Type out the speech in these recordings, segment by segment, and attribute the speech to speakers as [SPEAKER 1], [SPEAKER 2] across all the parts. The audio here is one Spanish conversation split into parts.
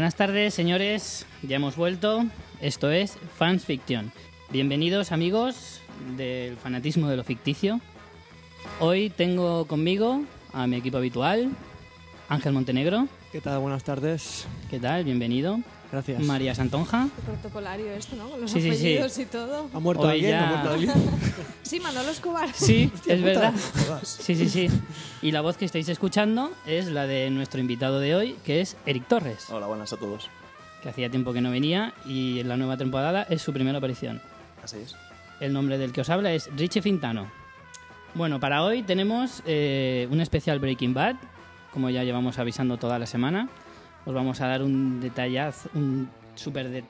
[SPEAKER 1] Buenas tardes, señores. Ya hemos vuelto. Esto es Fans Fiction. Bienvenidos, amigos del fanatismo de lo ficticio. Hoy tengo conmigo a mi equipo habitual, Ángel Montenegro.
[SPEAKER 2] ¿Qué tal? Buenas tardes.
[SPEAKER 1] ¿Qué tal? Bienvenido.
[SPEAKER 2] Gracias.
[SPEAKER 1] María Santonja.
[SPEAKER 3] Qué protocolario esto, ¿no? Con los
[SPEAKER 1] Sí, sí, sí.
[SPEAKER 3] apellidos y todo.
[SPEAKER 2] ¿Ha muerto
[SPEAKER 1] Hoy
[SPEAKER 2] alguien?
[SPEAKER 1] ya-
[SPEAKER 2] ¿Ha muerto alguien?
[SPEAKER 3] Sí, Manolo Escobar.
[SPEAKER 1] Sí,
[SPEAKER 2] Hostia
[SPEAKER 1] es verdad. Sí, sí, sí. Y la voz que estáis escuchando es la de nuestro invitado de hoy, que es Eric Torres,
[SPEAKER 4] Hola, buenas a todos.
[SPEAKER 1] que hacía tiempo que no venía y en la nueva temporada es su primera aparición.
[SPEAKER 4] Así es.
[SPEAKER 1] El nombre del que os habla es Richie Fintano. Bueno, para hoy tenemos eh, un especial Breaking Bad, como ya llevamos avisando toda la semana. Os vamos a dar un detallazo, un súper.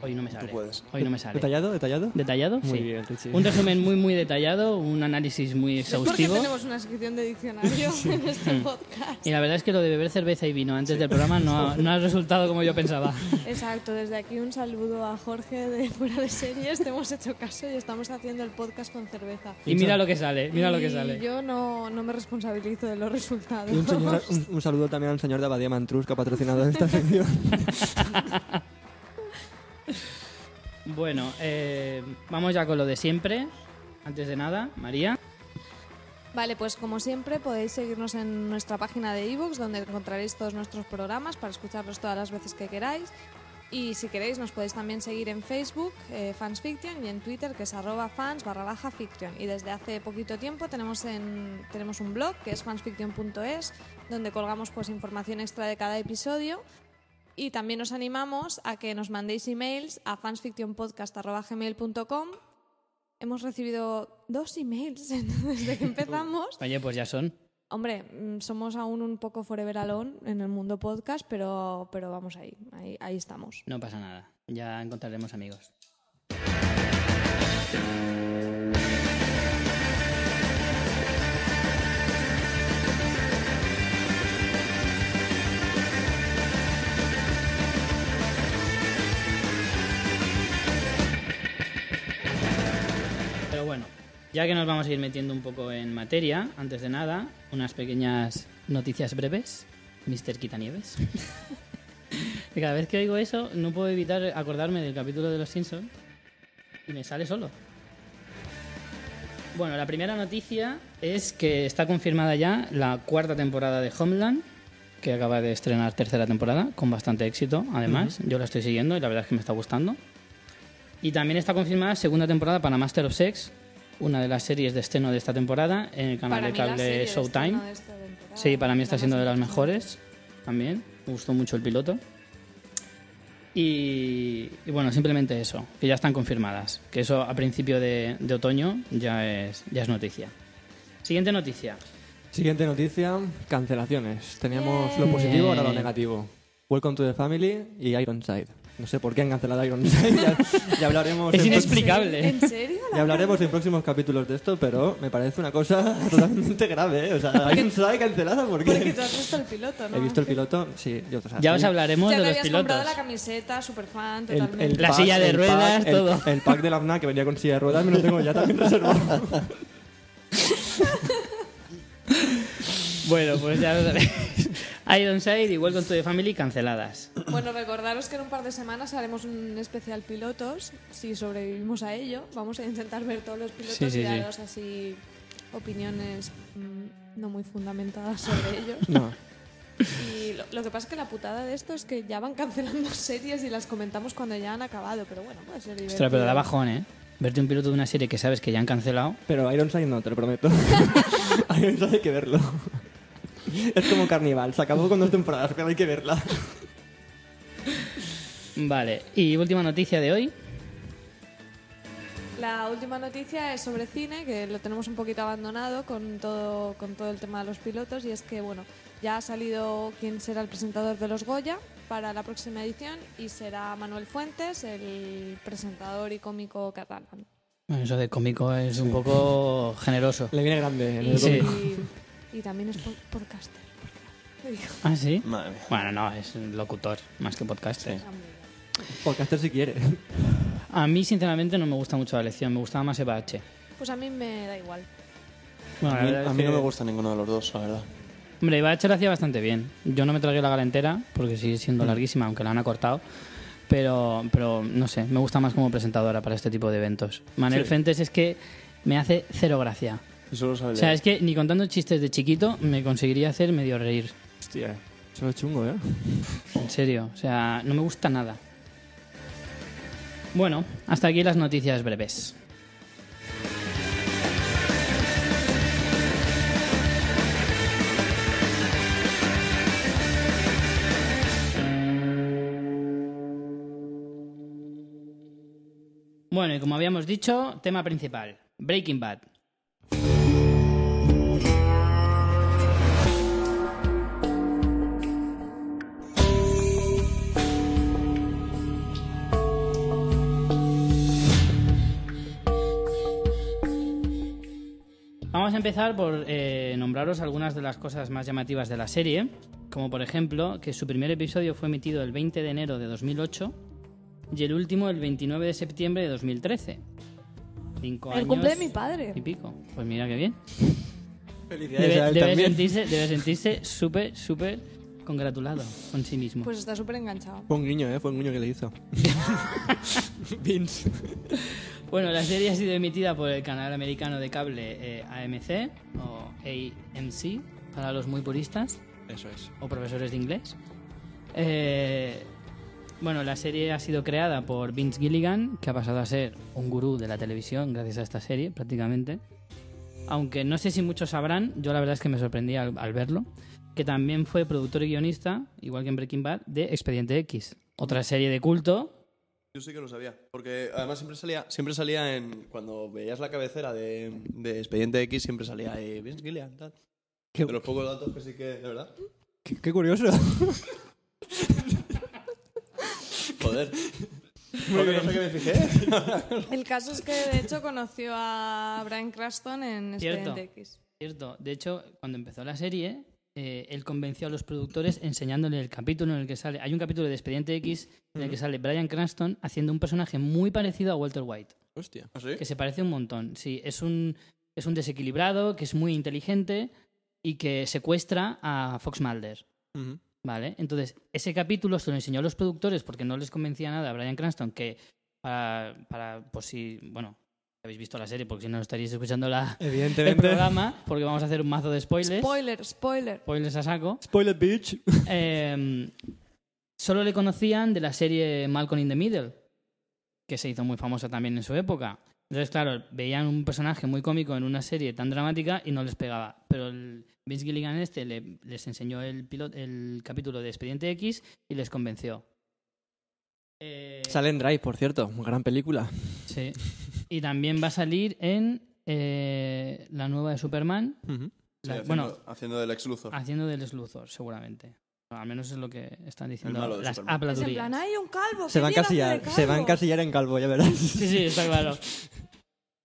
[SPEAKER 1] Hoy no me sale.
[SPEAKER 4] puedes.
[SPEAKER 1] Hoy no me sale.
[SPEAKER 2] ¿Detallado? ¿Detallado?
[SPEAKER 1] ¿Detallado?
[SPEAKER 2] Muy
[SPEAKER 1] sí.
[SPEAKER 2] bien, Richie.
[SPEAKER 1] Un resumen muy, muy detallado, un análisis muy
[SPEAKER 3] Es porque
[SPEAKER 1] exhaustivo.
[SPEAKER 3] tenemos una sección de diccionario en este
[SPEAKER 1] Mm.
[SPEAKER 3] podcast.
[SPEAKER 1] Y la verdad es que lo de beber cerveza y vino antes del programa no ha, no ha resultado como yo pensaba.
[SPEAKER 3] Exacto, desde aquí un saludo a Jorge de Fuera de Series. Te hemos hecho caso y estamos haciendo el podcast con cerveza.
[SPEAKER 1] Y mira lo que sale, mira lo que
[SPEAKER 3] Y
[SPEAKER 1] sale.
[SPEAKER 3] yo no, no me responsabilizo de los resultados.
[SPEAKER 2] Y un, señor- un- un saludo también al señor de Abadía Mantrus que ha patrocinado esta sección.
[SPEAKER 1] Bueno, eh, vamos ya con lo de siempre. Antes de nada, María.
[SPEAKER 3] Vale, pues como siempre podéis seguirnos en nuestra página de ebooks donde encontraréis todos nuestros programas para escucharlos todas las veces que queráis. Y si queréis nos podéis también seguir en Facebook, eh, Fans Fiction, y en Twitter que es arroba fans barra baja fiction. Y desde hace poquito tiempo tenemos, en, tenemos un blog que es fansfiction.es donde colgamos pues información extra de cada episodio. Y también os animamos a que nos mandéis emails a fansfictionpodcast.gmail.com Hemos recibido dos emails desde que empezamos.
[SPEAKER 1] Oye, pues ya son.
[SPEAKER 3] Hombre, mm, somos aún un poco forever alone en el mundo podcast, pero, pero vamos ahí, ahí, ahí estamos.
[SPEAKER 1] No pasa nada. Ya encontraremos amigos. Pero bueno, ya que nos vamos a ir metiendo un poco en materia, antes de nada, unas pequeñas noticias breves. Mr. Quitanieves. Cada vez que oigo eso, no puedo evitar acordarme del capítulo de Los Simpsons y me sale solo. Bueno, la primera noticia es que está confirmada ya la cuarta temporada de Homeland, que acaba de estrenar tercera temporada, con bastante éxito, además. Yo la estoy siguiendo y la verdad es que me está gustando. Y también está confirmada segunda temporada para Master of Sex, una de las series de estreno de esta temporada en el canal
[SPEAKER 3] Para
[SPEAKER 1] de
[SPEAKER 3] mí la
[SPEAKER 1] cable Showtime.
[SPEAKER 3] de esta
[SPEAKER 1] Sí, para mí está
[SPEAKER 3] la
[SPEAKER 1] siendo de las mejores también. Me gustó mucho el piloto. Y, y bueno, simplemente eso, que ya están confirmadas. Que eso a principio de, de otoño ya es, ya es noticia. Siguiente noticia.
[SPEAKER 2] Siguiente noticia, cancelaciones. Teníamos lo positivo, ahora lo negativo. Welcome to the family y Ironside. No sé por qué han cancelado Ironside. Ya, ya hablaremos
[SPEAKER 1] Es inexplicable.
[SPEAKER 3] ¿En serio?
[SPEAKER 2] Ya hablaremos en próximos capítulos de esto, pero me parece una cosa totalmente grave, ¿eh? O sea, Ironside cancelada porque...
[SPEAKER 3] Porque tú has visto el piloto, ¿no?
[SPEAKER 2] He visto el piloto, sí, yo o sea,
[SPEAKER 1] Ya os hablaremos
[SPEAKER 3] Ya
[SPEAKER 1] de
[SPEAKER 3] te
[SPEAKER 1] los
[SPEAKER 3] habías comprado
[SPEAKER 1] pilotos.
[SPEAKER 3] la camiseta, super fan,
[SPEAKER 2] El-
[SPEAKER 3] totalmente.
[SPEAKER 2] el
[SPEAKER 1] La
[SPEAKER 2] pack-
[SPEAKER 1] silla de ruedas,
[SPEAKER 2] pack- el-
[SPEAKER 1] todo.
[SPEAKER 2] El, pack de la FNAC que venía con silla de ruedas me lo tengo ya también reservado.
[SPEAKER 1] Bueno, pues ya lo sabéis. Ironside y Welcome to the Family canceladas.
[SPEAKER 3] Bueno, recordaros que en un par de semanas haremos un especial pilotos, si sobrevivimos a ello. Vamos a intentar ver todos los pilotos
[SPEAKER 1] Sí, sí,
[SPEAKER 3] y
[SPEAKER 1] sí.
[SPEAKER 3] daros así opiniones mm, no muy fundamentadas sobre ellos.
[SPEAKER 2] No.
[SPEAKER 3] Y lo, lo que pasa es que la putada de esto es que ya van cancelando series y las comentamos cuando ya han acabado, pero bueno, puede ser divertido.
[SPEAKER 1] Ostras, pero da bajón, ¿eh? Verte un piloto de una serie que sabes que ya han cancelado.
[SPEAKER 2] Pero Ironside no, te lo prometo. Ironside hay que verlo. Es como Carnival, se acabó con dos temporadas, pero hay que verla.
[SPEAKER 1] Vale, y última noticia de hoy.
[SPEAKER 3] La última noticia es sobre cine, que lo tenemos un poquito abandonado con todo, con todo el tema de los pilotos, y es que, bueno, ya ha salido quién será el presentador de los Goya para la próxima edición, y será Manuel Fuentes, el presentador y cómico catalán.
[SPEAKER 1] Bueno, eso de cómico es un poco generoso.
[SPEAKER 2] Le viene grande el
[SPEAKER 1] Sí.
[SPEAKER 2] cómico.
[SPEAKER 3] Y, también es po- podcaster.
[SPEAKER 1] ¿Ah, sí?
[SPEAKER 4] Madre mía.
[SPEAKER 1] Bueno, no, es locutor, más que podcaster.
[SPEAKER 2] Podcaster si quiere.
[SPEAKER 1] A mí, sinceramente, no me gusta mucho la lección. Me gustaba más Eva H.
[SPEAKER 3] Pues a mí me da igual.
[SPEAKER 1] Bueno,
[SPEAKER 4] A
[SPEAKER 1] la
[SPEAKER 4] mí, a no me gusta ninguno de los dos, la verdad.
[SPEAKER 1] Hombre, Bachelor hacía bastante bien. Yo no me tragué la gala entera, porque sigue siendo larguísima, aunque la han acortado. Pero, pero no sé, me gusta más como presentadora para este tipo de eventos. Manel
[SPEAKER 4] Sí.
[SPEAKER 1] Fentes es que me hace cero gracia.
[SPEAKER 4] Eso lo sabe
[SPEAKER 1] O sea,
[SPEAKER 4] leer.
[SPEAKER 1] es que ni contando chistes de chiquito me conseguiría hacer medio reír.
[SPEAKER 2] Hostia, eso es chungo, ¿eh?
[SPEAKER 1] En serio, o sea, no me gusta nada. Bueno, hasta aquí las noticias breves. Bueno, y como habíamos dicho, tema principal, Breaking Bad. Vamos a empezar por eh, nombraros algunas de las cosas más llamativas de la serie, como por ejemplo que su primer episodio fue emitido el 20 de enero de 2008 y el último el 29 de septiembre de 2013. Cinco
[SPEAKER 3] El
[SPEAKER 1] años
[SPEAKER 3] cumple de mi padre.
[SPEAKER 1] y pico. Pues mira qué bien.
[SPEAKER 2] Felicidades
[SPEAKER 1] Debe,
[SPEAKER 2] a él
[SPEAKER 1] debe
[SPEAKER 2] también.
[SPEAKER 1] sentirse, debe sentirse súper, súper congratulado con sí mismo.
[SPEAKER 3] Pues está súper enganchado.
[SPEAKER 2] Fue un guiño, ¿eh? Fue un guiño que le hizo. Vince.
[SPEAKER 1] Bueno, la serie ha sido emitida por el canal americano de cable eh, AMC o AMC para los muy puristas
[SPEAKER 4] Eso es.
[SPEAKER 1] o profesores de inglés. Eh, bueno, la serie ha sido creada por Vince Gilligan, que ha pasado a ser un gurú de la televisión gracias a esta serie, prácticamente. Aunque no sé si muchos sabrán, yo la verdad es que me sorprendí al, al verlo, que también fue productor y guionista, igual que en Breaking Bad, de Expediente X, otra serie de culto
[SPEAKER 4] Yo sí que lo sabía. Porque además siempre salía, siempre salía en. Cuando veías la cabecera de, de Expediente X, siempre salía ahí. Vince Gillian, tal.
[SPEAKER 2] Qué,
[SPEAKER 4] De los pocos datos que sí que. De verdad.
[SPEAKER 2] qué- qué curioso.
[SPEAKER 4] Joder. Porque no sé qué me fijé.
[SPEAKER 3] El caso es que de hecho conoció a Brian Cranston en
[SPEAKER 1] Cierto.
[SPEAKER 3] Expediente X.
[SPEAKER 1] Cierto. De hecho, cuando empezó la serie, eh, él convenció a los productores enseñándole el capítulo en el que sale. Hay un capítulo de Expediente X en el que sale Brian Cranston haciendo un personaje muy parecido a Walter White,
[SPEAKER 2] Hostia.
[SPEAKER 4] ¿Ah, sí?
[SPEAKER 1] que se parece un montón. Sí, es un, es un desequilibrado, que es muy inteligente y que secuestra a Fox Mulder. ¿Vale? Entonces, ese capítulo se lo enseñó a los productores porque no les convencía nada a Brian Cranston que para, para pues si, bueno, habéis visto la serie porque si no no estaríais escuchando la, el programa porque vamos a hacer un mazo de spoilers.
[SPEAKER 3] Spoiler, spoiler.
[SPEAKER 1] spoilers a saco.
[SPEAKER 2] Spoiler bitch.
[SPEAKER 1] Eh, solo le conocían de la serie Malcolm in the Middle, que se hizo muy famosa también en su época. Entonces, claro, veían un personaje muy cómico en una serie tan dramática y no les pegaba. Pero el Vince Gilligan este le- les enseñó el, pilot, el capítulo de Expediente X y les convenció. Eh,
[SPEAKER 2] Sale en Drive, por cierto. Gran película.
[SPEAKER 1] sí. Y también va a salir en eh, la nueva de Superman, la-
[SPEAKER 4] haciendo,
[SPEAKER 1] bueno,
[SPEAKER 4] haciendo del ex Luthor.
[SPEAKER 1] haciendo del Luthor, seguramente. Al menos es lo que están diciendo las habladurías.
[SPEAKER 3] plan, ¡ay, un calvo!
[SPEAKER 2] Se va a encasillar. Se va a
[SPEAKER 3] calvo".
[SPEAKER 2] encasillar en calvo, ya verás.
[SPEAKER 1] Sí, sí, está claro. Es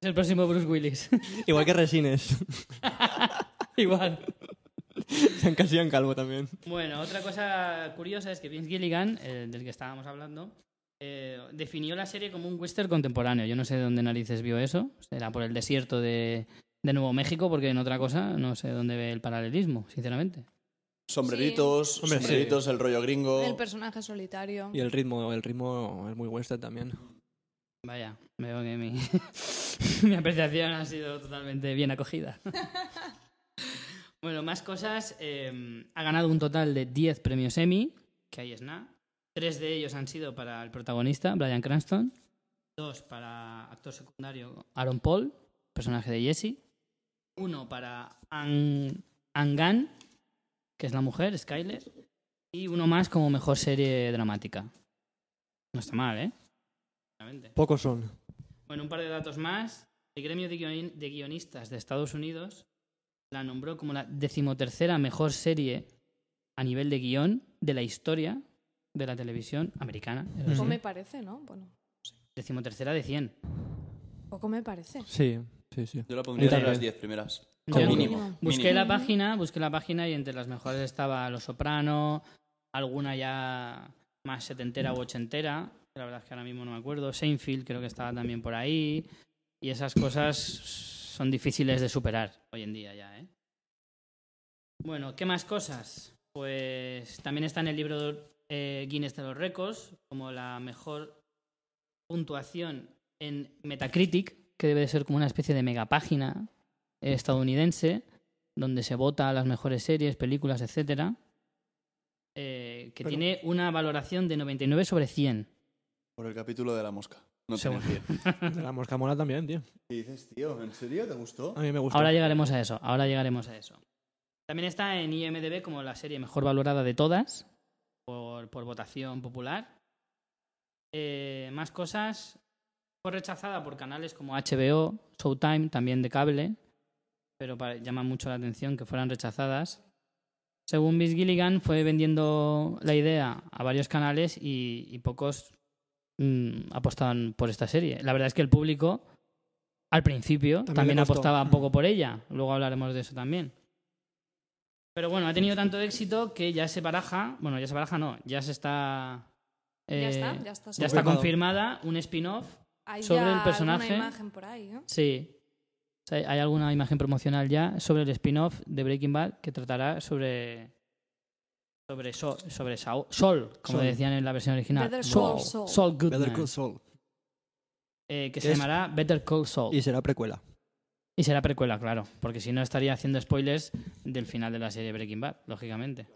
[SPEAKER 1] el próximo Bruce Willis.
[SPEAKER 2] Igual que Resines.
[SPEAKER 1] Igual.
[SPEAKER 2] Se encasilla en calvo también.
[SPEAKER 1] Bueno, otra cosa curiosa es que Vince Gilligan, del que estábamos hablando, eh, definió la serie como un western contemporáneo. Yo no sé de dónde narices vio eso. Será por el desierto de, de Nuevo México, porque en otra cosa no sé dónde ve el paralelismo, sinceramente.
[SPEAKER 4] Sombreritos,
[SPEAKER 2] sí.
[SPEAKER 4] sombreritos, el rollo gringo.
[SPEAKER 3] El personaje solitario.
[SPEAKER 2] Y el ritmo, el ritmo es muy western también.
[SPEAKER 1] Vaya, veo que mi, mi apreciación ha sido totalmente bien acogida. bueno, más cosas. eh, ha ganado un total de 10 premios Emmy, que ahí es nada. Tres de ellos han sido para el protagonista, Brian Cranston. Dos para actor secundario, Aaron Paul, personaje de Jesse. Uno para An Angan, que es la mujer, Skyler. Y uno más como mejor serie dramática. No está mal, ¿eh?
[SPEAKER 2] Pocos son.
[SPEAKER 1] Bueno, un par de datos más. El gremio de guionistas de Estados Unidos la nombró como la decimotercera mejor serie a nivel de guion de la historia de la televisión americana.
[SPEAKER 3] Poco
[SPEAKER 1] sí.
[SPEAKER 3] me parece, ¿no? Bueno,
[SPEAKER 1] Decimotercera de 100.
[SPEAKER 3] poco me parece.
[SPEAKER 2] Sí, sí, sí.
[SPEAKER 4] Yo la pondría
[SPEAKER 2] Yo
[SPEAKER 4] en las
[SPEAKER 2] también.
[SPEAKER 4] 10 primeras. Como mínimo.
[SPEAKER 1] Busqué
[SPEAKER 4] Mínimo.
[SPEAKER 1] la página, busqué la página y entre las mejores estaba Los Soprano, alguna ya más setentera u ochentera, que la verdad es que ahora mismo no me acuerdo. Seinfeld creo que estaba también por ahí. Y esas cosas son difíciles de superar hoy en día ya, ¿eh? Bueno, ¿qué más cosas? Pues también está en el libro eh, Guinness de los Récords como la mejor puntuación en Metacritic, que debe de ser como una especie de megapágina estadounidense, donde se vota las mejores series, películas, etcétera, eh, que
[SPEAKER 2] Pero-
[SPEAKER 1] tiene una valoración de 99 sobre 100.
[SPEAKER 4] Por el capítulo de la mosca. No cien.
[SPEAKER 2] La mosca mola también, tío.
[SPEAKER 4] ¿Qué dices, tío? ¿En serio? ¿Te gustó?
[SPEAKER 2] A mí me gusta.
[SPEAKER 1] Ahora llegaremos a eso, ahora llegaremos a eso. También está en IMDB como la serie mejor valorada de todas, por, por votación popular. Eh, más cosas. Fue rechazada por canales como HBO, Showtime, también de cable, pero llama mucho la atención que fueran rechazadas. Según Miss Gilligan, fue vendiendo la idea a varios canales y, y pocos mm, apostaban por esta serie. La verdad es que el público, al principio,
[SPEAKER 2] También
[SPEAKER 1] también, apostaba un poco por ella. Luego hablaremos de eso también. Pero bueno, ha tenido tanto éxito que ya se baraja, bueno, ya se baraja no, ya se está...
[SPEAKER 3] ya
[SPEAKER 1] eh,
[SPEAKER 3] está, ya está.
[SPEAKER 1] ya está confirmada un spin-off sobre
[SPEAKER 3] ya
[SPEAKER 1] el personaje.
[SPEAKER 3] alguna imagen por ahí, ¿no?
[SPEAKER 1] Sí. O sea, hay alguna imagen promocional ya sobre el spin-off de Breaking Bad que tratará sobre. sobre Sol, sobre Saul- Sol, como
[SPEAKER 2] Sol.
[SPEAKER 1] decían en la versión original.
[SPEAKER 3] Better
[SPEAKER 1] Sol,
[SPEAKER 3] Call Saul.
[SPEAKER 1] Saul Goodman,
[SPEAKER 2] Better Call Saul.
[SPEAKER 1] eh, que
[SPEAKER 2] Que
[SPEAKER 1] se
[SPEAKER 2] es-
[SPEAKER 1] llamará Better Call Saul.
[SPEAKER 2] Y, será precuela.
[SPEAKER 1] Será precuela, claro, porque si no estaría haciendo spoilers del final de la serie Breaking Bad, lógicamente.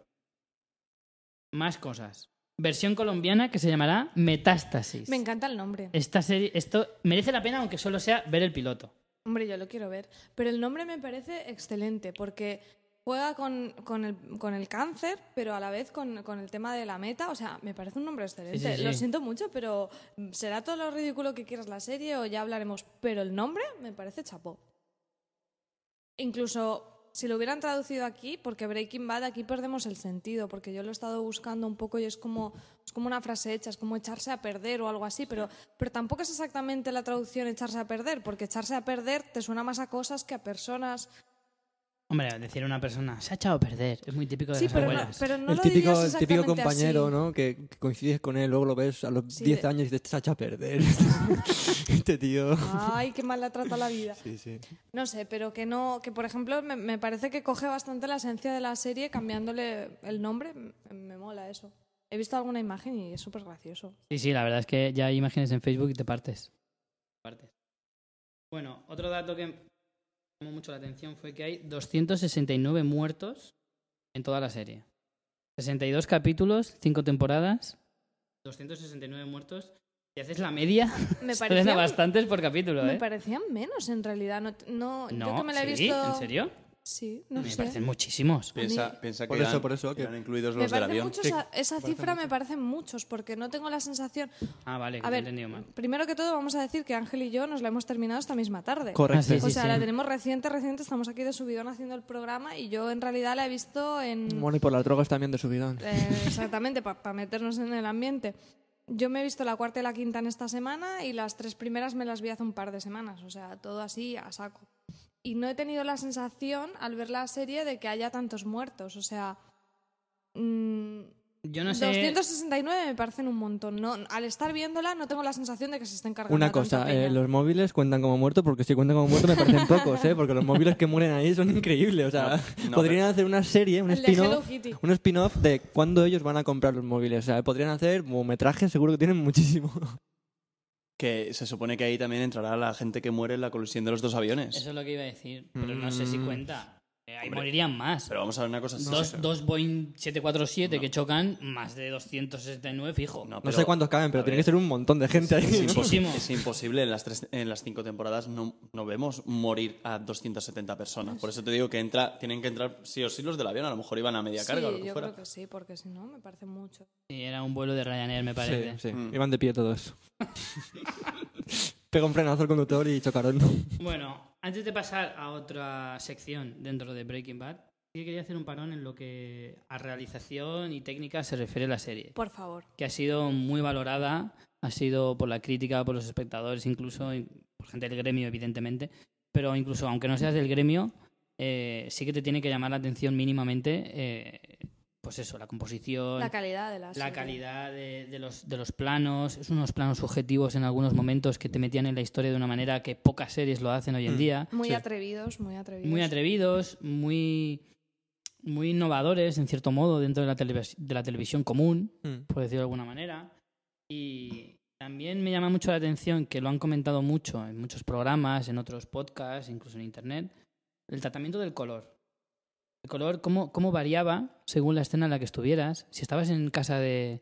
[SPEAKER 1] Más cosas. Versión colombiana que se llamará Metástasis.
[SPEAKER 3] Me encanta el nombre.
[SPEAKER 1] Esta serie, esto merece la pena aunque solo sea ver el piloto.
[SPEAKER 3] Hombre, yo lo quiero ver. Pero el nombre me parece excelente porque juega con, con el, con el cáncer, pero a la vez con, con el tema de la meta. O sea, me parece un nombre excelente.
[SPEAKER 1] Sí, sí, sí.
[SPEAKER 3] Lo siento mucho, pero será todo lo ridículo que quieras la serie o ya hablaremos. Pero el nombre me parece chapó. Incluso si lo hubieran traducido aquí, porque Breaking Bad aquí perdemos el sentido, porque yo lo he estado buscando un poco y es como, es como una frase hecha, es como echarse a perder o algo así, pero, pero tampoco es exactamente la traducción echarse a perder, porque echarse a perder te suena más a cosas que a personas.
[SPEAKER 1] Hombre, decir a una persona se ha echado a perder es muy típico de
[SPEAKER 3] Sí,
[SPEAKER 1] las
[SPEAKER 3] pero no,
[SPEAKER 1] abuelas.
[SPEAKER 3] pero no
[SPEAKER 2] el
[SPEAKER 3] lo
[SPEAKER 2] típico, el típico compañero,
[SPEAKER 3] así.
[SPEAKER 2] ¿no? Que, que coincides con él, luego lo ves a los
[SPEAKER 3] Sí,
[SPEAKER 2] 10
[SPEAKER 3] de-
[SPEAKER 2] años y dices, te has hecho a perder. este tío.
[SPEAKER 3] Ay, qué mal la trata la vida.
[SPEAKER 2] Sí, sí.
[SPEAKER 3] No sé, pero que no, que por ejemplo me, me parece que coge bastante la esencia de la serie cambiándole el nombre, me, mola eso. He visto alguna imagen y es súper gracioso.
[SPEAKER 1] Sí, sí, la verdad es que ya hay imágenes en Facebook y te partes. Partes. Bueno, otro dato que llamó mucho la atención fue que hay 269 muertos en toda la serie. 62 capítulos, 5 temporadas, 269 muertos. Si haces la media,
[SPEAKER 3] Me parecían,
[SPEAKER 1] bastantes por capítulo,
[SPEAKER 3] me
[SPEAKER 1] ¿eh?
[SPEAKER 3] parecían menos en realidad. No, no, yo
[SPEAKER 1] No,
[SPEAKER 3] que me la he
[SPEAKER 1] ¿sí?
[SPEAKER 3] visto.
[SPEAKER 1] ¿En serio?
[SPEAKER 3] Sí, no
[SPEAKER 1] me
[SPEAKER 3] sé.
[SPEAKER 1] parecen muchísimos.
[SPEAKER 4] Piensa, piensa que
[SPEAKER 2] Por eso,
[SPEAKER 4] eran-
[SPEAKER 2] por eso, que-
[SPEAKER 4] eran incluidos los del avión.
[SPEAKER 3] mucho
[SPEAKER 2] Sí,
[SPEAKER 3] esa, cifra, me parecen muchos, porque no tengo la sensación.
[SPEAKER 1] Ah, vale, que
[SPEAKER 3] A ver,
[SPEAKER 1] entendido mal.
[SPEAKER 3] primero que todo, vamos a decir que Ángel y yo nos la hemos terminado esta misma tarde.
[SPEAKER 2] Correcto.
[SPEAKER 1] Ah, sí,
[SPEAKER 3] o sea,
[SPEAKER 1] sí.
[SPEAKER 3] la tenemos reciente, reciente, estamos aquí de subidón haciendo el programa y yo en realidad la he visto en...
[SPEAKER 2] Bueno, y por las drogas también de subidón.
[SPEAKER 3] Eh, exactamente, para meternos en el ambiente. Yo me he visto la cuarta y la quinta en esta semana y las tres primeras me las vi hace un par de semanas, o sea, todo así a saco. Y no he tenido la sensación al ver la serie de que haya tantos muertos, o sea... mm,
[SPEAKER 1] Yo no sé...
[SPEAKER 3] 269 me parecen un montón. No, al estar viéndola no tengo la sensación de que se estén cargando
[SPEAKER 2] Una cosa, eh, los móviles cuentan como muertos porque si cuentan como muertos me parecen pocos, ¿eh? Porque los móviles que mueren ahí son increíbles. O sea,
[SPEAKER 4] No, no,
[SPEAKER 2] podrían hacer una serie, un spin-off, un spin-off de cuándo ellos van a comprar los móviles. O sea, podrían hacer metrajes, seguro que tienen muchísimo.
[SPEAKER 4] Que se supone que ahí también entrará la gente que muere en la colisión de los dos aviones.
[SPEAKER 1] Eso es lo que iba a decir, pero no sé si
[SPEAKER 2] Mm.
[SPEAKER 1] cuenta. Ahí
[SPEAKER 4] Hombre.
[SPEAKER 1] morirían más.
[SPEAKER 4] Pero vamos a ver una cosa. sí,
[SPEAKER 1] dos,
[SPEAKER 4] sí, sí.
[SPEAKER 1] dos Boeing 747 que chocan, más de 269 fijo.
[SPEAKER 4] No,
[SPEAKER 2] No
[SPEAKER 4] pero-
[SPEAKER 2] sé cuántos caben, pero tiene
[SPEAKER 4] ver,
[SPEAKER 2] que ser un montón de gente ahí.
[SPEAKER 4] Es,
[SPEAKER 2] ¿no?
[SPEAKER 4] imposible, es imposible en las, tres, en las cinco temporadas no, no vemos morir a 270 personas. Por eso te digo que entra, tienen que entrar sí o sí los del avión. A lo mejor iban a media
[SPEAKER 3] Sí,
[SPEAKER 4] carga o lo que
[SPEAKER 3] yo
[SPEAKER 4] fuera.
[SPEAKER 3] creo que sí, porque si no me parece mucho.
[SPEAKER 1] Sí, era un vuelo de Ryanair, me parece.
[SPEAKER 2] Sí, sí.
[SPEAKER 4] Mm.
[SPEAKER 2] Iban de pie todos. Pega un frenazo al conductor y chocaron.
[SPEAKER 1] Bueno, antes de pasar a otra sección dentro de Breaking Bad, sí que quería hacer un parón en lo que a realización y técnica se refiere la serie.
[SPEAKER 3] Por favor.
[SPEAKER 1] que ha sido muy valorada, ha sido por la crítica, por los espectadores, incluso por gente del gremio, evidentemente, pero incluso aunque no seas del gremio, eh, sí que te tiene que llamar la atención mínimamente, eh, pues eso, la composición,
[SPEAKER 3] La calidad de la
[SPEAKER 1] la calidad de, de los, de los planos, es unos planos subjetivos en algunos momentos que te metían en la historia de una manera que pocas series lo hacen hoy en
[SPEAKER 2] Mm.
[SPEAKER 1] día
[SPEAKER 3] Muy
[SPEAKER 2] Sí.
[SPEAKER 3] atrevidos, muy atrevidos.
[SPEAKER 1] muy atrevidos, muy muy innovadores, en cierto modo, dentro de la, televis- de la televisión común,
[SPEAKER 2] Mm.
[SPEAKER 1] por decirlo de alguna manera. Y también me llama mucho la atención que lo han comentado mucho en muchos programas, en otros podcasts, incluso en internet, el tratamiento del color. El color, cómo, cómo variaba según la escena en la que estuvieras. Si estabas en casa de,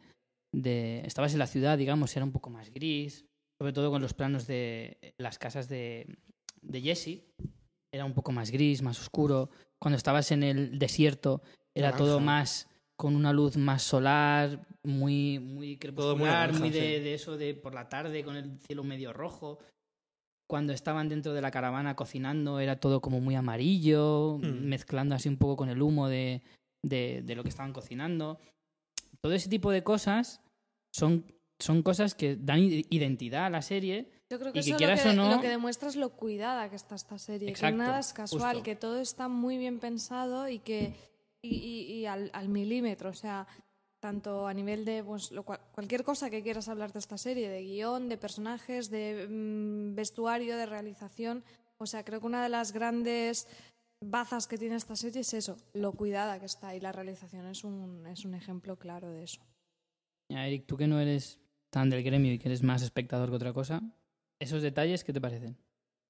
[SPEAKER 1] de- Estabas en la ciudad, digamos, era un poco más gris, sobre todo con los planos de las casas de, de Jesse. Era un poco más gris, más oscuro. Cuando estabas en el desierto, era
[SPEAKER 2] Naranja.
[SPEAKER 1] todo más con una luz más solar, muy, muy
[SPEAKER 2] muy
[SPEAKER 1] crepuscular,
[SPEAKER 2] naranja,
[SPEAKER 1] muy de,
[SPEAKER 2] sí.
[SPEAKER 1] de eso de por la tarde con el cielo medio rojo. Cuando estaban dentro de la caravana cocinando era todo como muy amarillo,
[SPEAKER 2] Mm.
[SPEAKER 1] mezclando así un poco con el humo de, de, de lo que estaban cocinando. Todo ese tipo de cosas son, son cosas que dan identidad a la serie.
[SPEAKER 3] Yo creo que
[SPEAKER 1] Y que
[SPEAKER 3] eso
[SPEAKER 1] quieras
[SPEAKER 3] lo, que,
[SPEAKER 1] o no-
[SPEAKER 3] lo que demuestra es lo cuidada que está esta serie,
[SPEAKER 1] Exacto,
[SPEAKER 3] que nada es casual,
[SPEAKER 1] justo.
[SPEAKER 3] que todo está muy bien pensado y que y, y- y al, al milímetro, o sea, tanto a nivel de pues, lo cualquier cosa que quieras hablar de esta serie, de guion, de personajes, de mm, vestuario, de realización, o sea, creo que una de las grandes bazas que tiene esta serie es eso, lo cuidada que está y la realización es un, es un ejemplo claro de eso.
[SPEAKER 1] Ya, Eric, tú que no eres tan del gremio y que eres más espectador que otra cosa, esos detalles, ¿qué te parecen?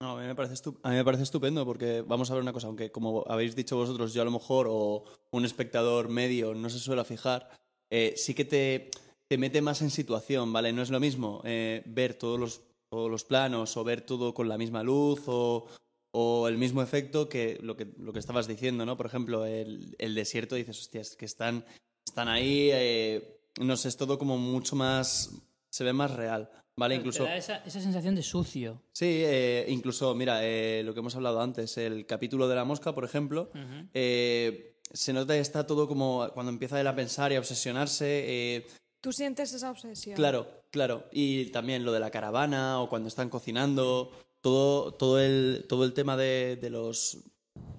[SPEAKER 4] No, a mí, me parece a mí me parece estupendo porque vamos a ver una cosa, aunque como habéis dicho vosotros, yo a lo mejor o un espectador medio no se suele fijar, eh, sí que te, te mete más en situación, ¿vale? No es lo mismo eh, ver todos los, todos los planos o ver todo con la misma luz o, o el mismo efecto que lo que, lo que estabas diciendo, ¿no? Por ejemplo, el, el desierto, dices, hostias, que están, están ahí, eh, no sé, es todo como mucho más, se ve más real, ¿vale? Incluso...
[SPEAKER 1] Te da esa, esa sensación de sucio.
[SPEAKER 4] Sí, eh, incluso, mira, eh, lo que hemos hablado antes, el capítulo de la mosca, por ejemplo, eh, se nota que está todo como cuando empieza él a pensar y a obsesionarse. eh,
[SPEAKER 3] ¿Tú sientes esa obsesión?
[SPEAKER 4] claro, claro. Y también lo de la caravana o cuando están cocinando, todo, todo, el, todo el tema de, de los.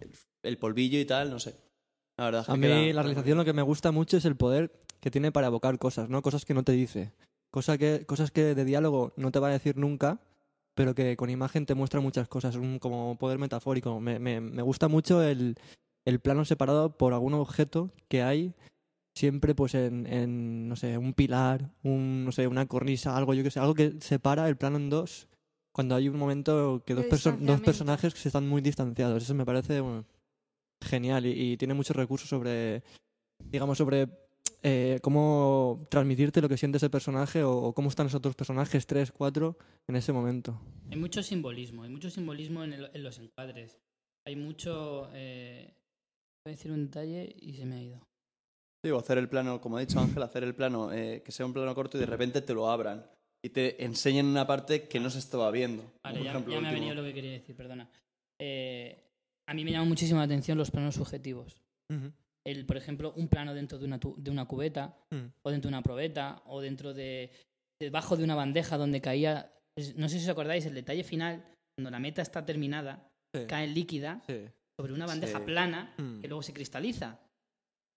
[SPEAKER 4] El, el polvillo y tal, no sé. La verdad es que
[SPEAKER 2] A mí
[SPEAKER 4] queda-
[SPEAKER 2] la realización lo que me gusta mucho es el poder que tiene para evocar cosas, ¿no? Cosas que no te dice. Cosa que, cosas que de diálogo no te va a decir nunca, pero que con imagen te muestra muchas cosas, un como poder metafórico. Me, me, me gusta mucho el, el plano separado por algún objeto que hay siempre pues en, en, no sé, un pilar, un, no sé, una cornisa, algo, yo que sé, algo que separa el plano en dos cuando hay un momento que dos, perso- dos personajes que se están muy distanciados. Eso me parece bueno, genial y, y tiene muchos recursos sobre, digamos, sobre eh, cómo transmitirte lo que siente ese personaje o, o cómo están esos otros personajes, tres, cuatro, en ese momento.
[SPEAKER 1] Hay mucho simbolismo, hay mucho simbolismo en, el- en los encuadres. Hay mucho... Eh... Voy a decir un detalle y se me ha ido.
[SPEAKER 4] Sí, o hacer el plano, como ha dicho Ángel, hacer el plano, eh, que sea un plano corto y de repente te lo abran y te enseñen una parte que no se estaba viendo.
[SPEAKER 1] Vale,
[SPEAKER 4] por
[SPEAKER 1] ya,
[SPEAKER 4] ejemplo,
[SPEAKER 1] ya me ha venido lo que quería decir, perdona. Eh, a mí me llama muchísimo la atención los planos subjetivos. El, por ejemplo, un plano dentro de una, tu- de una cubeta,
[SPEAKER 2] Mm.
[SPEAKER 1] o dentro de una probeta, o dentro de. debajo de una bandeja donde caía. No sé si os acordáis, el detalle final, cuando la meta está terminada,
[SPEAKER 2] Sí.
[SPEAKER 1] cae líquida
[SPEAKER 2] Sí.
[SPEAKER 1] Sobre una bandeja
[SPEAKER 4] Sí.
[SPEAKER 1] plana
[SPEAKER 2] Mm.
[SPEAKER 1] que luego se cristaliza.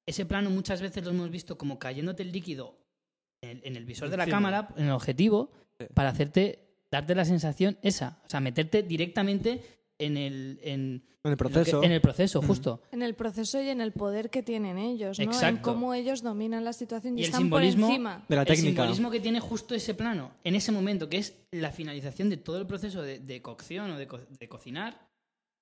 [SPEAKER 1] Ese plano muchas veces lo hemos visto como cayéndote el líquido en el, en el visor de la cámara, en el objetivo,
[SPEAKER 2] Sí.
[SPEAKER 1] para hacerte, darte la sensación esa. O sea, meterte directamente en el, en,
[SPEAKER 2] En el
[SPEAKER 1] en lo que-
[SPEAKER 2] proceso.
[SPEAKER 1] en el proceso,
[SPEAKER 2] Mm.
[SPEAKER 1] justo.
[SPEAKER 3] En el proceso y en el poder que tienen ellos, ¿no? En
[SPEAKER 1] Exacto.
[SPEAKER 3] cómo ellos dominan la situación y,
[SPEAKER 1] Y el
[SPEAKER 3] están
[SPEAKER 1] simbolismo-
[SPEAKER 3] por encima.
[SPEAKER 2] de la
[SPEAKER 1] El
[SPEAKER 2] técnica.
[SPEAKER 1] simbolismo que tiene justo ese plano, en ese momento, que es la finalización de todo el proceso de, de cocción o de, co- de cocinar,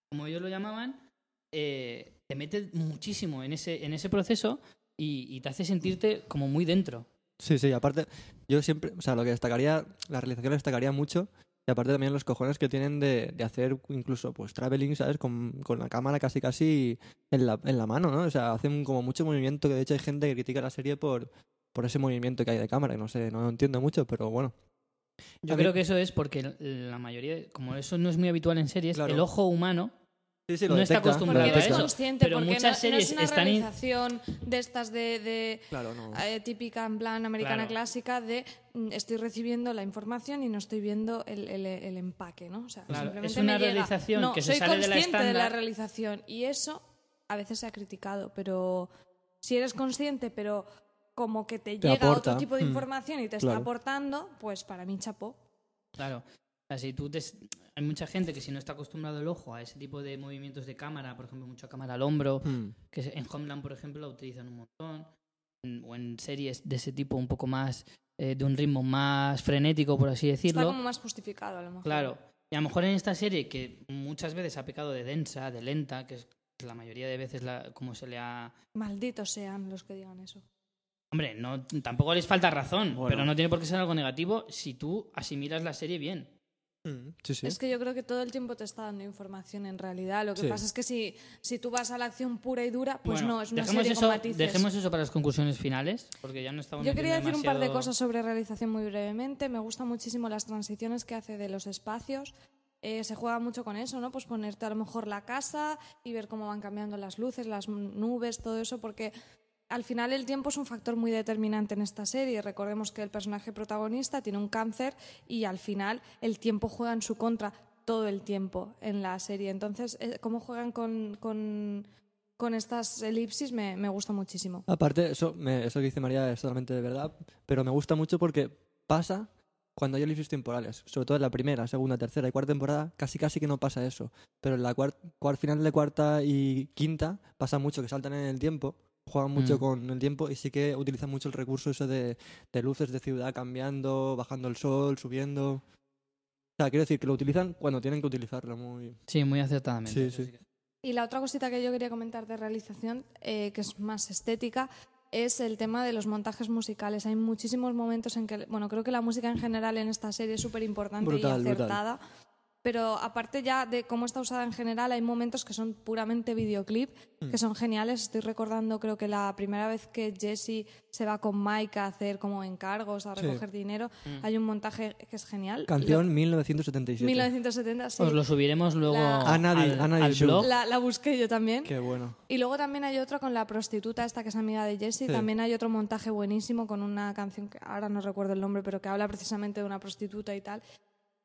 [SPEAKER 1] como ellos lo llamaban, eh, te mete muchísimo en ese, en ese proceso y, y te hace sentirte como muy dentro.
[SPEAKER 2] Sí, sí, aparte, yo siempre, o sea, lo que destacaría, la realización destacaría mucho, y aparte también los cojones que tienen de, de hacer incluso, pues, traveling, ¿sabes? Con, con la cámara casi casi en la, en la mano, ¿no? O sea, hacen como mucho movimiento, que de hecho hay gente que critica la serie por, por ese movimiento que hay de cámara, que no sé, no lo entiendo mucho, pero bueno.
[SPEAKER 1] Yo creo que eso es porque la mayoría, como eso no es muy habitual en series,
[SPEAKER 2] Claro.
[SPEAKER 1] el ojo humano
[SPEAKER 2] Sí, sí,
[SPEAKER 1] No está acostumbrado
[SPEAKER 3] Porque
[SPEAKER 1] a
[SPEAKER 3] no es
[SPEAKER 1] eso.
[SPEAKER 3] consciente,
[SPEAKER 1] Pero
[SPEAKER 3] porque
[SPEAKER 1] muchas
[SPEAKER 3] no, no
[SPEAKER 1] series
[SPEAKER 3] es una
[SPEAKER 1] están in-
[SPEAKER 3] realización de estas de, de,
[SPEAKER 2] Claro, no.
[SPEAKER 3] eh, típica en plan americana
[SPEAKER 1] Claro.
[SPEAKER 3] clásica de mm, estoy recibiendo la información y no estoy viendo el, el- el empaque, ¿no? O sea,
[SPEAKER 1] Claro,
[SPEAKER 3] simplemente
[SPEAKER 1] es una
[SPEAKER 3] me llega-
[SPEAKER 1] realización
[SPEAKER 3] no,
[SPEAKER 1] que se
[SPEAKER 3] soy
[SPEAKER 1] sale de la
[SPEAKER 3] consciente de la realización y eso a veces se ha criticado, pero si eres consciente, pero como que te,
[SPEAKER 2] Te
[SPEAKER 3] llega
[SPEAKER 2] aporta,
[SPEAKER 3] otro tipo de
[SPEAKER 2] mm,
[SPEAKER 3] información y te
[SPEAKER 2] claro.
[SPEAKER 3] está aportando, pues para mí chapó.
[SPEAKER 1] Claro. O sea, si tú te- hay mucha gente que si no está acostumbrado el ojo a ese tipo de movimientos de cámara, por ejemplo, mucha cámara al hombro,
[SPEAKER 2] Hmm.
[SPEAKER 1] que en Homeland, por ejemplo, la utilizan un montón, en- o en series de ese tipo un poco más, eh, de un ritmo más frenético, por así
[SPEAKER 3] Está
[SPEAKER 1] decirlo.
[SPEAKER 3] como más justificado a lo mejor.
[SPEAKER 1] Claro. Y a lo mejor en esta serie, que muchas veces ha pecado de densa, de lenta, que es la mayoría de veces la, como se le ha...
[SPEAKER 3] Malditos sean los que digan eso.
[SPEAKER 1] Hombre, no, tampoco les falta razón,
[SPEAKER 4] Bueno.
[SPEAKER 1] pero no tiene por qué ser algo negativo si tú asimilas la serie bien.
[SPEAKER 2] Hmm. Sí, sí.
[SPEAKER 3] Es que yo creo que todo el tiempo te está dando información en realidad. Lo que
[SPEAKER 2] Sí.
[SPEAKER 3] pasa es que si, si tú vas a la acción pura y dura, pues
[SPEAKER 1] Bueno,
[SPEAKER 3] no, es una
[SPEAKER 1] dejemos
[SPEAKER 3] serie
[SPEAKER 1] eso,
[SPEAKER 3] con matices.
[SPEAKER 1] Dejemos eso para las conclusiones finales, porque ya no estamos
[SPEAKER 3] Yo quería decir un par de cosas sobre realización muy brevemente. Me gustan muchísimo las transiciones que hace de los espacios. Eh, se juega mucho con eso, ¿no? Pues ponerte a lo mejor la casa y ver cómo van cambiando las luces, las nubes, todo eso, porque al final el tiempo es un factor muy determinante en esta serie. Recordemos que el personaje protagonista tiene un cáncer y al final el tiempo juega en su contra todo el tiempo en la serie. Entonces, eh, cómo juegan con, con, estas elipsis me, gusta muchísimo.
[SPEAKER 2] Aparte, eso, me- eso que dice María es totalmente de verdad, pero me gusta mucho porque pasa cuando hay elipsis temporales, sobre todo en la primera, segunda, tercera y cuarta temporada, casi casi que no pasa eso. Pero en la final de cuarta y quinta pasa mucho que saltan en el tiempo, juegan mucho
[SPEAKER 1] Mm.
[SPEAKER 2] con el tiempo y sí que utilizan mucho el recurso ese de, de luces de ciudad cambiando, bajando el sol, subiendo. O sea, quiero decir que lo utilizan cuando tienen que utilizarlo muy...
[SPEAKER 1] Sí, muy acertadamente.
[SPEAKER 2] Sí, sí.
[SPEAKER 3] Y la otra cosita que yo quería comentar de realización, eh, que es más estética, es el tema de los montajes musicales. Hay muchísimos momentos en que, bueno, creo que la música en general en esta serie es súper importante y
[SPEAKER 2] brutal.
[SPEAKER 3] Pero aparte ya de cómo está usada en general, hay momentos que son puramente videoclip,
[SPEAKER 2] Mm.
[SPEAKER 3] que son geniales. Estoy recordando, creo que la primera vez que Jesse se va con Mike a hacer como encargos, a
[SPEAKER 2] Sí.
[SPEAKER 3] recoger dinero, hay un montaje que es genial.
[SPEAKER 2] Canción
[SPEAKER 3] Lo-
[SPEAKER 2] 1977.
[SPEAKER 3] 1970, sí.
[SPEAKER 1] Os lo subiremos luego
[SPEAKER 3] La-
[SPEAKER 2] Ana
[SPEAKER 1] al,
[SPEAKER 2] Ana
[SPEAKER 1] blog.
[SPEAKER 3] La, la busqué yo también.
[SPEAKER 2] Qué bueno.
[SPEAKER 3] Y luego también hay otro con la prostituta esta que es amiga de Jessie.
[SPEAKER 2] Sí.
[SPEAKER 3] También hay otro montaje buenísimo con una canción que ahora no recuerdo el nombre, pero que habla precisamente de una prostituta y tal.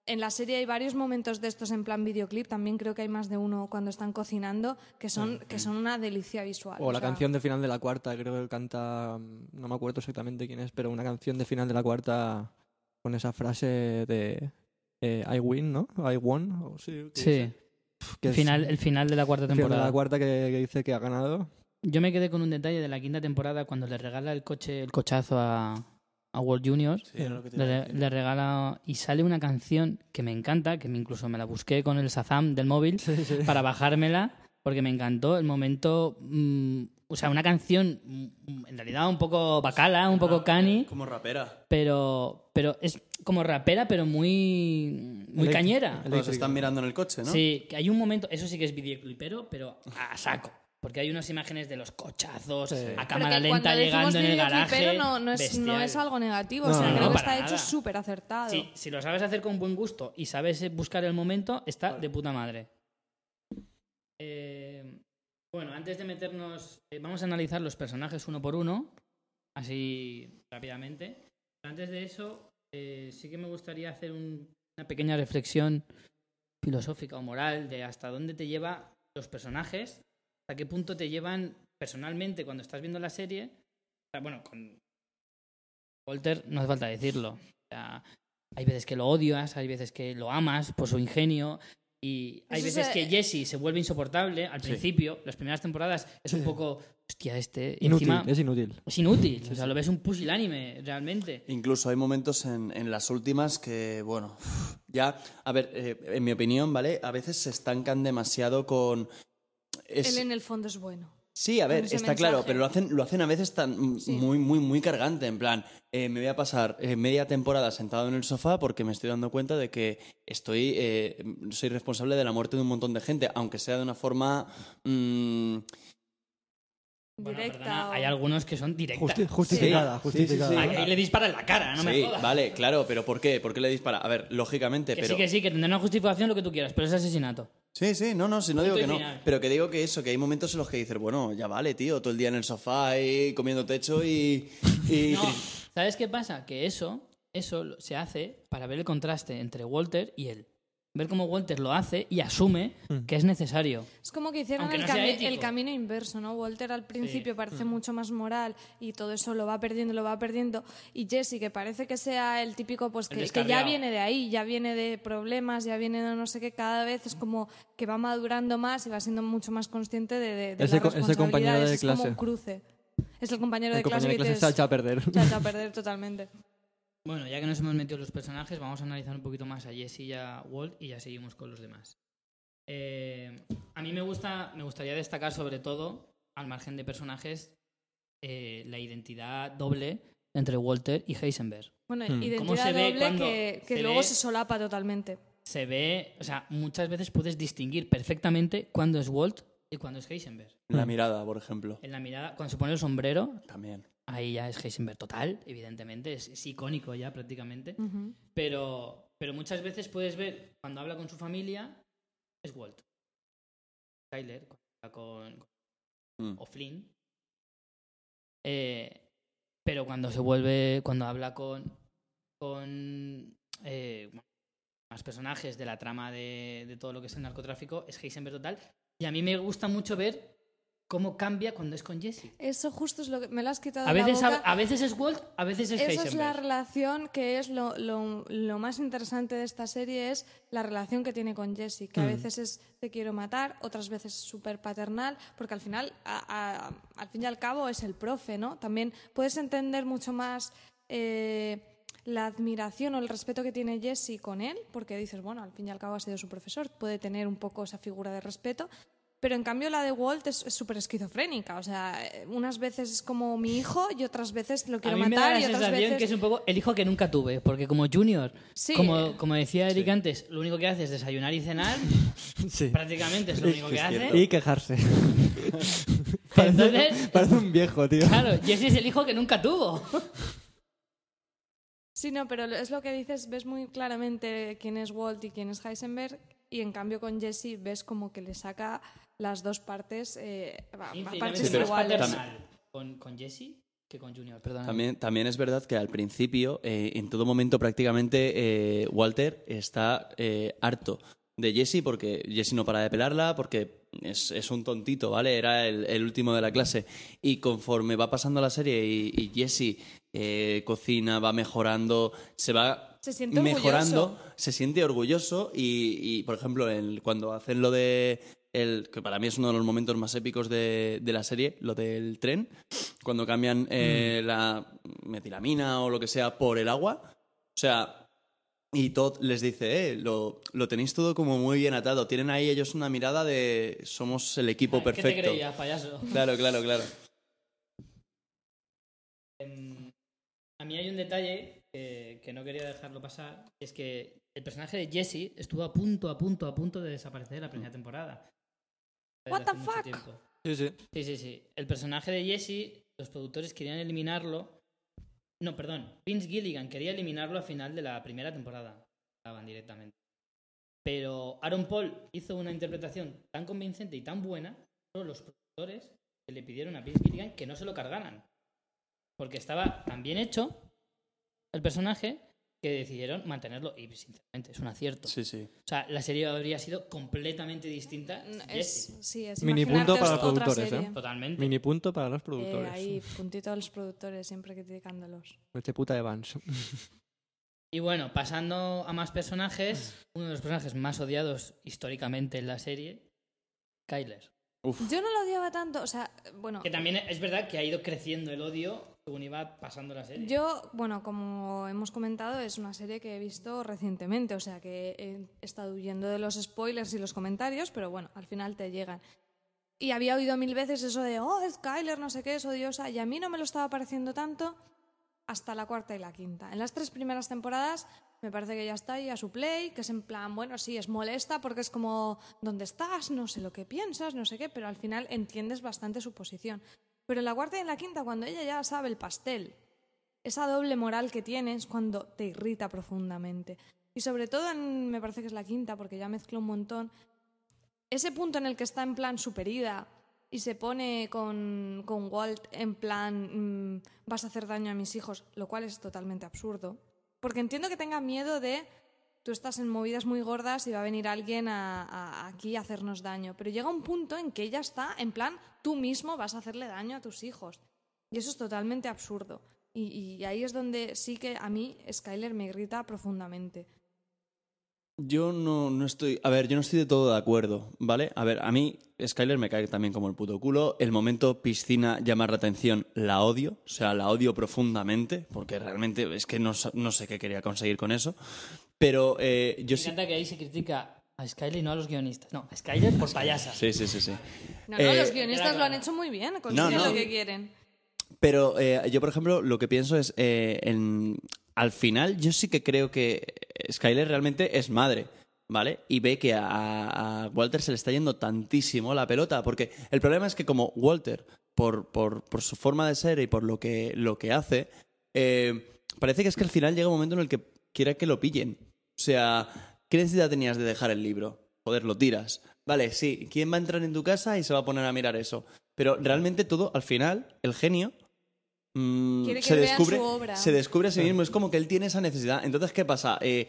[SPEAKER 3] En la serie hay varios momentos de estos en plan videoclip. También creo que hay más de uno cuando están cocinando que son, que son una delicia visual.
[SPEAKER 2] O la
[SPEAKER 3] sea,
[SPEAKER 2] canción de final de la cuarta, creo que canta, mm, no me acuerdo exactamente quién es, pero una canción de final de la cuarta con esa frase de eh, I win, ¿no? I won. o sí,
[SPEAKER 1] Sí, el final, el final de la cuarta
[SPEAKER 2] el final de
[SPEAKER 1] temporada.
[SPEAKER 2] la cuarta que, que dice que ha ganado.
[SPEAKER 1] Yo me quedé con un detalle de la quinta temporada cuando le regala el coche, el cochazo a, a World Juniors.
[SPEAKER 4] Sí,
[SPEAKER 1] Le, regala y sale una canción que me encanta, que me- incluso me la busqué con el Shazam del móvil para bajármela, porque me encantó el momento. mm, o sea, una canción mm, en realidad un poco bacala, un poco cani,
[SPEAKER 4] Como rapera.
[SPEAKER 1] pero, pero es como rapera, pero muy, muy
[SPEAKER 2] Elect-
[SPEAKER 1] cañera.
[SPEAKER 4] se están mirando en el coche, ¿no?
[SPEAKER 1] Sí, que hay un momento, eso sí que es videoclipero, pero a saco. Porque hay unas imágenes de los cochazos
[SPEAKER 2] Sí.
[SPEAKER 1] a
[SPEAKER 3] pero
[SPEAKER 1] cámara lenta llegando en el garaje.
[SPEAKER 3] videoclipero no, no, es, no
[SPEAKER 1] bestial.
[SPEAKER 3] es algo negativo.
[SPEAKER 2] No,
[SPEAKER 3] o sea,
[SPEAKER 2] no,
[SPEAKER 3] creo
[SPEAKER 2] no,
[SPEAKER 3] que está hecho súper acertado.
[SPEAKER 1] Sí, si lo sabes hacer con buen gusto y sabes buscar el momento, está de puta madre. Eh, bueno, antes de meternos, eh, vamos a analizar los personajes uno por uno, así rápidamente. Pero antes de eso, eh, sí que me gustaría hacer un- una pequeña reflexión filosófica o moral de hasta dónde te lleva los personajes, hasta qué punto te llevan personalmente cuando estás viendo la serie. O sea, bueno, con Walter no hace falta decirlo. O sea, hay veces que lo odias, hay veces que lo amas por su ingenio. Y hay
[SPEAKER 3] Eso
[SPEAKER 1] veces que Jesse se vuelve insoportable al
[SPEAKER 4] Sí.
[SPEAKER 1] principio, las primeras temporadas es un poco, hostia, este.
[SPEAKER 2] Inútil,
[SPEAKER 1] encima
[SPEAKER 2] es inútil.
[SPEAKER 1] es inútil. o sea, lo ves un pusilánime, realmente.
[SPEAKER 4] Incluso hay momentos en, en las últimas que, bueno, ya, a ver, eh, en mi opinión, ¿vale? A veces se estancan demasiado con... es-
[SPEAKER 3] Él en el fondo es bueno.
[SPEAKER 4] Sí, a ver, está claro, pero lo hacen, lo hacen a veces tan mm,
[SPEAKER 3] Sí.
[SPEAKER 4] muy, muy, muy cargante, en plan, eh, me voy a pasar eh, media temporada sentado en el sofá porque me estoy dando cuenta de que estoy, eh, soy responsable de la muerte de un montón de gente, aunque sea de una forma
[SPEAKER 1] Bueno,
[SPEAKER 3] Directa.
[SPEAKER 1] perdona, hay algunos que son directas.
[SPEAKER 2] Justi- justificada,
[SPEAKER 4] Sí, sí, sí,
[SPEAKER 2] justificada.
[SPEAKER 4] sí.
[SPEAKER 1] Ahí ahí le dispara en la cara, no me
[SPEAKER 4] sí,
[SPEAKER 1] jodas.
[SPEAKER 4] vale, claro, pero ¿por qué? ¿Por qué le dispara? A ver, lógicamente,
[SPEAKER 1] Que
[SPEAKER 4] pero...
[SPEAKER 1] sí, que sí, que tendrá una justificación lo que tú quieras, pero es asesinato.
[SPEAKER 4] Sí, sí, no, no, si no digo que no.
[SPEAKER 1] final.
[SPEAKER 4] Pero que digo que eso, que hay momentos en los que dices, bueno, ya vale, tío, todo el día en el sofá y comiendo techo y... y
[SPEAKER 1] No, ¿sabes qué pasa? Que eso, eso lo- se hace para ver el contraste entre Walter y él. Ver cómo Walter lo hace y asume
[SPEAKER 2] Mm.
[SPEAKER 1] que es necesario.
[SPEAKER 3] Es como que hicieron el,
[SPEAKER 1] no sea
[SPEAKER 3] cami-
[SPEAKER 1] ético.
[SPEAKER 3] el camino inverso, ¿no? Walter al principio parece mucho más moral y todo eso lo va perdiendo, lo va perdiendo. Y Jesse, que parece que sea el típico, pues
[SPEAKER 1] El
[SPEAKER 3] que, que ya viene de ahí, ya viene de problemas, ya viene de no sé qué, cada vez es como que va madurando más y va siendo mucho más consciente de, de, de
[SPEAKER 2] Ese
[SPEAKER 3] las
[SPEAKER 2] co- ese compañero
[SPEAKER 3] responsabilidades.
[SPEAKER 2] de
[SPEAKER 3] es como
[SPEAKER 2] clase.
[SPEAKER 3] un cruce. Es el compañero
[SPEAKER 2] El
[SPEAKER 3] de clase
[SPEAKER 2] compañero de
[SPEAKER 3] que
[SPEAKER 2] clase
[SPEAKER 3] te
[SPEAKER 2] está hecho a perder.
[SPEAKER 3] se ha hecho a perder totalmente.
[SPEAKER 1] Bueno, ya que nos hemos metido los personajes, vamos a analizar un poquito más a Jesse y a Walt y ya seguimos con los demás. Eh, a mí me gusta, me gustaría destacar sobre todo, al margen de personajes, eh, la identidad doble entre Walter y Heisenberg.
[SPEAKER 3] Bueno,
[SPEAKER 2] Hmm.
[SPEAKER 3] identidad
[SPEAKER 1] ¿Cómo se ve
[SPEAKER 3] doble que
[SPEAKER 1] se
[SPEAKER 3] luego
[SPEAKER 1] ve-
[SPEAKER 3] se solapa totalmente.
[SPEAKER 1] Se ve, o sea, muchas veces puedes distinguir perfectamente cuándo es Walt y cuándo es Heisenberg.
[SPEAKER 4] En la mirada, por ejemplo.
[SPEAKER 1] En la mirada, cuando se pone el sombrero,
[SPEAKER 4] También.
[SPEAKER 1] Ahí ya es Heisenberg total, evidentemente, es, es icónico ya prácticamente. Pero, pero muchas veces puedes ver, cuando habla con su familia, es Walt. Tyler, cuando habla con, con-
[SPEAKER 4] Mm.
[SPEAKER 1] o Flynn. Eh, pero cuando se vuelve, cuando habla con, con eh, más personajes de la trama de, de todo lo que es el narcotráfico, es Heisenberg total. Y a mí me gusta mucho ver cómo cambia cuando es con Jesse.
[SPEAKER 3] Eso justo es lo que me lo has quitado
[SPEAKER 1] A
[SPEAKER 3] de la
[SPEAKER 1] veces, a,
[SPEAKER 3] boca.
[SPEAKER 1] a veces es Walt, a veces es
[SPEAKER 3] Esa es la relación que es lo, lo- lo más interesante de esta serie, es la relación que tiene con Jesse, que a
[SPEAKER 2] Mm.
[SPEAKER 3] veces es te quiero matar, otras veces es súper paternal, porque al final, a- a- al fin y al cabo, es el profe, ¿no? También puedes entender mucho más eh, la admiración o el respeto que tiene Jesse con él, porque dices, bueno, al fin y al cabo ha sido su profesor, puede tener un poco esa figura de respeto, pero en cambio la de Walt es es súper esquizofrénica. O sea, unas veces es como mi hijo y otras veces lo
[SPEAKER 1] A
[SPEAKER 3] quiero
[SPEAKER 1] mí me da
[SPEAKER 3] matar
[SPEAKER 1] la
[SPEAKER 3] y otras
[SPEAKER 1] sensación
[SPEAKER 3] veces...
[SPEAKER 1] que es un poco el hijo que nunca tuve, porque como Junior,
[SPEAKER 3] Sí.
[SPEAKER 1] como, como decía Eric antes, lo único que hace es desayunar y cenar,
[SPEAKER 2] Sí.
[SPEAKER 1] prácticamente es lo único que hace.
[SPEAKER 4] cierto.
[SPEAKER 2] Y quejarse.
[SPEAKER 1] Entonces,
[SPEAKER 2] Parece un viejo, tío.
[SPEAKER 1] claro, Jesse es el hijo que nunca tuvo.
[SPEAKER 3] Sí, no, pero es lo que dices, ves muy claramente quién es Walt y quién es Heisenberg y en cambio con Jesse ves como que le saca las dos partes eh, a partes
[SPEAKER 4] Sí,
[SPEAKER 3] iguales.
[SPEAKER 1] con, con Jesse que con Junior, perdón.
[SPEAKER 4] También, también es verdad que al principio, eh, en todo momento prácticamente, eh, Walter está eh, harto de Jesse porque Jesse no para de pelarla, porque es, es un tontito, ¿vale? Era el, el último de la clase. Y conforme va pasando la serie y, y Jesse eh, cocina, va mejorando, se va
[SPEAKER 3] Se siente
[SPEAKER 4] mejorando,
[SPEAKER 3] orgulloso.
[SPEAKER 4] se siente orgulloso y, y, por ejemplo, el- cuando hacen lo de... El, que para mí es uno de los momentos más épicos de, de la serie, lo del tren, cuando cambian eh, la metilamina o lo que sea por el agua. O sea, y Todd les dice, eh, lo, lo tenéis todo como muy bien atado. Tienen ahí ellos una mirada de somos el equipo
[SPEAKER 1] ¿Qué te
[SPEAKER 4] perfecto.
[SPEAKER 1] creías, payaso?
[SPEAKER 4] Claro, claro, claro.
[SPEAKER 1] Em, a mí hay un detalle que, que no quería dejarlo pasar, es que el personaje de Jesse estuvo a punto, a punto, a punto de desaparecer la primera temporada.
[SPEAKER 3] What the fuck?
[SPEAKER 1] tiempo.
[SPEAKER 2] Sí, sí.
[SPEAKER 1] Sí, sí, sí. El personaje de Jesse, los productores querían eliminarlo. No, perdón. Vince Gilligan quería eliminarlo al final de la primera temporada. Estaban directamente. Pero Aaron Paul hizo una interpretación tan convincente y tan buena, solo los productores que le pidieron a Vince Gilligan que no se lo cargaran. Porque estaba tan bien hecho el personaje que decidieron mantenerlo. Y sinceramente, es un acierto.
[SPEAKER 4] Sí, sí.
[SPEAKER 1] O sea, la serie habría sido completamente distinta. sin
[SPEAKER 3] Es, sí, es
[SPEAKER 2] Mini punto para los productores. ¿eh?
[SPEAKER 1] Totalmente.
[SPEAKER 2] Mini punto para los
[SPEAKER 3] Eh,
[SPEAKER 2] productores.
[SPEAKER 3] ahí, puntito a los productores, siempre criticándolos.
[SPEAKER 2] Este puta Evans.
[SPEAKER 1] Y bueno, pasando a más personajes, uno de los personajes más odiados históricamente en la serie, Kyler.
[SPEAKER 4] Uf.
[SPEAKER 3] Yo no lo odiaba tanto, o sea, bueno,
[SPEAKER 1] Que también es verdad que ha ido creciendo el odio según iba pasando la serie.
[SPEAKER 3] yo, bueno, como hemos comentado, es una serie que he visto recientemente, o sea que he estado huyendo de los spoilers y los comentarios, pero bueno, al final te llegan. Y había oído mil veces eso de, oh, Skyler, no sé qué, es odiosa, y a mí no me lo estaba pareciendo tanto hasta la cuarta y la quinta. En las tres primeras temporadas me parece que ya está ahí a su play, que es en plan, bueno, sí, es molesta porque es como, ¿dónde estás? No sé lo que piensas, no sé qué, pero al final entiendes bastante su posición. Pero en la cuarta y en la quinta, cuando ella ya sabe el pastel, esa doble moral que tiene es cuando te irrita profundamente. Y sobre todo, me parece que es la quinta, porque ya mezclo un montón, ese punto en el que está en plan superida y se pone con, con Walt en plan mm, vas a hacer daño a mis hijos, lo cual es totalmente absurdo. Porque entiendo que tenga miedo de tú estás en movidas muy gordas y va a venir alguien a, a- aquí a hacernos daño. Pero llega un punto en que ella está en plan, tú mismo vas a hacerle daño a tus hijos. Y eso es totalmente absurdo. Y, y ahí es donde sí que a mí Skyler me irrita profundamente.
[SPEAKER 4] Yo no, no estoy. A ver, yo no estoy de todo de acuerdo, ¿vale? A ver, a mí Skyler me cae también como el puto culo. El momento piscina llamar la atención la odio. O sea, la odio profundamente. Porque realmente es que no, no sé qué quería conseguir con eso. Pero eh, yo
[SPEAKER 1] Me
[SPEAKER 4] sí.
[SPEAKER 1] encanta que ahí se critica a Skyler y no a los guionistas. No, a Skyler por payasa.
[SPEAKER 4] Sí, sí, sí, sí.
[SPEAKER 3] No, no,
[SPEAKER 4] Eh,
[SPEAKER 3] los guionistas
[SPEAKER 1] era
[SPEAKER 3] lo han hecho muy bien, consiguen
[SPEAKER 4] no.
[SPEAKER 3] lo que quieren.
[SPEAKER 4] Pero eh, yo, por ejemplo, lo que pienso es, eh, en- al final, yo sí que creo que Skyler realmente es madre, ¿vale? Y ve que a, a Walter se le está yendo tantísimo la pelota, porque el problema es que como Walter, por, por, por su forma de ser y por lo que, lo que hace, eh, parece que es que al final llega un momento en el que quiere que lo pillen. O sea, ¿qué necesidad tenías de dejar el libro? Joder, lo tiras. Vale, sí, ¿quién va a entrar en tu casa y se va a poner a mirar eso? Pero realmente todo, al final, el genio mm,
[SPEAKER 3] Quiere que
[SPEAKER 4] se descubre
[SPEAKER 3] su obra.
[SPEAKER 4] se descubre a sí mismo es como que él tiene esa necesidad entonces qué pasa Eh,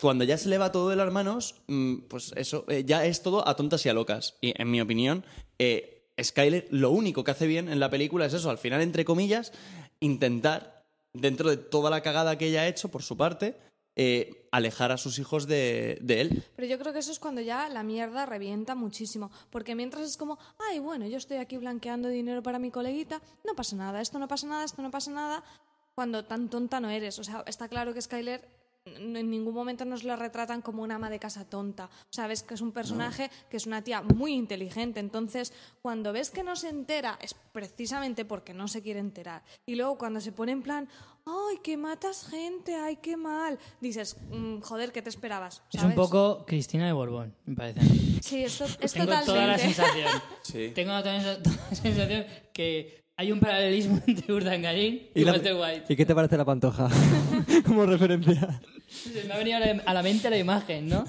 [SPEAKER 4] cuando ya se le va todo de las manos mm, pues eso eh, ya es todo a tontas y a locas y en mi opinión eh, Skyler lo único que hace bien en la película es eso al final entre comillas intentar dentro de toda la cagada que ella ha hecho por su parte eh, alejar a sus hijos de, de él
[SPEAKER 3] Pero yo creo que eso es cuando ya la mierda revienta muchísimo. Porque mientras es como, ay, bueno, yo estoy aquí blanqueando dinero para mi coleguita, no pasa nada, esto no pasa nada, esto no pasa nada, cuando tan tonta no eres. O sea, está claro que Skyler en ningún momento nos la retratan como una ama de casa tonta. O sea, ves que es un personaje que es una tía muy inteligente. Entonces, cuando ves que no se entera, es precisamente porque no se quiere enterar. Y luego cuando se pone en plan, ay, que matas gente, ay, qué mal, dices, "Mm, joder, ¿qué te esperabas?
[SPEAKER 1] Es
[SPEAKER 3] ¿sabes?
[SPEAKER 1] un poco Cristina de Borbón, me parece.
[SPEAKER 3] Sí, esto es
[SPEAKER 1] Tengo toda la sensación.
[SPEAKER 4] Sí.
[SPEAKER 1] Tengo toda la sensación que hay un paralelismo entre Urdangarín y,
[SPEAKER 2] la-
[SPEAKER 1] Walter White.
[SPEAKER 2] ¿Y qué te parece la pantoja? Como referencia.
[SPEAKER 1] Se Me ha venido a la, a la mente la imagen, ¿no?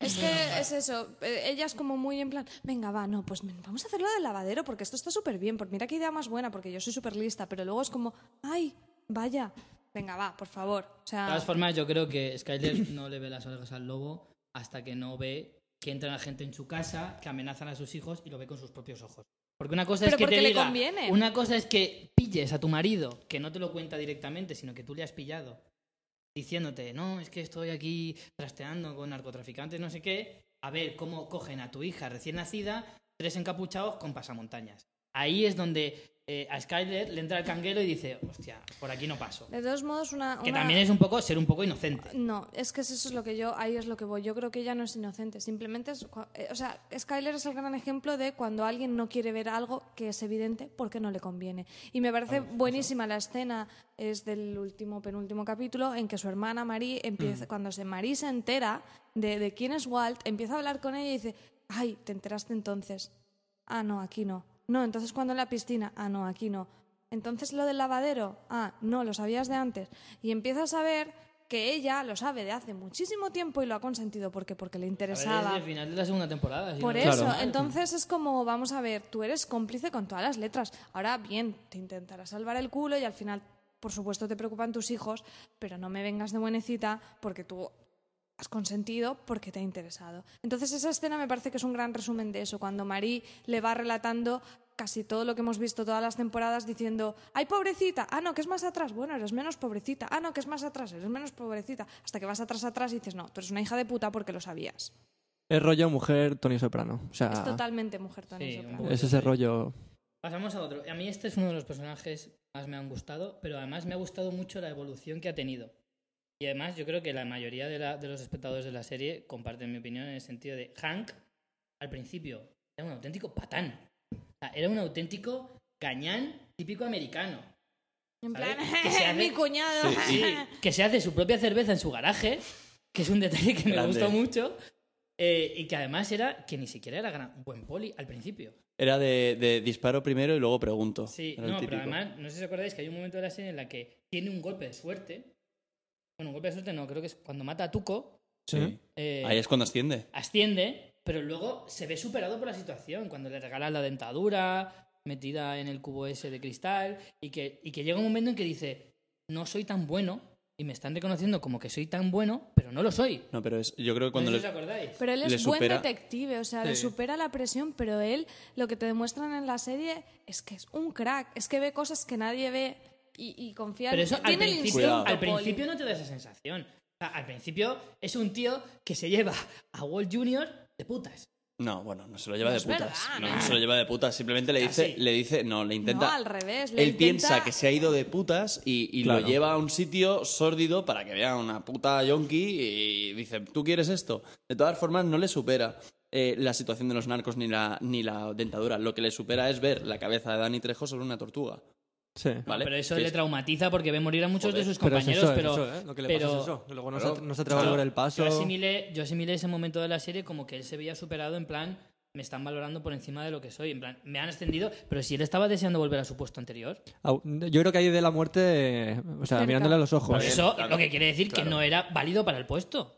[SPEAKER 3] Es que es eso. eh, Ella es como muy en plan, venga, va, no, pues vamos a hacerlo del lavadero porque esto está súper bien. Pues mira qué idea más buena, porque yo soy súper lista. Pero luego es como, ay, vaya, venga, va, por favor. O
[SPEAKER 1] De
[SPEAKER 3] sea,
[SPEAKER 1] todas formas, yo creo que Skyler no le ve las orejas al lobo hasta que no ve que entra la gente en su casa, que amenazan a sus hijos y lo ve con sus propios ojos. Porque una cosa
[SPEAKER 3] Pero
[SPEAKER 1] es que te
[SPEAKER 3] porque le
[SPEAKER 1] diga,
[SPEAKER 3] conviene.
[SPEAKER 1] una cosa es que pilles a tu marido, que no te lo cuenta directamente, sino que tú le has pillado, diciéndote, no, es que estoy aquí trasteando con narcotraficantes, no sé qué, a ver cómo cogen a tu hija recién nacida, tres encapuchados con pasamontañas. Ahí es donde eh, a Skyler le entra el canguelo y dice, hostia, por aquí no paso.
[SPEAKER 3] de todos modos, una.
[SPEAKER 1] Que también es un poco ser un poco inocente.
[SPEAKER 3] No, es que eso es lo que yo, ahí es lo que voy. Yo creo que ella no es inocente, simplemente es, eh, o sea, Skyler es el gran ejemplo de cuando alguien no quiere ver algo que es evidente porque no le conviene. Y me parece buenísima la escena, es del último, penúltimo capítulo, en que su hermana Marie empieza, cuando se Marie se entera de, de quién es Walt, empieza a hablar con ella y dice, ay, te enteraste entonces. Ah, no, aquí no. No, entonces cuando en la piscina, ah, no, aquí no. Entonces lo del lavadero, ah, no, lo sabías de antes. Y empiezas a ver que ella lo sabe de hace muchísimo tiempo y lo ha consentido porque porque le
[SPEAKER 1] A ver,
[SPEAKER 3] interesaba.
[SPEAKER 1] el final de la segunda temporada. si
[SPEAKER 3] Por
[SPEAKER 1] no
[SPEAKER 3] eso, entonces es como, vamos a ver, tú eres cómplice con todas las letras. Ahora bien, te intentarás salvar el culo y al final, por supuesto, te preocupan tus hijos, pero no me vengas de buenecita porque tú has consentido porque te ha interesado. Entonces esa escena me parece que es un gran resumen de eso, cuando Marie le va relatando casi todo lo que hemos visto todas las temporadas diciendo, ay pobrecita, ah no, que es más atrás, bueno, eres menos pobrecita, ah no, que es más atrás, eres menos pobrecita, hasta que vas atrás atrás y dices, no, tú eres una hija de puta porque lo sabías.
[SPEAKER 2] Es rollo mujer Tony Soprano. O sea,
[SPEAKER 3] Es totalmente mujer Tony
[SPEAKER 1] Sí,
[SPEAKER 3] Soprano.
[SPEAKER 2] es ese rollo.
[SPEAKER 1] Pasamos a otro. A mí este es uno de los personajes que más me han gustado, pero además me ha gustado mucho la evolución que ha tenido. Y además yo creo que la mayoría de, la- de los espectadores de la serie comparten mi opinión en el sentido de Hank, al principio, era un auténtico patán. O sea, era un auténtico gañán típico americano.
[SPEAKER 3] En plan,
[SPEAKER 1] Que se hace-
[SPEAKER 3] mi cuñado.
[SPEAKER 1] Sí, que se hace su propia cerveza en su garaje, que es un detalle que me
[SPEAKER 4] Grande.
[SPEAKER 1] gustó mucho, eh, y que además era que ni siquiera era gran- buen poli al principio.
[SPEAKER 4] Era de, de disparo primero y luego pregunto.
[SPEAKER 1] Sí, no, pero además, no sé si os acordáis que hay un momento de la serie en la que tiene un golpe de suerte. Bueno, un golpe de suerte no, creo que es cuando mata a Tuco,
[SPEAKER 4] Sí.
[SPEAKER 1] eh,
[SPEAKER 4] Ahí es cuando asciende.
[SPEAKER 1] asciende, pero luego se ve superado por la situación, cuando le regalan la dentadura metida en el cubo ese de cristal y que, y que llega un momento en que dice, no soy tan bueno y me están reconociendo como que soy tan bueno, pero no lo soy.
[SPEAKER 4] No, pero es, yo creo que cuando
[SPEAKER 1] no sé
[SPEAKER 4] le-
[SPEAKER 1] si os acordáis.
[SPEAKER 3] Pero él
[SPEAKER 4] Le
[SPEAKER 3] es buen
[SPEAKER 4] supera-
[SPEAKER 3] detective, o sea, le
[SPEAKER 2] Sí.
[SPEAKER 3] supera la presión, pero él lo que te demuestran en la serie es que es un crack, es que ve cosas que nadie ve y, y confía
[SPEAKER 1] Pero
[SPEAKER 3] en
[SPEAKER 1] eso al
[SPEAKER 3] Tiene
[SPEAKER 1] principio, al principio no te da esa sensación. O sea, al principio es un tío que se lleva a Walt Jr. de putas.
[SPEAKER 4] No, bueno, no se lo lleva
[SPEAKER 3] No
[SPEAKER 4] de putas.
[SPEAKER 3] verdad,
[SPEAKER 4] no,
[SPEAKER 3] no.
[SPEAKER 4] no se lo lleva de putas. Simplemente le dice,
[SPEAKER 1] Casi.
[SPEAKER 4] le dice, no, le intenta.
[SPEAKER 3] No, al revés. le
[SPEAKER 4] Él
[SPEAKER 3] intenta-
[SPEAKER 4] piensa que se ha ido de putas y, y
[SPEAKER 2] Claro.
[SPEAKER 4] lo lleva a un sitio sórdido para que vea una puta yonki y dice, ¿tú quieres esto? De todas formas, no le supera eh, la situación de los narcos ni la, ni la dentadura. Lo que le supera es ver la cabeza de Dani Trejo sobre una tortuga.
[SPEAKER 2] Sí.
[SPEAKER 4] ¿vale?
[SPEAKER 1] Pero eso le
[SPEAKER 4] es-
[SPEAKER 1] traumatiza porque ve morir a muchos
[SPEAKER 4] Joder.
[SPEAKER 1] de sus
[SPEAKER 2] Pero es
[SPEAKER 1] compañeros,
[SPEAKER 2] eso, es
[SPEAKER 1] pero,
[SPEAKER 2] eso, ¿eh? Lo que le
[SPEAKER 1] pero-
[SPEAKER 2] pasa es eso. que Luego no, se, no se atreve a volver el paso.
[SPEAKER 1] Yo asimilé, yo asimilé ese momento de la serie como que él se veía superado en plan, me están valorando por encima de lo que soy. En plan, me han ascendido, pero si él estaba deseando volver a su puesto anterior.
[SPEAKER 2] Yo creo que ahí de la muerte, o sea,
[SPEAKER 3] Cerca.
[SPEAKER 2] mirándole a los ojos.
[SPEAKER 1] Por eso,
[SPEAKER 4] claro,
[SPEAKER 1] lo que quiere decir
[SPEAKER 4] claro.
[SPEAKER 1] que no era válido para el puesto.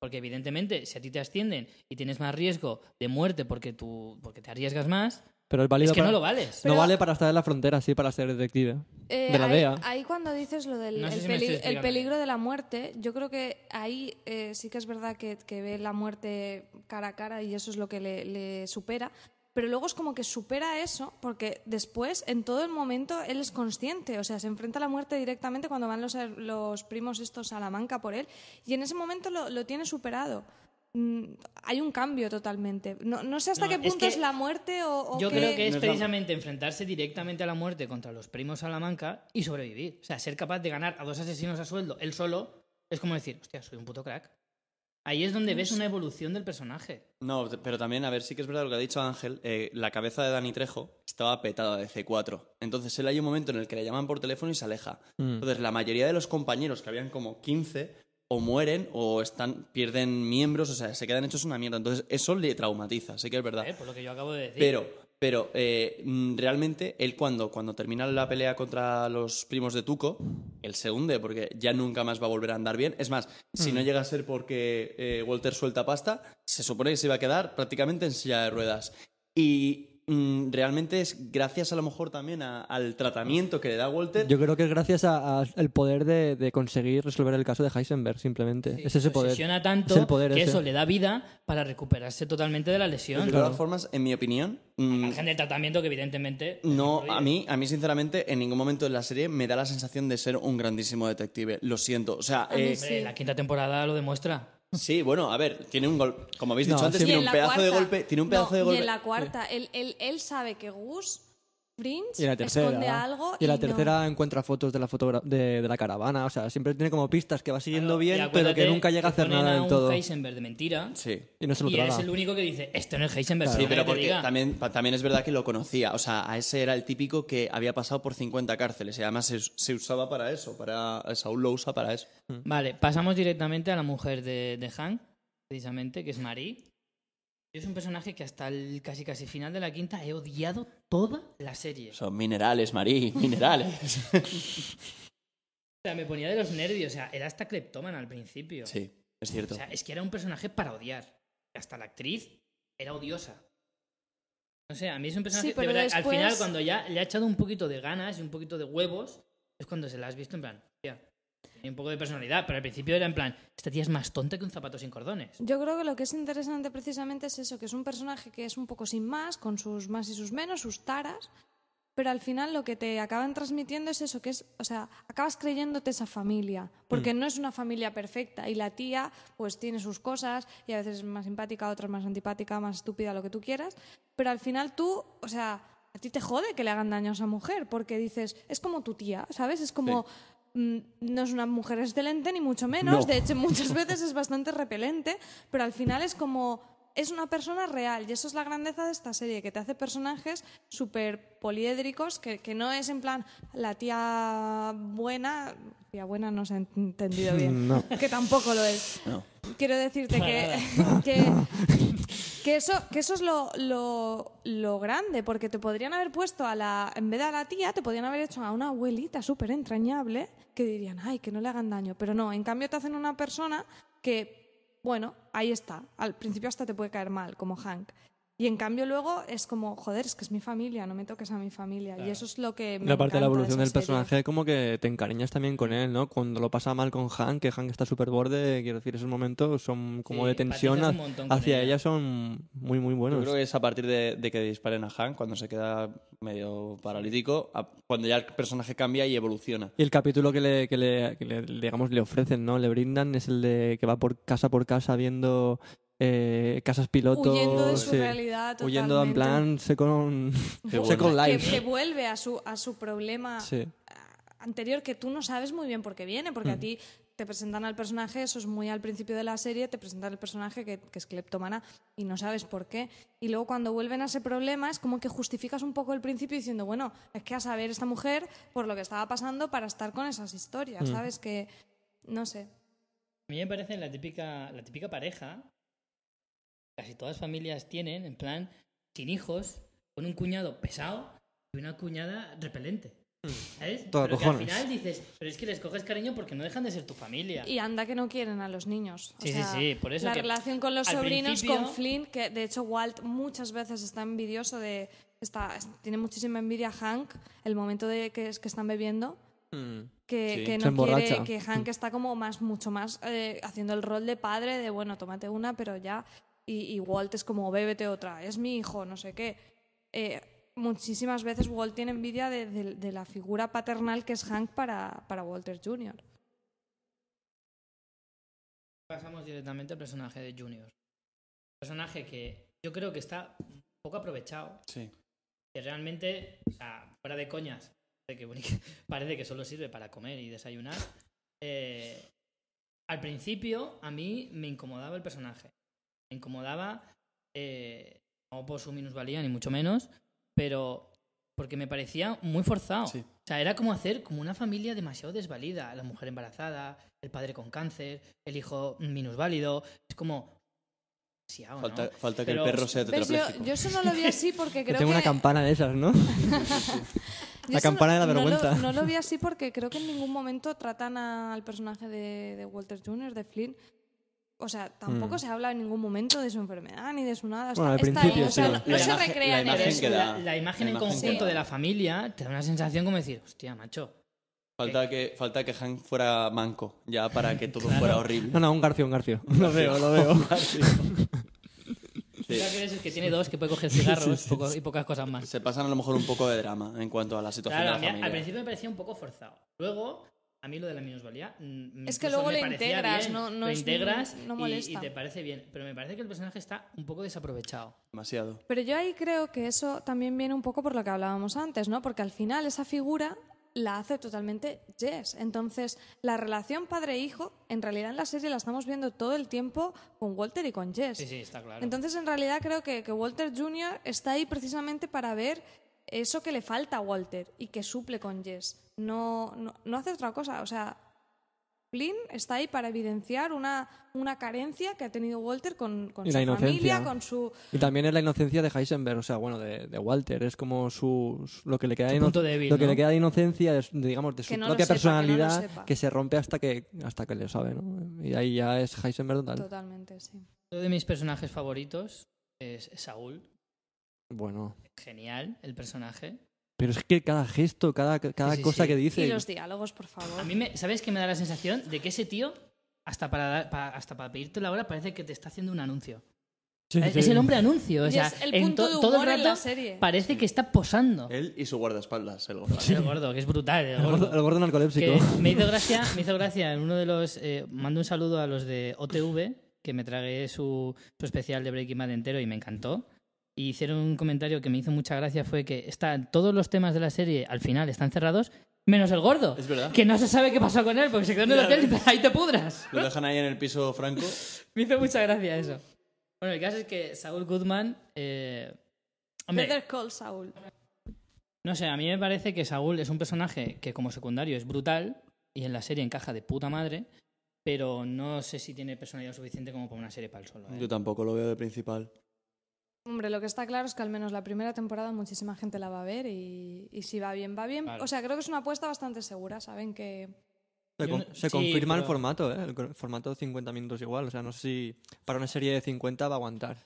[SPEAKER 1] Porque evidentemente, si a ti te ascienden y tienes más riesgo de muerte porque, tú, porque te arriesgas más,
[SPEAKER 2] Pero es válido
[SPEAKER 1] es que
[SPEAKER 2] para...
[SPEAKER 1] no lo vales.
[SPEAKER 3] Pero-
[SPEAKER 2] No vale para estar en la frontera, sí, para ser detective.
[SPEAKER 3] Eh,
[SPEAKER 2] de la
[SPEAKER 3] ahí,
[SPEAKER 2] DEA.
[SPEAKER 3] ahí cuando dices lo del
[SPEAKER 1] No
[SPEAKER 3] el
[SPEAKER 1] si
[SPEAKER 3] peli- peligro de la muerte, yo creo que ahí eh, sí que es verdad que, que ve la muerte cara a cara y eso es lo que le, le supera. Pero luego es como que supera eso porque después, en todo el momento, él es consciente. O sea, se enfrenta a la muerte directamente cuando van los, los primos estos a la manca por él. Y en ese momento lo, lo tiene superado. Mm, hay un cambio totalmente. No, no sé hasta
[SPEAKER 1] No,
[SPEAKER 3] qué
[SPEAKER 1] es
[SPEAKER 3] punto
[SPEAKER 1] que
[SPEAKER 3] es, la muerte o, o
[SPEAKER 1] Yo
[SPEAKER 3] qué-
[SPEAKER 1] creo que es precisamente enfrentarse directamente a la muerte contra los primos Salamanca y sobrevivir. O sea, ser capaz de ganar a dos asesinos a sueldo, él solo, es como decir, hostia, soy un puto crack. Ahí es donde ves una evolución del personaje.
[SPEAKER 4] No, pero también, a ver, sí que es verdad lo que ha dicho Ángel. eh, la cabeza de Dani Trejo estaba petada de C4. Entonces él hay un momento en el que le llaman por teléfono y se aleja.
[SPEAKER 2] Mm.
[SPEAKER 4] Entonces la mayoría de los compañeros, que habían como 15, o mueren o están pierden miembros, o sea, se quedan hechos una mierda. Entonces eso le traumatiza, sí que es verdad.
[SPEAKER 1] ¿eh? Por lo que yo acabo de decir.
[SPEAKER 4] Pero, pero eh, mm, realmente él cuando, cuando termina la pelea contra los primos de Tuco, él se hunde porque ya nunca más va a volver a andar bien. Es más, si no llega a ser porque eh, Walter suelta pasta, se supone que se iba a quedar prácticamente en silla de ruedas. Y realmente es gracias a lo mejor también a- al tratamiento que le da Walter.
[SPEAKER 2] Yo creo que es gracias al poder de, de conseguir resolver el caso de Heisenberg, simplemente.
[SPEAKER 1] Sí,
[SPEAKER 2] es ese
[SPEAKER 1] se
[SPEAKER 2] poder.
[SPEAKER 1] tanto
[SPEAKER 2] Es el poder
[SPEAKER 1] que
[SPEAKER 2] ese.
[SPEAKER 1] eso le da vida para recuperarse totalmente de la
[SPEAKER 4] Pues
[SPEAKER 1] lesión.
[SPEAKER 4] de todas formas, en mi opinión, mm,
[SPEAKER 1] Margen del tratamiento que evidentemente...
[SPEAKER 4] No, a mí, a mí sinceramente, en ningún momento de la serie me da la sensación de ser un grandísimo detective. Lo siento. O sea, eh,
[SPEAKER 3] sí.
[SPEAKER 1] La quinta temporada lo demuestra.
[SPEAKER 4] Sí, bueno, a ver, tiene un gol. Como habéis dicho
[SPEAKER 2] No,
[SPEAKER 4] antes, tiene
[SPEAKER 3] en
[SPEAKER 4] un pedazo de golpe. Tiene un pedazo
[SPEAKER 3] no,
[SPEAKER 4] de golpe.
[SPEAKER 3] Y en la cuarta, él, él, él sabe que Gus
[SPEAKER 2] Y en la tercera.
[SPEAKER 3] esconde algo.
[SPEAKER 2] y la
[SPEAKER 3] no-
[SPEAKER 2] tercera encuentra fotos de la, fotogra- de, de la caravana. O sea, siempre tiene como pistas que va siguiendo
[SPEAKER 1] Claro,
[SPEAKER 2] bien, pero que nunca llega a hacer nada del todo.
[SPEAKER 1] Heisenberg de mentira.
[SPEAKER 4] Sí.
[SPEAKER 2] Y no se lo
[SPEAKER 1] Y
[SPEAKER 2] traga.
[SPEAKER 1] eres el único que dice, esto no es Heisenberg.
[SPEAKER 4] Sí,
[SPEAKER 1] perdona
[SPEAKER 4] pero porque
[SPEAKER 1] diga".
[SPEAKER 4] también, también es verdad que lo conocía. O sea, a ese era el típico que había pasado por 50 cárceles. Y además se, se usaba para eso. Para, Saúl lo usa para eso.
[SPEAKER 1] Vale, pasamos directamente a la mujer de, de Hank, precisamente, que es Marie. Es un personaje que hasta el casi casi final de la quinta he odiado toda la serie. O
[SPEAKER 4] Son minerales, Marí, minerales.
[SPEAKER 1] sea, me ponía de los nervios. O sea, era hasta cleptómana al principio.
[SPEAKER 4] sí, es cierto.
[SPEAKER 1] O sea, es que era un personaje para odiar. Hasta la actriz era odiosa. No sé, a mí es un personaje
[SPEAKER 3] Sí,
[SPEAKER 1] de
[SPEAKER 3] pero
[SPEAKER 1] verdad, al
[SPEAKER 3] después-
[SPEAKER 1] final cuando ya le ha echado un poquito de ganas y un poquito de huevos, es cuando se la has visto en plan, un poco de personalidad, pero al principio era en plan, esta tía es más tonta que un zapato sin cordones.
[SPEAKER 3] Yo creo que lo que es interesante precisamente es eso, que es un personaje que es un poco sin más, con sus más y sus menos, sus taras, pero al final lo que te acaban transmitiendo es eso, que es, o sea, acabas creyéndote esa familia, porque no es una familia perfecta y la tía pues tiene sus cosas y a veces es más simpática, otras más antipática, más estúpida, lo que tú quieras, pero al final tú, o sea, a ti te jode que le hagan daño a esa mujer, porque dices, es como tu tía, ¿sabes? Es como... mm, No es una mujer excelente, ni mucho menos.
[SPEAKER 4] No.
[SPEAKER 3] De hecho, muchas veces es bastante repelente, pero al final es como. Es una persona real y eso es la grandeza de esta serie, que te hace personajes súper poliédricos, que, que no es en plan la tía buena. Tía buena no se ha entendido bien.
[SPEAKER 2] No.
[SPEAKER 3] Que tampoco lo es.
[SPEAKER 4] No.
[SPEAKER 3] Quiero decirte que, que, que eso, que eso es lo, lo, lo grande, porque te podrían haber puesto a la. En vez de a la tía, te podrían haber hecho a una abuelita súper entrañable que dirían, ay, que no le hagan daño. Pero no, en cambio te hacen una persona que, bueno, ahí está. Al principio hasta te puede caer mal, como Hank. Y en cambio luego es como, joder, es que es mi familia, no me toques a mi familia. Y eso es lo que me
[SPEAKER 2] La parte de la evolución del
[SPEAKER 3] serie.
[SPEAKER 2] personaje, como que te encariñas también con él, ¿no? Cuando lo pasa mal con Hank, que Hank está súper borde, quiero decir, esos momentos son como
[SPEAKER 1] Sí,
[SPEAKER 2] de tensión hacia
[SPEAKER 1] ella.
[SPEAKER 2] ella, son muy, muy
[SPEAKER 4] Yo
[SPEAKER 2] buenos.
[SPEAKER 4] creo que es a partir de, de que disparen a Hank, cuando se queda medio paralítico, a- cuando ya el personaje cambia y evoluciona.
[SPEAKER 2] Y el capítulo que le, que le, que le- digamos, le ofrecen, ¿no? Le brindan es el de que va por casa por casa viendo eh, casas piloto.
[SPEAKER 3] Huyendo de su
[SPEAKER 2] sí.
[SPEAKER 3] realidad
[SPEAKER 2] Huyendo en
[SPEAKER 3] totalmente.
[SPEAKER 2] plan Second, second
[SPEAKER 3] que,
[SPEAKER 2] Life.
[SPEAKER 3] que vuelve a su, a su problema
[SPEAKER 2] Sí.
[SPEAKER 3] anterior que tú no sabes muy bien por qué viene, porque a
[SPEAKER 2] Mm.
[SPEAKER 3] ti te presentan al personaje, eso es muy al principio de la serie, te presentan el personaje que, que es cleptómana y no sabes por qué. Y luego cuando vuelven a ese problema es como que justificas un poco el principio diciendo, bueno, es que a saber esta mujer por lo que estaba pasando para estar con esas historias,
[SPEAKER 2] Mm.
[SPEAKER 3] ¿sabes? Que, no sé.
[SPEAKER 1] A mí me parece la típica, la típica pareja, casi todas familias tienen, en plan, sin hijos, con un cuñado pesado y una cuñada repelente. ¿Sabes?
[SPEAKER 2] Todo
[SPEAKER 1] pero que al final dices, pero es que les coges cariño porque no dejan de ser tu familia.
[SPEAKER 3] Y anda que no quieren a los niños. O
[SPEAKER 1] Sí, sí,
[SPEAKER 3] sea,
[SPEAKER 1] sí, por eso
[SPEAKER 3] La
[SPEAKER 1] que
[SPEAKER 3] relación con los sobrinos,
[SPEAKER 1] principio-
[SPEAKER 3] con Flynn, que de hecho Walt muchas veces está envidioso de. Está, tiene muchísima envidia a Hank, el momento de que, es que están bebiendo.
[SPEAKER 2] Mm.
[SPEAKER 3] Que,
[SPEAKER 4] Sí.
[SPEAKER 3] que
[SPEAKER 2] Se
[SPEAKER 3] no quiere, que Hank está como más, mucho más eh, haciendo el rol de padre, de bueno, tómate una, pero ya. Y, y Walt es como, bébete otra, es mi hijo, no sé qué. Eh, muchísimas veces Walt tiene envidia de, de- de la figura paternal que es Hank para, para Walter Jr.
[SPEAKER 1] Pasamos directamente al personaje de Junior. Personaje que yo creo que está un poco aprovechado.
[SPEAKER 4] Sí.
[SPEAKER 1] Que realmente, o sea, fuera de coñas, de que única- parece que solo sirve para comer y desayunar. eh, al principio, a mí me incomodaba el personaje. Me incomodaba, eh, no por su minusvalía, ni mucho menos, pero porque me parecía muy forzado.
[SPEAKER 4] Sí.
[SPEAKER 1] O sea, era como hacer como una familia demasiado desvalida. La mujer embarazada, el padre con cáncer, el hijo minusválido. Es como... demasiado, ¿no?
[SPEAKER 4] Falta, falta que
[SPEAKER 1] Pero-
[SPEAKER 4] el perro sea
[SPEAKER 3] ¿Ves? Yo,
[SPEAKER 4] tetrapléjico.
[SPEAKER 3] yo eso no lo vi así porque
[SPEAKER 2] Que
[SPEAKER 3] creo
[SPEAKER 2] tengo
[SPEAKER 3] que...
[SPEAKER 2] una campana de esas, ¿no? la campana de la
[SPEAKER 3] no lo-
[SPEAKER 2] vergüenza.
[SPEAKER 3] No lo, vi así porque creo que en ningún momento tratan a- al personaje de, de Walter Jr., de Flynn. O sea, tampoco
[SPEAKER 2] Mm.
[SPEAKER 3] se habla en ningún momento de su enfermedad ni de su nada.
[SPEAKER 2] Bueno, al
[SPEAKER 3] está ahí,
[SPEAKER 2] principio
[SPEAKER 3] o sea,
[SPEAKER 2] sí.
[SPEAKER 3] no, se
[SPEAKER 4] imagen-
[SPEAKER 3] recrea
[SPEAKER 4] la
[SPEAKER 3] en
[SPEAKER 4] imagen
[SPEAKER 1] es
[SPEAKER 4] da-
[SPEAKER 1] la, la imagen
[SPEAKER 4] la
[SPEAKER 1] en
[SPEAKER 4] imagen
[SPEAKER 1] conjunto de la familia te da una sensación como decir, hostia, macho.
[SPEAKER 4] Falta que, falta que Hank fuera manco, ya para que todo
[SPEAKER 1] Claro.
[SPEAKER 4] fuera horrible.
[SPEAKER 2] No, no, un garcio, un garcio. Lo veo, lo veo.
[SPEAKER 4] Sí.
[SPEAKER 1] Que eres el que tiene dos, que puede coger cigarros poco- y pocas cosas más.
[SPEAKER 4] Se pasan a lo mejor un poco de drama en cuanto a la situación
[SPEAKER 1] Claro,
[SPEAKER 4] de la
[SPEAKER 1] al
[SPEAKER 4] familia.
[SPEAKER 1] principio me parecía un poco forzado. Luego, a mí lo de la minusvalía. mm,
[SPEAKER 3] Es que luego
[SPEAKER 1] parecía
[SPEAKER 3] integras,
[SPEAKER 1] bien.
[SPEAKER 3] no- no
[SPEAKER 1] lo
[SPEAKER 3] es-
[SPEAKER 1] integras
[SPEAKER 3] no
[SPEAKER 1] y-
[SPEAKER 3] molesta.
[SPEAKER 1] Y, te parece bien. Pero me parece que el personaje está un poco desaprovechado.
[SPEAKER 4] Demasiado.
[SPEAKER 3] Pero yo ahí creo que eso también viene un poco por lo que hablábamos antes, ¿no? Porque al final esa figura la hace totalmente Jess. Entonces, la relación padre-hijo, en realidad en la serie la estamos viendo todo el tiempo con Walter y con Jess.
[SPEAKER 1] Sí, sí, está claro.
[SPEAKER 3] Entonces, en realidad creo que, que Walter Jr. está ahí precisamente para ver eso que le falta a Walter y que suple con Jess. No, no, no hace otra cosa. O sea, Flynn está ahí para evidenciar una, una carencia que ha tenido Walter con, con su
[SPEAKER 2] inocencia.
[SPEAKER 3] familia, con su...
[SPEAKER 2] Y también es la inocencia de Heisenberg, o sea, bueno, de, de Walter. Es como su, su- lo que le queda
[SPEAKER 1] Su
[SPEAKER 2] de ino-
[SPEAKER 1] punto débil,
[SPEAKER 2] lo que
[SPEAKER 1] ¿no?
[SPEAKER 2] le queda de inocencia, de, digamos, de su
[SPEAKER 3] no
[SPEAKER 2] propia
[SPEAKER 3] sepa, que no lo
[SPEAKER 2] personalidad que se rompe hasta que hasta que le sabe, ¿no? Y ahí ya es Heisenberg total.
[SPEAKER 3] Totalmente, sí.
[SPEAKER 1] Uno de mis personajes favoritos es Saúl.
[SPEAKER 2] Bueno,
[SPEAKER 1] Genial el personaje.
[SPEAKER 2] pero es que cada gesto, cada, cada
[SPEAKER 1] Sí, sí,
[SPEAKER 2] cosa
[SPEAKER 1] sí.
[SPEAKER 2] que dice.
[SPEAKER 3] Y los diálogos, por favor.
[SPEAKER 1] A mí, me, ¿sabes qué me da la sensación? De que ese tío, hasta para, dar- hasta para pedirte la hora, parece que te está haciendo un anuncio.
[SPEAKER 2] Sí,
[SPEAKER 1] es,
[SPEAKER 2] sí.
[SPEAKER 1] es el hombre anuncio. O
[SPEAKER 3] Y
[SPEAKER 1] sea,
[SPEAKER 3] es el
[SPEAKER 1] en
[SPEAKER 3] punto
[SPEAKER 1] to-
[SPEAKER 3] de
[SPEAKER 1] todo el
[SPEAKER 3] humor en
[SPEAKER 1] rato
[SPEAKER 3] la serie.
[SPEAKER 1] parece que está posando.
[SPEAKER 4] Él y su guardaespaldas, el gordo.
[SPEAKER 1] El gordo, que es brutal. El
[SPEAKER 2] El gordo, el gordo.
[SPEAKER 1] Que me hizo gracia, me hizo gracia en uno de los. Eh, mando un saludo a los de OTV, que me tragué su, su especial de Breaking Bad entero y me encantó. Y hicieron un comentario que me hizo mucha gracia: fue que están todos los temas de la serie al final están cerrados, menos el gordo.
[SPEAKER 4] Es verdad.
[SPEAKER 1] Que no se sabe qué pasó con él, porque se quedó en el hotel y ahí te pudras.
[SPEAKER 4] Lo dejan ahí en el piso franco.
[SPEAKER 1] Me hizo mucha gracia eso. Bueno, el caso es que Saul Goodman. Eh, hombre,
[SPEAKER 3] Better Call Saul.
[SPEAKER 1] no sé, a mí me parece que Saúl es un personaje que como secundario es brutal y en la serie encaja de puta madre, pero no sé si tiene personalidad suficiente como para una serie para el solo. ¿eh?
[SPEAKER 4] Yo tampoco lo veo de principal.
[SPEAKER 3] Hombre, lo que está claro es que al menos la primera temporada muchísima gente la va a ver y, y si va bien, va bien. O sea, creo que es una apuesta bastante segura. Saben que,
[SPEAKER 2] Se,
[SPEAKER 1] Yo
[SPEAKER 2] con-
[SPEAKER 1] no-
[SPEAKER 2] se
[SPEAKER 1] sí,
[SPEAKER 2] confirma el formato, ¿eh? El formato 50 minutos igual. O sea, no sé si para una serie de 50 va a aguantar.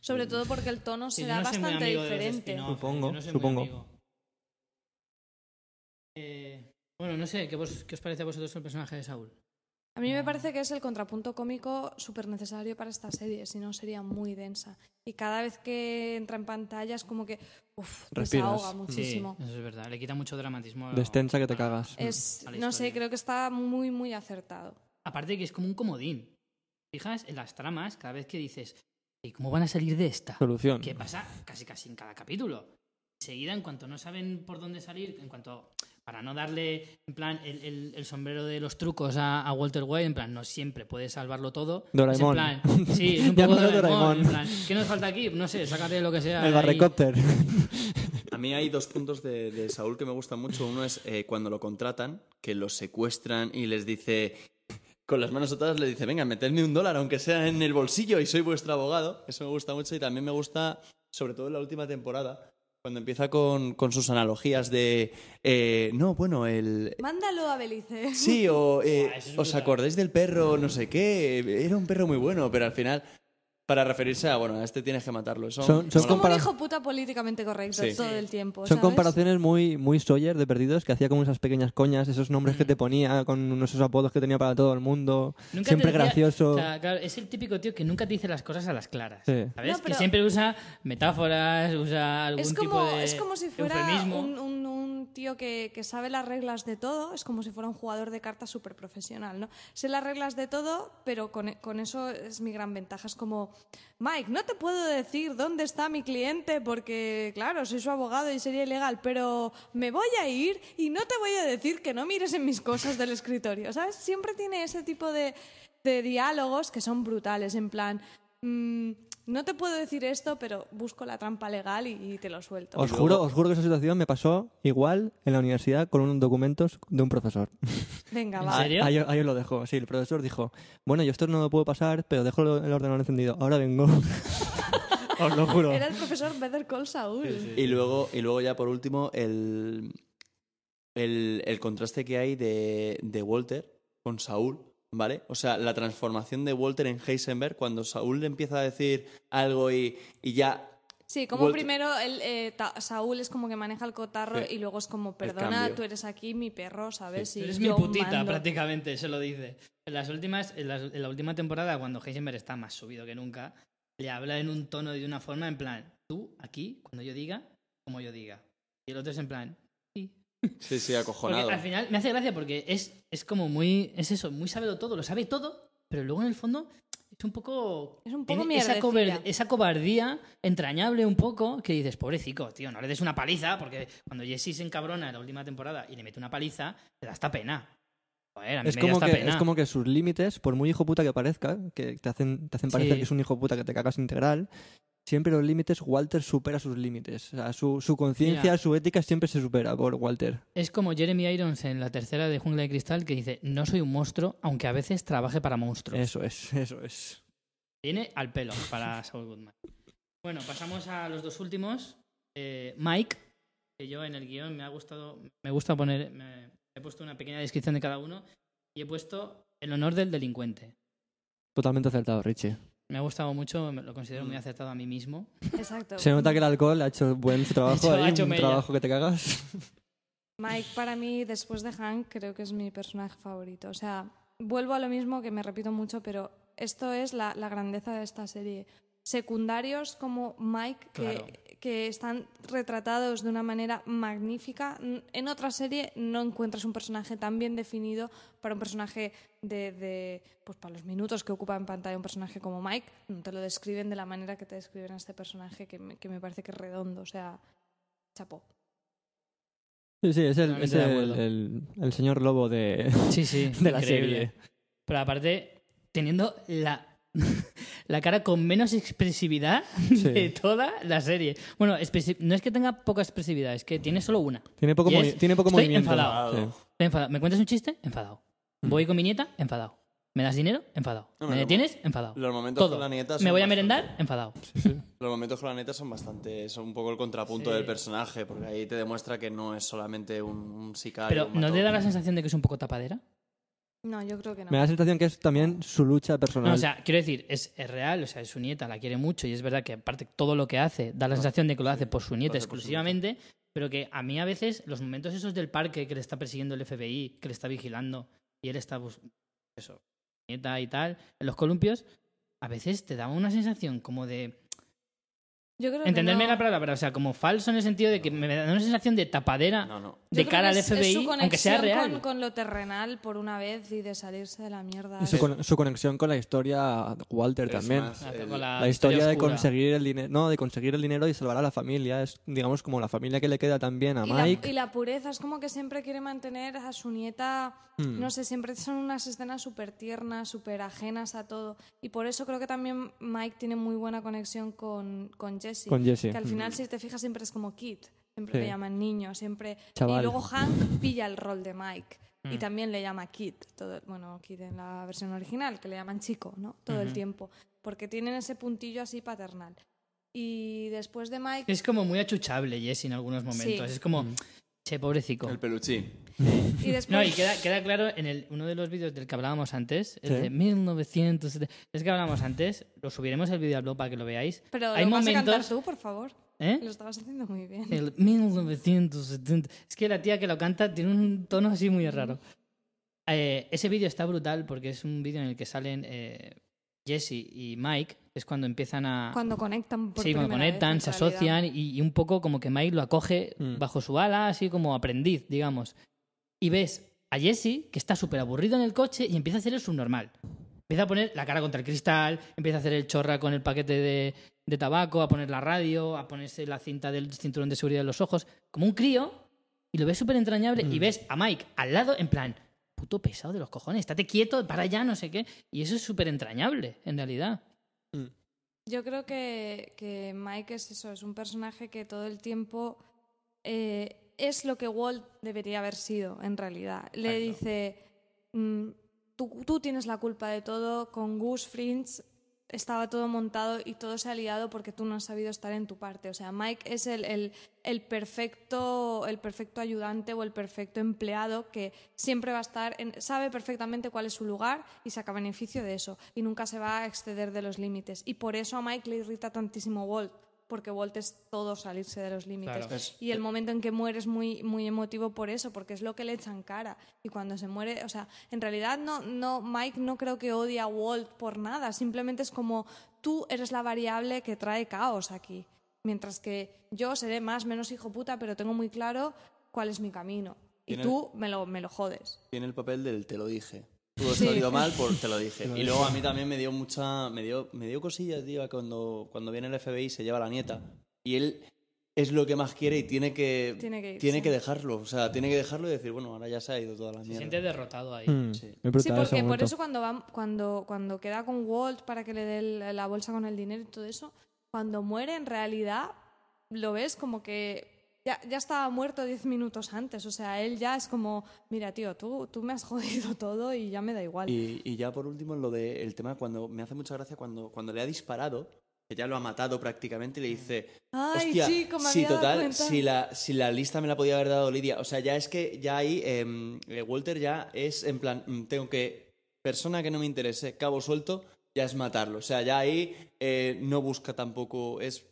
[SPEAKER 3] Sobre todo porque el tono
[SPEAKER 1] Sí,
[SPEAKER 3] será
[SPEAKER 1] no
[SPEAKER 3] bastante diferente.
[SPEAKER 1] spin-off,
[SPEAKER 2] Supongo,
[SPEAKER 1] no
[SPEAKER 2] supongo.
[SPEAKER 1] Eh, bueno, no sé, ¿qué, vos- ¿qué os parece a vosotros el personaje de Saúl?
[SPEAKER 3] A mí me parece que es el contrapunto cómico súper necesario para esta serie, si no sería muy densa. Y cada vez que entra en pantalla es como que uf, desahoga muchísimo.
[SPEAKER 1] Sí, eso es verdad. Le quita mucho dramatismo. a-
[SPEAKER 2] Descensa que te cagas.
[SPEAKER 3] Es, no sé, creo que está muy, muy acertado.
[SPEAKER 1] Aparte que es como un comodín. Fijas en las tramas, cada vez que dices, ¿y cómo van a salir de esta?
[SPEAKER 2] Solución.
[SPEAKER 1] ¿Qué pasa? Casi casi en cada capítulo. Enseguida, en cuanto no saben por dónde salir, en cuanto. Para no darle, en plan, el, el- el sombrero de los trucos a, a Walter White, en plan, no siempre puedes salvarlo todo. Es
[SPEAKER 2] Doraemon.
[SPEAKER 1] en plan, sí, es un
[SPEAKER 2] Ya
[SPEAKER 1] poco Doraemon.
[SPEAKER 2] Doraemon.
[SPEAKER 1] En plan, ¿qué nos falta aquí? No sé, sácate lo que sea.
[SPEAKER 2] El
[SPEAKER 1] ahí.
[SPEAKER 2] barricópter.
[SPEAKER 4] A mí hay dos puntos de, de Saúl que me gustan mucho. Uno es eh, cuando lo contratan, que lo secuestran y les dice, con las manos atadas, le dice, venga, metedme un dólar, aunque sea en el bolsillo, y soy vuestro abogado. Eso me gusta mucho y también me gusta, sobre todo en la última temporada, cuando empieza con, con sus analogías de, eh, no, bueno, el...
[SPEAKER 3] Mándalo a Belice.
[SPEAKER 4] Sí, o eh, os acordáis del perro, no sé qué, era un perro muy bueno, pero al final, para referirse a, bueno, a este tienes que matarlo.
[SPEAKER 2] Son-
[SPEAKER 3] Es
[SPEAKER 2] son
[SPEAKER 3] como un hijo puta políticamente correcto
[SPEAKER 4] Sí.
[SPEAKER 3] todo el tiempo.
[SPEAKER 2] Son
[SPEAKER 3] ¿sabes?
[SPEAKER 2] comparaciones muy, muy Sawyer de perdidos, que hacía como esas pequeñas coñas, esos nombres que te ponía, con esos apodos que tenía para todo el mundo.
[SPEAKER 1] Nunca
[SPEAKER 2] Siempre
[SPEAKER 1] decía-
[SPEAKER 2] gracioso.
[SPEAKER 1] o sea, claro, es el típico tío que nunca te dice las cosas a las claras.
[SPEAKER 2] Sí.
[SPEAKER 1] ¿Sabes?
[SPEAKER 3] No,
[SPEAKER 1] Que siempre usa metáforas, usa algún
[SPEAKER 3] Es
[SPEAKER 1] tipo
[SPEAKER 3] como,
[SPEAKER 1] de
[SPEAKER 3] es como si fuera
[SPEAKER 1] eufemismo.
[SPEAKER 3] un, un- un tío que, que sabe las reglas de todo, es como si fuera un jugador de cartas súper profesional, ¿no? Sé las reglas de todo, pero con, con eso es mi gran ventaja. Es como, Mike, no te puedo decir dónde está mi cliente porque, claro, soy su abogado y sería ilegal, pero me voy a ir y no te voy a decir que no mires en mis cosas del escritorio, ¿sabes? Siempre tiene ese tipo de, diálogos que son brutales, en plan... mm, no te puedo decir esto, pero busco la trampa legal y, y te lo suelto.
[SPEAKER 2] Os juro, os juro que esa situación me pasó igual en la universidad con unos documentos de un profesor.
[SPEAKER 3] Venga,
[SPEAKER 1] ¿En
[SPEAKER 3] va.
[SPEAKER 1] serio?
[SPEAKER 2] Ahí, ahí os lo dejo. Sí, el profesor dijo, bueno, yo esto no lo puedo pasar, pero dejo el ordenador encendido. Ahora vengo. os lo juro.
[SPEAKER 3] Era el profesor Better Call Saul.
[SPEAKER 4] Y luego, y luego ya por último, el, el, el contraste que hay de, de Walter con Saúl, ¿vale? O sea, la transformación de Walter en Heisenberg, cuando Saúl le empieza a decir algo y, y ya...
[SPEAKER 3] Sí, como
[SPEAKER 4] Walter-
[SPEAKER 3] primero el, eh, Ta- Saúl es como que maneja el cotarro
[SPEAKER 4] Sí.
[SPEAKER 3] y luego es como, perdona, tú eres aquí mi perro, ¿sabes?
[SPEAKER 1] Tú
[SPEAKER 3] Y
[SPEAKER 1] eres mi putita,
[SPEAKER 3] mando.
[SPEAKER 1] prácticamente, se lo dice. En las últimas, en, las- en la última temporada, cuando Heisenberg está más subido que nunca, le habla en un tono y de una forma en plan, tú aquí, cuando yo diga, como yo diga. Y el otro es en plan, sí.
[SPEAKER 4] Sí, sí,
[SPEAKER 1] Porque
[SPEAKER 4] acojonado.
[SPEAKER 1] al final me hace gracia porque es, es como muy, es eso, muy sabe todo, lo sabe todo, pero luego en el fondo es un poco...
[SPEAKER 3] Es un poco
[SPEAKER 1] esa, cober- esa cobardía entrañable un poco que dices, pobrecico, tío, no le des una paliza, porque cuando Jesse se encabrona en la última temporada y le mete una paliza, te da esta pena. Joder, a mí
[SPEAKER 2] Es
[SPEAKER 1] me
[SPEAKER 2] como,
[SPEAKER 1] esta
[SPEAKER 2] que,
[SPEAKER 1] pena.
[SPEAKER 2] es como que sus límites, por muy hijo puta que parezca, que te hacen, te hacen parecer
[SPEAKER 1] Sí.
[SPEAKER 2] que es un hijo puta que te cagas integral, siempre los límites, Walter supera sus límites. O sea, su, su conciencia, su ética siempre se supera por Walter.
[SPEAKER 1] Es como Jeremy Irons en la tercera de Jungla de Cristal que dice, no soy un monstruo, aunque a veces trabaje para monstruos.
[SPEAKER 2] Eso es, eso es.
[SPEAKER 1] Viene al pelo para Saul Goodman. Bueno, pasamos a los dos últimos. Eh, Mike, que yo en el guion me ha gustado, me gusta poner, me- he puesto una pequeña descripción de cada uno y he puesto el honor del delincuente.
[SPEAKER 2] Totalmente acertado, Richie.
[SPEAKER 1] Me ha gustado mucho, me lo considero
[SPEAKER 4] Mm.
[SPEAKER 1] muy acertado a mí mismo.
[SPEAKER 3] Exacto.
[SPEAKER 2] Se nota que el alcohol ha hecho buen trabajo
[SPEAKER 1] hecho- ha hecho
[SPEAKER 2] un
[SPEAKER 1] mella.
[SPEAKER 2] trabajo que te cagas.
[SPEAKER 3] Mike, para mí, después de Hank, creo que es mi personaje favorito. O sea, vuelvo a lo mismo que me repito mucho, pero esto es la, la grandeza de esta serie. Secundarios como Mike, que,
[SPEAKER 1] Claro.
[SPEAKER 3] que están retratados de una manera magnífica. En otra serie no encuentras un personaje tan bien definido para un personaje de, de- pues para los minutos que ocupa en pantalla un personaje como Mike. No te lo describen de la manera que te describen a este personaje, que me, que me parece que es redondo. O sea, chapó.
[SPEAKER 2] Sí, sí, es el, es el, el- el señor lobo de,
[SPEAKER 1] Sí, sí.
[SPEAKER 2] de la
[SPEAKER 1] increíble.
[SPEAKER 2] serie.
[SPEAKER 1] Pero aparte, teniendo la, la cara con menos expresividad
[SPEAKER 2] Sí.
[SPEAKER 1] de toda la serie. Bueno, no es que tenga poca expresividad, es que tiene solo una.
[SPEAKER 2] Tiene poco,
[SPEAKER 1] Y
[SPEAKER 2] movi-
[SPEAKER 1] es-
[SPEAKER 2] tiene poco
[SPEAKER 1] estoy
[SPEAKER 2] movimiento.
[SPEAKER 1] enfadado.
[SPEAKER 2] Sí.
[SPEAKER 1] Estoy enfadado. ¿Me cuentas un chiste? Enfadado.
[SPEAKER 2] Mm.
[SPEAKER 1] Voy con mi nieta, enfadado. ¿Me das dinero? Enfadado.
[SPEAKER 4] No,
[SPEAKER 1] ¿Me detienes? Enfadado.
[SPEAKER 4] Los momentos
[SPEAKER 1] Todo.
[SPEAKER 4] con la nieta
[SPEAKER 1] ¿Me
[SPEAKER 4] son
[SPEAKER 1] voy a
[SPEAKER 4] bastante-
[SPEAKER 1] merendar? Enfadado.
[SPEAKER 4] Los momentos con la neta son bastante. Son un poco el contrapunto
[SPEAKER 1] Sí.
[SPEAKER 4] del personaje, porque ahí te demuestra que no es solamente un, un sicario.
[SPEAKER 1] Pero
[SPEAKER 4] un
[SPEAKER 1] ¿no te da la sensación de que es un poco tapadera?
[SPEAKER 3] No, yo creo que no.
[SPEAKER 2] Me da la sensación que es también su lucha personal.
[SPEAKER 1] No, o sea, quiero decir, es, es real, o sea, es su nieta, la quiere mucho y es verdad que aparte todo lo que hace da la sensación de que lo hace por su nieta
[SPEAKER 4] su
[SPEAKER 1] exclusivamente, pero que a mí a veces los momentos esos del parque que le está persiguiendo el FBI, que le está vigilando y él está bus- eso, nieta y tal, en los columpios, a veces te da una sensación como de
[SPEAKER 3] Yo creo que
[SPEAKER 1] entenderme
[SPEAKER 3] no.
[SPEAKER 1] la palabra, o sea, como falso en el sentido de que me da una sensación de tapadera
[SPEAKER 4] No, no.
[SPEAKER 1] de
[SPEAKER 3] Yo
[SPEAKER 1] cara al
[SPEAKER 3] que es- es
[SPEAKER 1] FBI,
[SPEAKER 3] su
[SPEAKER 1] aunque sea
[SPEAKER 3] conexión
[SPEAKER 1] real.
[SPEAKER 3] Con, con lo terrenal por una vez y de salirse de la mierda.
[SPEAKER 2] Y su, con- su conexión con la historia Walter
[SPEAKER 4] Es
[SPEAKER 2] también.
[SPEAKER 4] más,
[SPEAKER 1] La-
[SPEAKER 4] el-
[SPEAKER 1] con
[SPEAKER 2] La historia de
[SPEAKER 1] oscura.
[SPEAKER 2] conseguir el dinero, no, de conseguir el dinero y salvar a la familia es, digamos, como la familia que le queda también a
[SPEAKER 3] y, la,
[SPEAKER 2] Mike.
[SPEAKER 3] y la pureza, es como que siempre quiere mantener a su nieta,
[SPEAKER 2] Hmm.
[SPEAKER 3] no sé, siempre son unas escenas súper tiernas, súper ajenas a todo. Y por eso creo que también Mike tiene muy buena conexión con, con Jesse.
[SPEAKER 2] Con Jesse.
[SPEAKER 3] Que al final, si te fijas, siempre es como Kid. Siempre
[SPEAKER 2] Sí.
[SPEAKER 3] le llaman niño, siempre...
[SPEAKER 2] Chaval.
[SPEAKER 3] Y luego Hank pilla el rol de Mike. Y
[SPEAKER 1] Mm.
[SPEAKER 3] también le llama Kid, todo, bueno, Kid en la versión original, que le llaman chico, ¿no? Todo el tiempo. Porque tienen ese puntillo así paternal. Y después de Mike...
[SPEAKER 1] Es como muy achuchable Jesse en algunos momentos.
[SPEAKER 3] Sí.
[SPEAKER 1] Es como, che, pobrecico.
[SPEAKER 4] El peluchín.
[SPEAKER 3] Y después...
[SPEAKER 1] No, y queda, queda claro en el, uno de los vídeos del que hablábamos antes, el
[SPEAKER 2] Sí.
[SPEAKER 1] de 1970. Es que hablábamos antes, lo subiremos el vídeo al blog para que lo veáis.
[SPEAKER 3] Pero
[SPEAKER 1] Hay
[SPEAKER 3] lo vas a cantar
[SPEAKER 1] momentos.
[SPEAKER 3] tú, por favor.
[SPEAKER 1] ¿Eh?
[SPEAKER 3] Lo estabas haciendo muy bien.
[SPEAKER 1] El 1970. Es que la tía que lo canta tiene un tono así muy raro. Eh, ese vídeo está brutal porque es un vídeo en el que salen eh, Jesse y Mike, es cuando empiezan a.
[SPEAKER 3] Cuando conectan por
[SPEAKER 1] sí, cuando
[SPEAKER 3] vez,
[SPEAKER 1] conectan, se asocian y, y un poco como que Mike lo acoge
[SPEAKER 2] Mm.
[SPEAKER 1] bajo su ala, así como aprendiz, digamos. Y ves a Jesse que está súper aburrido en el coche y empieza a hacer el subnormal. Empieza a poner la cara contra el cristal, empieza a hacer el chorra con el paquete de, de tabaco, a poner la radio, a ponerse la cinta del cinturón de seguridad en los ojos, como un crío, y lo ves súper entrañable. Y
[SPEAKER 2] Mm.
[SPEAKER 1] ves a Mike al lado, en plan, puto pesado de los cojones, estate quieto, para allá, no sé qué. Y eso es súper entrañable, en realidad.
[SPEAKER 3] Yo creo que, que Mike es eso, es un personaje que todo el tiempo eh, es lo que Walt debería haber sido, en realidad. Le dice, mm, tú, tú tienes la culpa de todo, con Gus Fringe estaba todo montado y todo se ha liado porque tú no has sabido estar en tu parte. O sea, Mike es el, el, el perfecto, el perfecto ayudante o el perfecto empleado que siempre va a estar, en- sabe perfectamente cuál es su lugar y saca beneficio de eso y nunca se va a exceder de los límites. Y por eso a Mike le irrita tantísimo Walt, porque Walt es todo salirse de los límites.
[SPEAKER 1] Claro.
[SPEAKER 4] Es-
[SPEAKER 3] Y el momento en que muere es muy, muy emotivo por eso, porque es lo que le echan cara. Y cuando se muere, o sea, en realidad no, no, Mike no creo que odie a Walt por nada, simplemente es como tú eres la variable que trae caos aquí. Mientras que yo seré más, menos hijo puta, pero tengo muy claro cuál es mi camino. Y tú me lo, me lo jodes.
[SPEAKER 4] Tiene el papel del te lo dije. Tú has
[SPEAKER 3] Sí.
[SPEAKER 4] salido mal por te lo dije. Y luego a mí también me dio mucha. Me dio, me dio cosillas, tío, cuando, cuando viene el FBI y se lleva a la nieta. Y él es lo que más quiere y tiene que.
[SPEAKER 3] Tiene que irse.
[SPEAKER 4] tiene que dejarlo. O sea, tiene que dejarlo y decir, bueno, ahora ya se ha ido toda la
[SPEAKER 1] Se
[SPEAKER 4] mierda.
[SPEAKER 1] siente derrotado ahí.
[SPEAKER 2] Mm,
[SPEAKER 4] Sí.
[SPEAKER 3] Sí, porque por eso cuando, va, cuando, cuando queda con Walt para que le dé la bolsa con el dinero y todo eso, cuando muere en realidad lo ves como que ya, ya estaba muerto diez minutos antes. O sea, él ya es como, mira, tío, tú, tú me has jodido todo y ya me da igual.
[SPEAKER 4] Y, y ya por último, lo de el tema, cuando me hace mucha gracia cuando, cuando le ha disparado, que ya lo ha matado prácticamente, y le dice.
[SPEAKER 3] Ay,
[SPEAKER 4] Hostia,
[SPEAKER 3] chico, me
[SPEAKER 4] sí, total,
[SPEAKER 3] cuenta".
[SPEAKER 4] si la, si la lista me la podía haber dado Lidia. O sea, ya es que ya ahí em, eh, Walter ya es en plan, mm, tengo que, persona que no me interese, cabo suelto, ya es matarlo. O sea, ya ahí eh, no busca tampoco, es,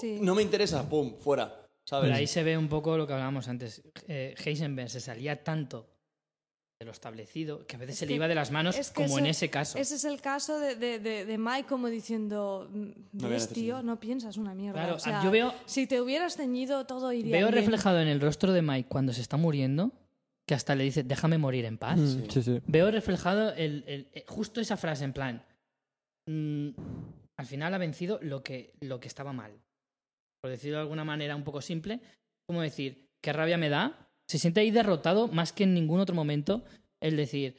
[SPEAKER 3] Sí.
[SPEAKER 4] no me interesa, pum, fuera. ¿Sabes?
[SPEAKER 1] Pero ahí se ve un poco lo que hablábamos antes. Eh, Heisenberg se salía tanto de lo establecido que a veces
[SPEAKER 3] Es
[SPEAKER 1] se le iba de las manos,
[SPEAKER 3] es que
[SPEAKER 1] como en ese caso.
[SPEAKER 3] Ese es el caso de, de, de, de Mike como diciendo, "Mm,
[SPEAKER 4] No
[SPEAKER 3] ¿ves,
[SPEAKER 4] necesidad.
[SPEAKER 3] tío? No piensas una mierda.
[SPEAKER 1] Claro,
[SPEAKER 3] O sea,
[SPEAKER 1] yo veo,
[SPEAKER 3] Si te hubieras ceñido, todo iría
[SPEAKER 1] veo
[SPEAKER 3] bien.
[SPEAKER 1] reflejado en el rostro de Mike cuando se está muriendo que hasta le dice, déjame morir en paz.
[SPEAKER 2] Mm, sí, sí.
[SPEAKER 1] Veo reflejado el, el- eh, justo esa frase en plan, mm, al final ha vencido lo que, lo que estaba mal. Por decirlo de alguna manera un poco simple, como decir, qué rabia me da. Se siente ahí derrotado más que en ningún otro momento el decir,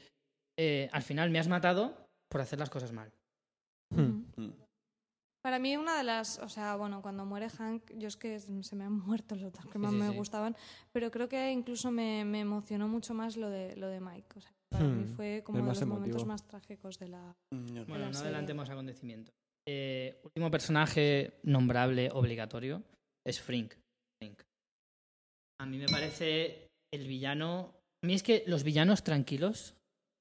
[SPEAKER 1] eh, al final me has matado por hacer las cosas mal.
[SPEAKER 2] Mm.
[SPEAKER 4] Mm.
[SPEAKER 3] Para mí una de las, o sea, bueno, cuando muere Hank, yo es que se me han muerto los dos que más
[SPEAKER 1] sí,
[SPEAKER 3] me
[SPEAKER 1] sí.
[SPEAKER 3] gustaban, pero creo que incluso me, me emocionó mucho más lo de lo de Mike. O sea, para
[SPEAKER 2] Hmm,
[SPEAKER 3] mí fue como
[SPEAKER 2] es
[SPEAKER 3] de los momentos más trágicos de la.
[SPEAKER 4] Mm.
[SPEAKER 1] Bueno,
[SPEAKER 3] la
[SPEAKER 1] no
[SPEAKER 3] serie.
[SPEAKER 1] adelantemos acontecimientos. Eh, último personaje nombrable obligatorio es Frink. Frink. A mí me parece el villano. A mí es que los villanos tranquilos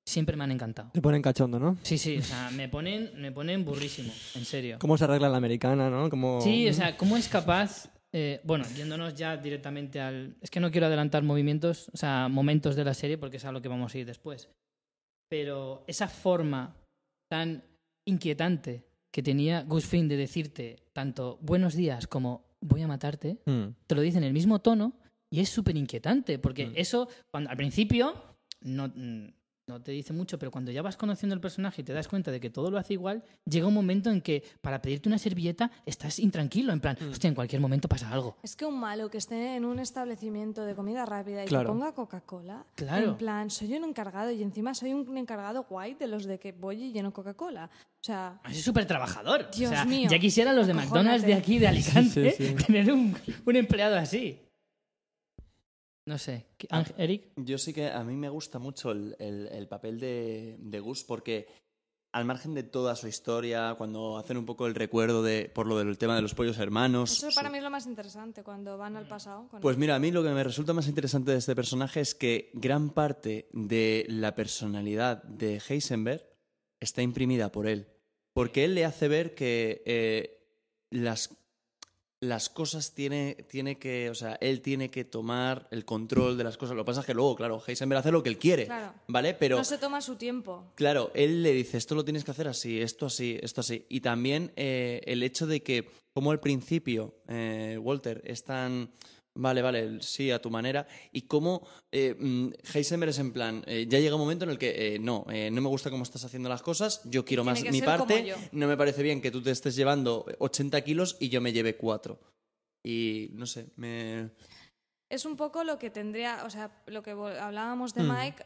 [SPEAKER 1] siempre me han encantado.
[SPEAKER 2] Te ponen cachondo, ¿no?
[SPEAKER 1] Sí, sí, o sea, me ponen, me ponen burrísimo, en serio.
[SPEAKER 2] Cómo se arregla la americana, ¿no?
[SPEAKER 1] Sí, o sea, ¿cómo es capaz? eh, bueno, yéndonos ya directamente al. Es que no quiero adelantar movimientos, o sea, momentos de la serie porque es a lo que vamos a ir después. Pero esa forma tan inquietante que tenía Gus Fring de decirte tanto buenos días como voy a matarte,
[SPEAKER 2] Mm.
[SPEAKER 1] te lo dice en el mismo tono y es súper inquietante porque
[SPEAKER 2] Mm.
[SPEAKER 1] eso, cuando al principio, no, mm, no te dice mucho, pero cuando ya vas conociendo el personaje y te das cuenta de que todo lo hace igual, llega un momento en que para pedirte una servilleta estás intranquilo, en plan,
[SPEAKER 2] Mm.
[SPEAKER 1] hostia, en cualquier momento pasa algo.
[SPEAKER 3] Es que un malo que esté en un establecimiento de comida rápida y
[SPEAKER 2] Claro.
[SPEAKER 3] que ponga Coca-Cola,
[SPEAKER 1] Claro.
[SPEAKER 3] en plan, soy un encargado y encima soy un encargado guay de los de que voy y lleno Coca-Cola. O sea,
[SPEAKER 1] Es súper trabajador.
[SPEAKER 3] Dios
[SPEAKER 1] o sea,
[SPEAKER 3] mío,
[SPEAKER 1] ya quisieran los de
[SPEAKER 3] acojónate.
[SPEAKER 1] McDonald's de aquí, de Alicante,
[SPEAKER 2] Sí, sí, sí.
[SPEAKER 1] tener un, un empleado así. No sé. ¿Qué- Ángel- Eric?
[SPEAKER 4] Yo sí que a mí me gusta mucho el, el- el papel de, de Gus porque al margen de toda su historia, cuando hacen un poco el recuerdo de por lo del tema de los pollos hermanos.
[SPEAKER 3] eso
[SPEAKER 4] su-
[SPEAKER 3] para mí es lo más interesante cuando van al pasado. con
[SPEAKER 4] Pues mira, a mí lo que me resulta más interesante de este personaje es que gran parte de la personalidad de Heisenberg está imprimida por él. Porque él le hace ver que eh, las, las cosas tiene, tiene que. O sea, él tiene que tomar el control de las cosas. Lo que pasa es que luego, claro, Heisenberg hace lo que él quiere.
[SPEAKER 3] Claro.
[SPEAKER 4] ¿Vale? Pero.
[SPEAKER 3] no se toma su tiempo.
[SPEAKER 4] Claro, él le dice, esto lo tienes que hacer así, esto así, esto así. Y también eh, el hecho de que, como al principio, eh, Walter es tan, vale, vale, sí, a tu manera, y cómo eh, mm, Heisenberg es en plan, eh, ya llega un momento en el que, eh, no, eh, no me gusta cómo estás haciendo las cosas, yo quiero
[SPEAKER 3] Tiene
[SPEAKER 4] más mi parte, no me parece bien que tú te estés llevando 80 kilos y yo me lleve 4. Y no sé, me...
[SPEAKER 3] Es un poco lo que tendría, o sea, lo que hablábamos de
[SPEAKER 2] Mm.
[SPEAKER 3] Mike,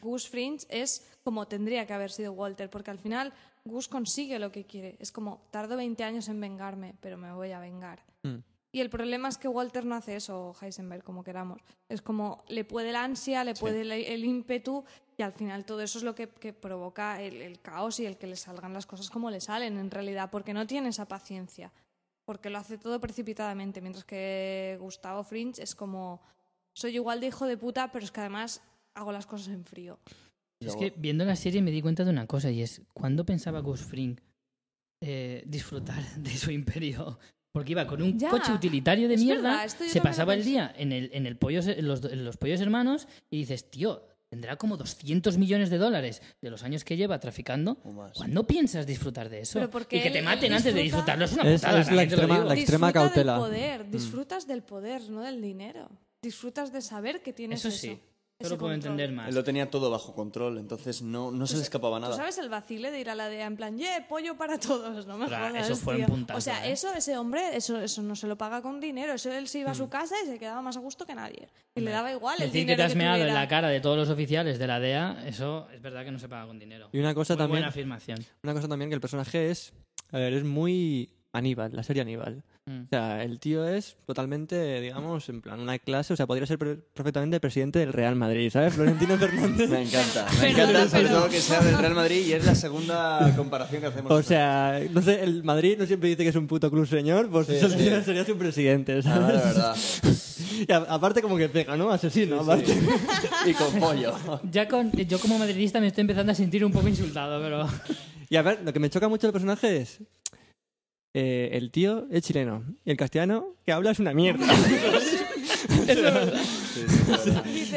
[SPEAKER 3] Gus Fringe es como tendría que haber sido Walter, porque al final Gus consigue lo que quiere. Es como, tardo 20 años en vengarme, pero me voy a vengar.
[SPEAKER 2] Mm.
[SPEAKER 3] Y el problema es que Walter no hace eso, Heisenberg, como queramos. Es como, le puede la ansia, le puede el, el ímpetu, y al final todo eso es lo que, que provoca el, el caos y el que le salgan las cosas como le salen, en realidad, porque no tiene esa paciencia. Porque lo hace todo precipitadamente, mientras que Gustavo Fringe es como, soy igual de hijo de puta, pero es que además hago las cosas en frío.
[SPEAKER 1] Es que viendo la serie me di cuenta de una cosa y es, ¿cuándo pensaba Gus Fring eh, disfrutar de su imperio? Porque iba con un
[SPEAKER 3] Ya,
[SPEAKER 1] coche utilitario de
[SPEAKER 3] es
[SPEAKER 1] mierda,
[SPEAKER 3] verdad,
[SPEAKER 1] se pasaba el día en, el, en, el pollos, en, los, en los pollos hermanos y dices, tío, tendrá como 200 millones de dólares de los años que lleva traficando. ¿Cuándo piensas disfrutar de eso? Y que te maten antes de
[SPEAKER 3] disfruta-
[SPEAKER 1] disfrutarlo es una putada.
[SPEAKER 2] es la extrema- la extrema
[SPEAKER 3] Disfruta
[SPEAKER 2] cautela.
[SPEAKER 3] del poder,
[SPEAKER 2] Mm.
[SPEAKER 3] disfrutas del poder, no del dinero. Disfrutas de saber que tienes
[SPEAKER 1] Eso
[SPEAKER 3] eso.
[SPEAKER 1] sí, lo puedo
[SPEAKER 3] control.
[SPEAKER 1] entender más.
[SPEAKER 4] Él lo tenía todo bajo control, entonces no, no se le escapaba
[SPEAKER 3] ¿Tú
[SPEAKER 4] nada.
[SPEAKER 3] sabes el vacile de ir a la DEA en plan, ¡yeah, pollo para todos! No me jodas,
[SPEAKER 1] eso fue un
[SPEAKER 3] tío.
[SPEAKER 1] puntazo,
[SPEAKER 3] O sea,
[SPEAKER 1] ¿eh?
[SPEAKER 3] eso, ese hombre, eso, eso no se lo paga con dinero. Eso él se iba a su casa y se quedaba más a gusto que nadie. Y le daba igual el
[SPEAKER 1] Decir que
[SPEAKER 3] dinero
[SPEAKER 1] te has meado en
[SPEAKER 3] tuviera.
[SPEAKER 1] la cara de todos los oficiales de la DEA, eso es verdad que no se paga con dinero.
[SPEAKER 2] Y una cosa
[SPEAKER 1] Muy
[SPEAKER 2] también,
[SPEAKER 1] buena afirmación.
[SPEAKER 2] una cosa también que el personaje es, a ver, es muy Aníbal, la serie Aníbal.
[SPEAKER 1] Mm.
[SPEAKER 2] O sea, el tío es totalmente, digamos, en plan una clase, o sea, podría ser per- perfectamente presidente del Real Madrid, ¿sabes? Florentino Fernández.
[SPEAKER 4] Me encanta, me
[SPEAKER 3] Pero-
[SPEAKER 4] encanta sobre
[SPEAKER 3] pero-
[SPEAKER 4] todo que sea del Real Madrid y es la segunda comparación que hacemos.
[SPEAKER 2] O sea, no sé, el Madrid no siempre dice que es un puto club señor, pues
[SPEAKER 4] Sí,
[SPEAKER 2] eso
[SPEAKER 4] sí.
[SPEAKER 2] sería, su presidente,
[SPEAKER 4] Ah,
[SPEAKER 2] ¿sabes?
[SPEAKER 4] de verdad.
[SPEAKER 2] Y a- aparte como que pega, ¿no? Asesino, aparte.
[SPEAKER 4] Y con pollo.
[SPEAKER 1] Ya con, yo como madridista me estoy empezando a sentir un poco insultado, pero...
[SPEAKER 2] Y a ver, lo que me choca mucho del personaje es... eh, el tío es chileno y el castellano que habla es una mierda.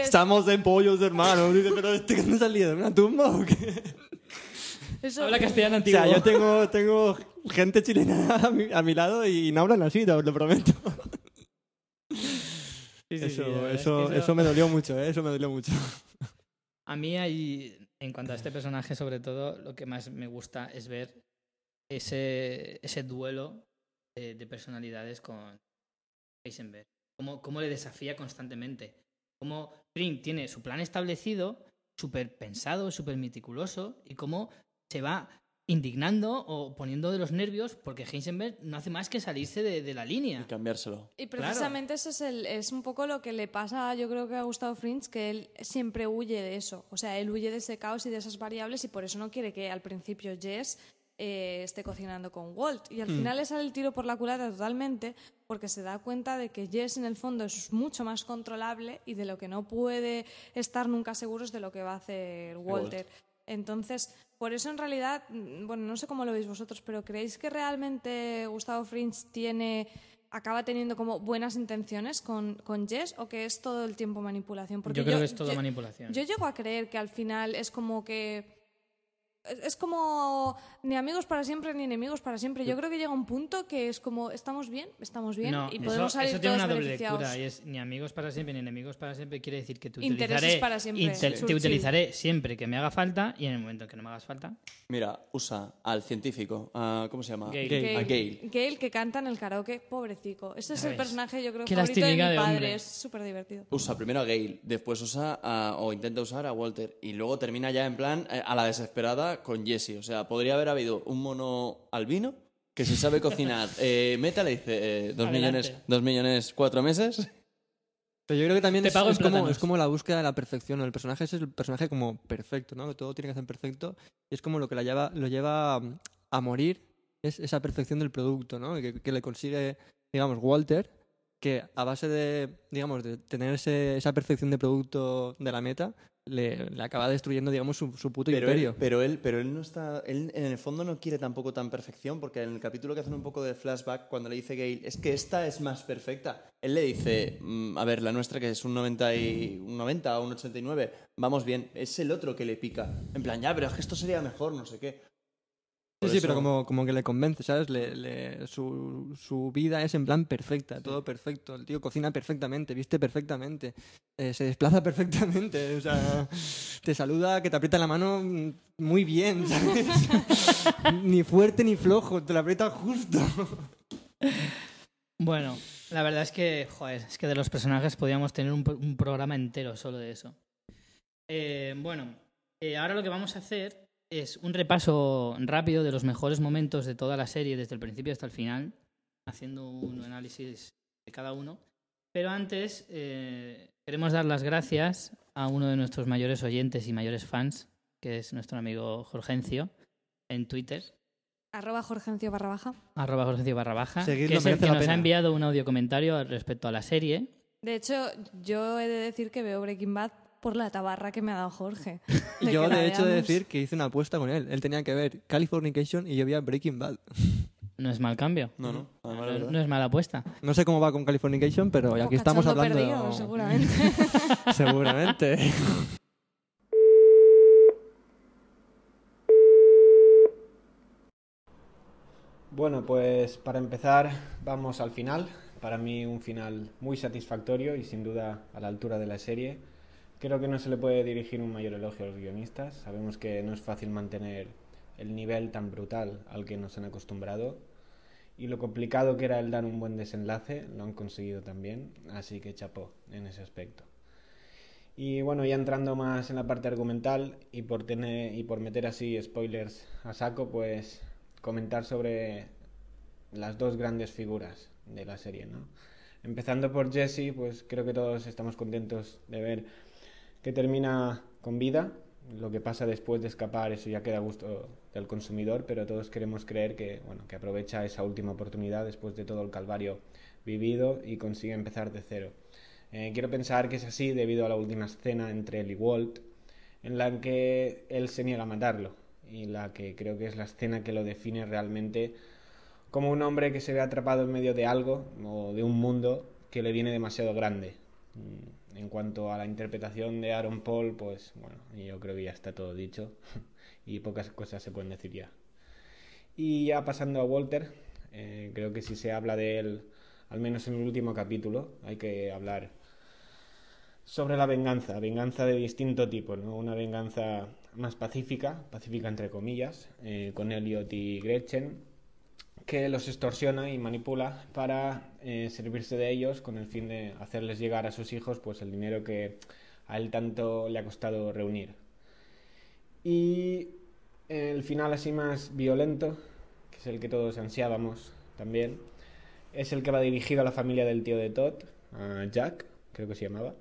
[SPEAKER 2] Estamos en pollos, hermano. Dice, pero ¿este que no ha salido de una tumba o qué?
[SPEAKER 3] eso-
[SPEAKER 1] Habla castellano
[SPEAKER 2] O
[SPEAKER 1] antiguo.
[SPEAKER 2] sea, yo tengo, tengo gente chilena a mi, a mi lado y no hablan así, te lo prometo.
[SPEAKER 1] Sí, sí, sí,
[SPEAKER 2] eso, eso,
[SPEAKER 1] que
[SPEAKER 2] eso me dolió mucho, ¿eh? Eso me dolió mucho.
[SPEAKER 1] A mí hay, en cuanto a este personaje, sobre todo, lo que más me gusta es ver ese, ese duelo de, de personalidades con Heisenberg. Cómo, cómo le desafía constantemente. Cómo Fring tiene su plan establecido, súper pensado, súper meticuloso, y cómo se va indignando o poniendo de los nervios porque Heisenberg no hace más que salirse de, de la línea.
[SPEAKER 4] Y cambiárselo.
[SPEAKER 3] Y precisamente eso es, el, es un poco lo que le pasa, yo creo que a Gustavo Fringe, que él siempre huye de eso. O sea, él huye de ese caos y de esas variables y por eso no quiere que al principio Jess eh, esté cocinando con Walt. Y al
[SPEAKER 2] Hmm.
[SPEAKER 3] final le sale el tiro por la culata totalmente porque se da cuenta de que Jess en el fondo es mucho más controlable y de lo que no puede estar nunca seguro es de lo que va a hacer Walter. Entonces, por eso en realidad, mm, bueno, no sé cómo lo veis vosotros, pero ¿creéis que realmente Gustavo Fringe tiene acaba teniendo como buenas intenciones con, con Jess o que es todo el tiempo manipulación?
[SPEAKER 1] yo creo que es todo manipulación.
[SPEAKER 3] Yo llego a creer que al final es como que. Es como ni amigos para siempre ni enemigos para siempre. Yo creo que llega un punto que es como estamos bien, estamos bien
[SPEAKER 1] no,
[SPEAKER 3] y
[SPEAKER 1] eso-
[SPEAKER 3] podemos salir
[SPEAKER 1] eso, tiene
[SPEAKER 3] todos
[SPEAKER 1] una doble
[SPEAKER 3] beneficiados.
[SPEAKER 1] lectura y es ni amigos para siempre ni enemigos para siempre quiere decir que te
[SPEAKER 3] Intereses
[SPEAKER 1] utilizaré,
[SPEAKER 3] para siempre,
[SPEAKER 1] te, utilizaré siempre que me haga falta y en el momento en que no me hagas falta
[SPEAKER 4] Mira, usa al científico, a- ¿cómo se llama?
[SPEAKER 1] Gale.
[SPEAKER 2] Gale.
[SPEAKER 4] A Gale.
[SPEAKER 3] Gale que canta en el karaoke, pobrecico. Ese es el personaje, yo creo,
[SPEAKER 1] Qué
[SPEAKER 3] favorito de mi
[SPEAKER 1] de
[SPEAKER 3] padre.
[SPEAKER 1] hombre.
[SPEAKER 3] Es súper divertido.
[SPEAKER 4] Usa primero a Gale, después usa a- o intenta usar a Walter y luego termina ya en plan eh, a la desesperada con Jesse. O sea, podría haber habido un mono albino que si sabe cocinar eh, meta le dice eh, dos
[SPEAKER 1] Adelante.
[SPEAKER 4] millones, dos millones cuatro meses.
[SPEAKER 2] Pero yo creo que también
[SPEAKER 1] Te
[SPEAKER 2] es,
[SPEAKER 1] pago
[SPEAKER 2] es como, es como la búsqueda de la perfección. ¿no? El personaje es el personaje como perfecto, ¿no? Que todo tiene que ser perfecto. Y es como lo que la lleva, lo lleva a morir, es esa perfección del producto, ¿no? Que, que le consigue, digamos, Walter, que a base de, digamos, de tener ese- esa perfección de producto de la meta, le, le acaba destruyendo, digamos, su, su puto
[SPEAKER 4] Pero
[SPEAKER 2] imperio.
[SPEAKER 4] él, pero él, pero él no está, él en el fondo no quiere tampoco tan perfección, porque en el capítulo que hacen un poco de flashback, cuando le dice Gale, es que esta es más perfecta. Él le dice, mm, a ver, la nuestra que es un 90 y un 90 o un 89, vamos bien. Es el otro que le pica. En plan, ya, pero es que esto sería mejor, no sé qué.
[SPEAKER 2] Sí, sí,
[SPEAKER 4] eso-
[SPEAKER 2] pero como, como que le convence, ¿sabes? Le, le- su, su vida es en plan perfecta, todo perfecto. El tío cocina perfectamente, viste perfectamente, eh, se desplaza perfectamente, o sea, te saluda, que te aprieta la mano mm, muy bien, ¿sabes? ni fuerte ni flojo, te la aprieta justo.
[SPEAKER 1] Bueno, la verdad es que, joder, es que de los personajes podíamos tener un programa entero solo de eso. Eh, bueno, eh, ahora lo que vamos a hacer es un repaso rápido de los mejores momentos de toda la serie desde el principio hasta el final, haciendo un análisis de cada uno. Pero antes eh, queremos dar las gracias a uno de nuestros mayores oyentes y mayores fans, que es nuestro amigo Jorgencio, en Twitter,
[SPEAKER 3] Arroba Jorgencio barra baja.
[SPEAKER 1] arroba Jorgencio barra baja,
[SPEAKER 2] Seguidlo,
[SPEAKER 1] que es el que nos
[SPEAKER 2] pena.
[SPEAKER 1] ha enviado un audio comentario respecto a la serie.
[SPEAKER 3] De hecho, yo he de decir que veo Breaking Bad por la tabarra que me ha dado Jorge.
[SPEAKER 2] Y
[SPEAKER 3] De
[SPEAKER 2] yo, de hecho, he de decir que hice una apuesta con él. Él tenía que ver Californication y yo veía Breaking Bad.
[SPEAKER 1] No es mal cambio.
[SPEAKER 4] No, no, además,
[SPEAKER 1] No, es mala apuesta.
[SPEAKER 2] No sé cómo va con Californication, pero aquí
[SPEAKER 3] Poco
[SPEAKER 2] estamos hablando...
[SPEAKER 3] perdido, seguramente.
[SPEAKER 2] Seguramente.
[SPEAKER 5] Bueno, pues para empezar vamos al final. Para mí un final muy satisfactorio y sin duda a la altura de la serie. Creo que no se le puede dirigir un mayor elogio a los guionistas. Sabemos que no es fácil mantener el nivel tan brutal al que nos han acostumbrado. Y lo complicado que era el dar un buen desenlace, lo han conseguido también. Así que chapó en ese aspecto. Y bueno, ya entrando más en la parte argumental y por, tener, y por meter así spoilers a saco, pues comentar sobre las dos grandes figuras de la serie, ¿no? Empezando por Jesse, pues creo que todos estamos contentos de ver que termina con vida. Lo que pasa después de escapar, eso ya queda a gusto del consumidor, pero todos queremos creer que, bueno, que aprovecha esa última oportunidad después de todo el calvario vivido y consigue empezar de cero. Eh, quiero pensar que es así debido a la última escena entre él y Walt, en la que él se niega a matarlo y la que creo que es la escena que lo define realmente como un hombre que se ve atrapado en medio de algo o de un mundo que le viene demasiado grande. En cuanto a la interpretación de Aaron Paul, pues bueno, yo creo que ya está todo dicho y pocas cosas se pueden decir ya. Y ya pasando a Walter, eh, creo que si se habla de él, al menos en el último capítulo, hay que hablar sobre la venganza, venganza de distinto tipo, ¿no? Una venganza más pacífica, pacífica entre comillas, eh, con Elliot y Gretchen, que los extorsiona y manipula para eh, servirse de ellos con el fin de hacerles llegar a sus hijos pues el dinero que a él tanto le ha costado reunir. Y el final así más violento, que es el que todos ansiábamos también, es el que va dirigido a la familia del tío de Todd, a Jack, creo que se llamaba,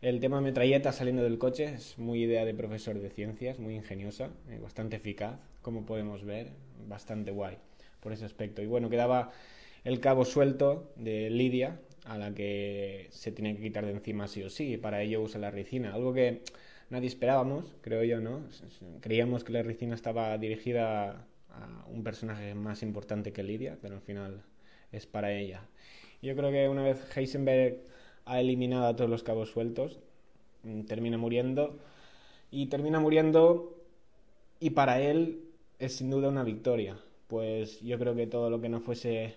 [SPEAKER 5] El tema metralleta saliendo del coche es muy idea de profesor de ciencias, muy ingeniosa, eh, bastante eficaz, como podemos ver, bastante guay por ese aspecto. Y bueno, quedaba el cabo suelto de Lidia, a la que se tiene que quitar de encima sí o sí, y para ello usa la ricina, algo que nadie esperábamos, creo yo, ¿no? Creíamos que la ricina estaba dirigida a un personaje más importante que Lidia, pero al final es para ella. Yo creo que una vez Heisenberg ha eliminado a todos los cabos sueltos, mm, termina muriendo y termina muriendo y para él es sin duda una victoria, pues yo creo que todo lo que no fuese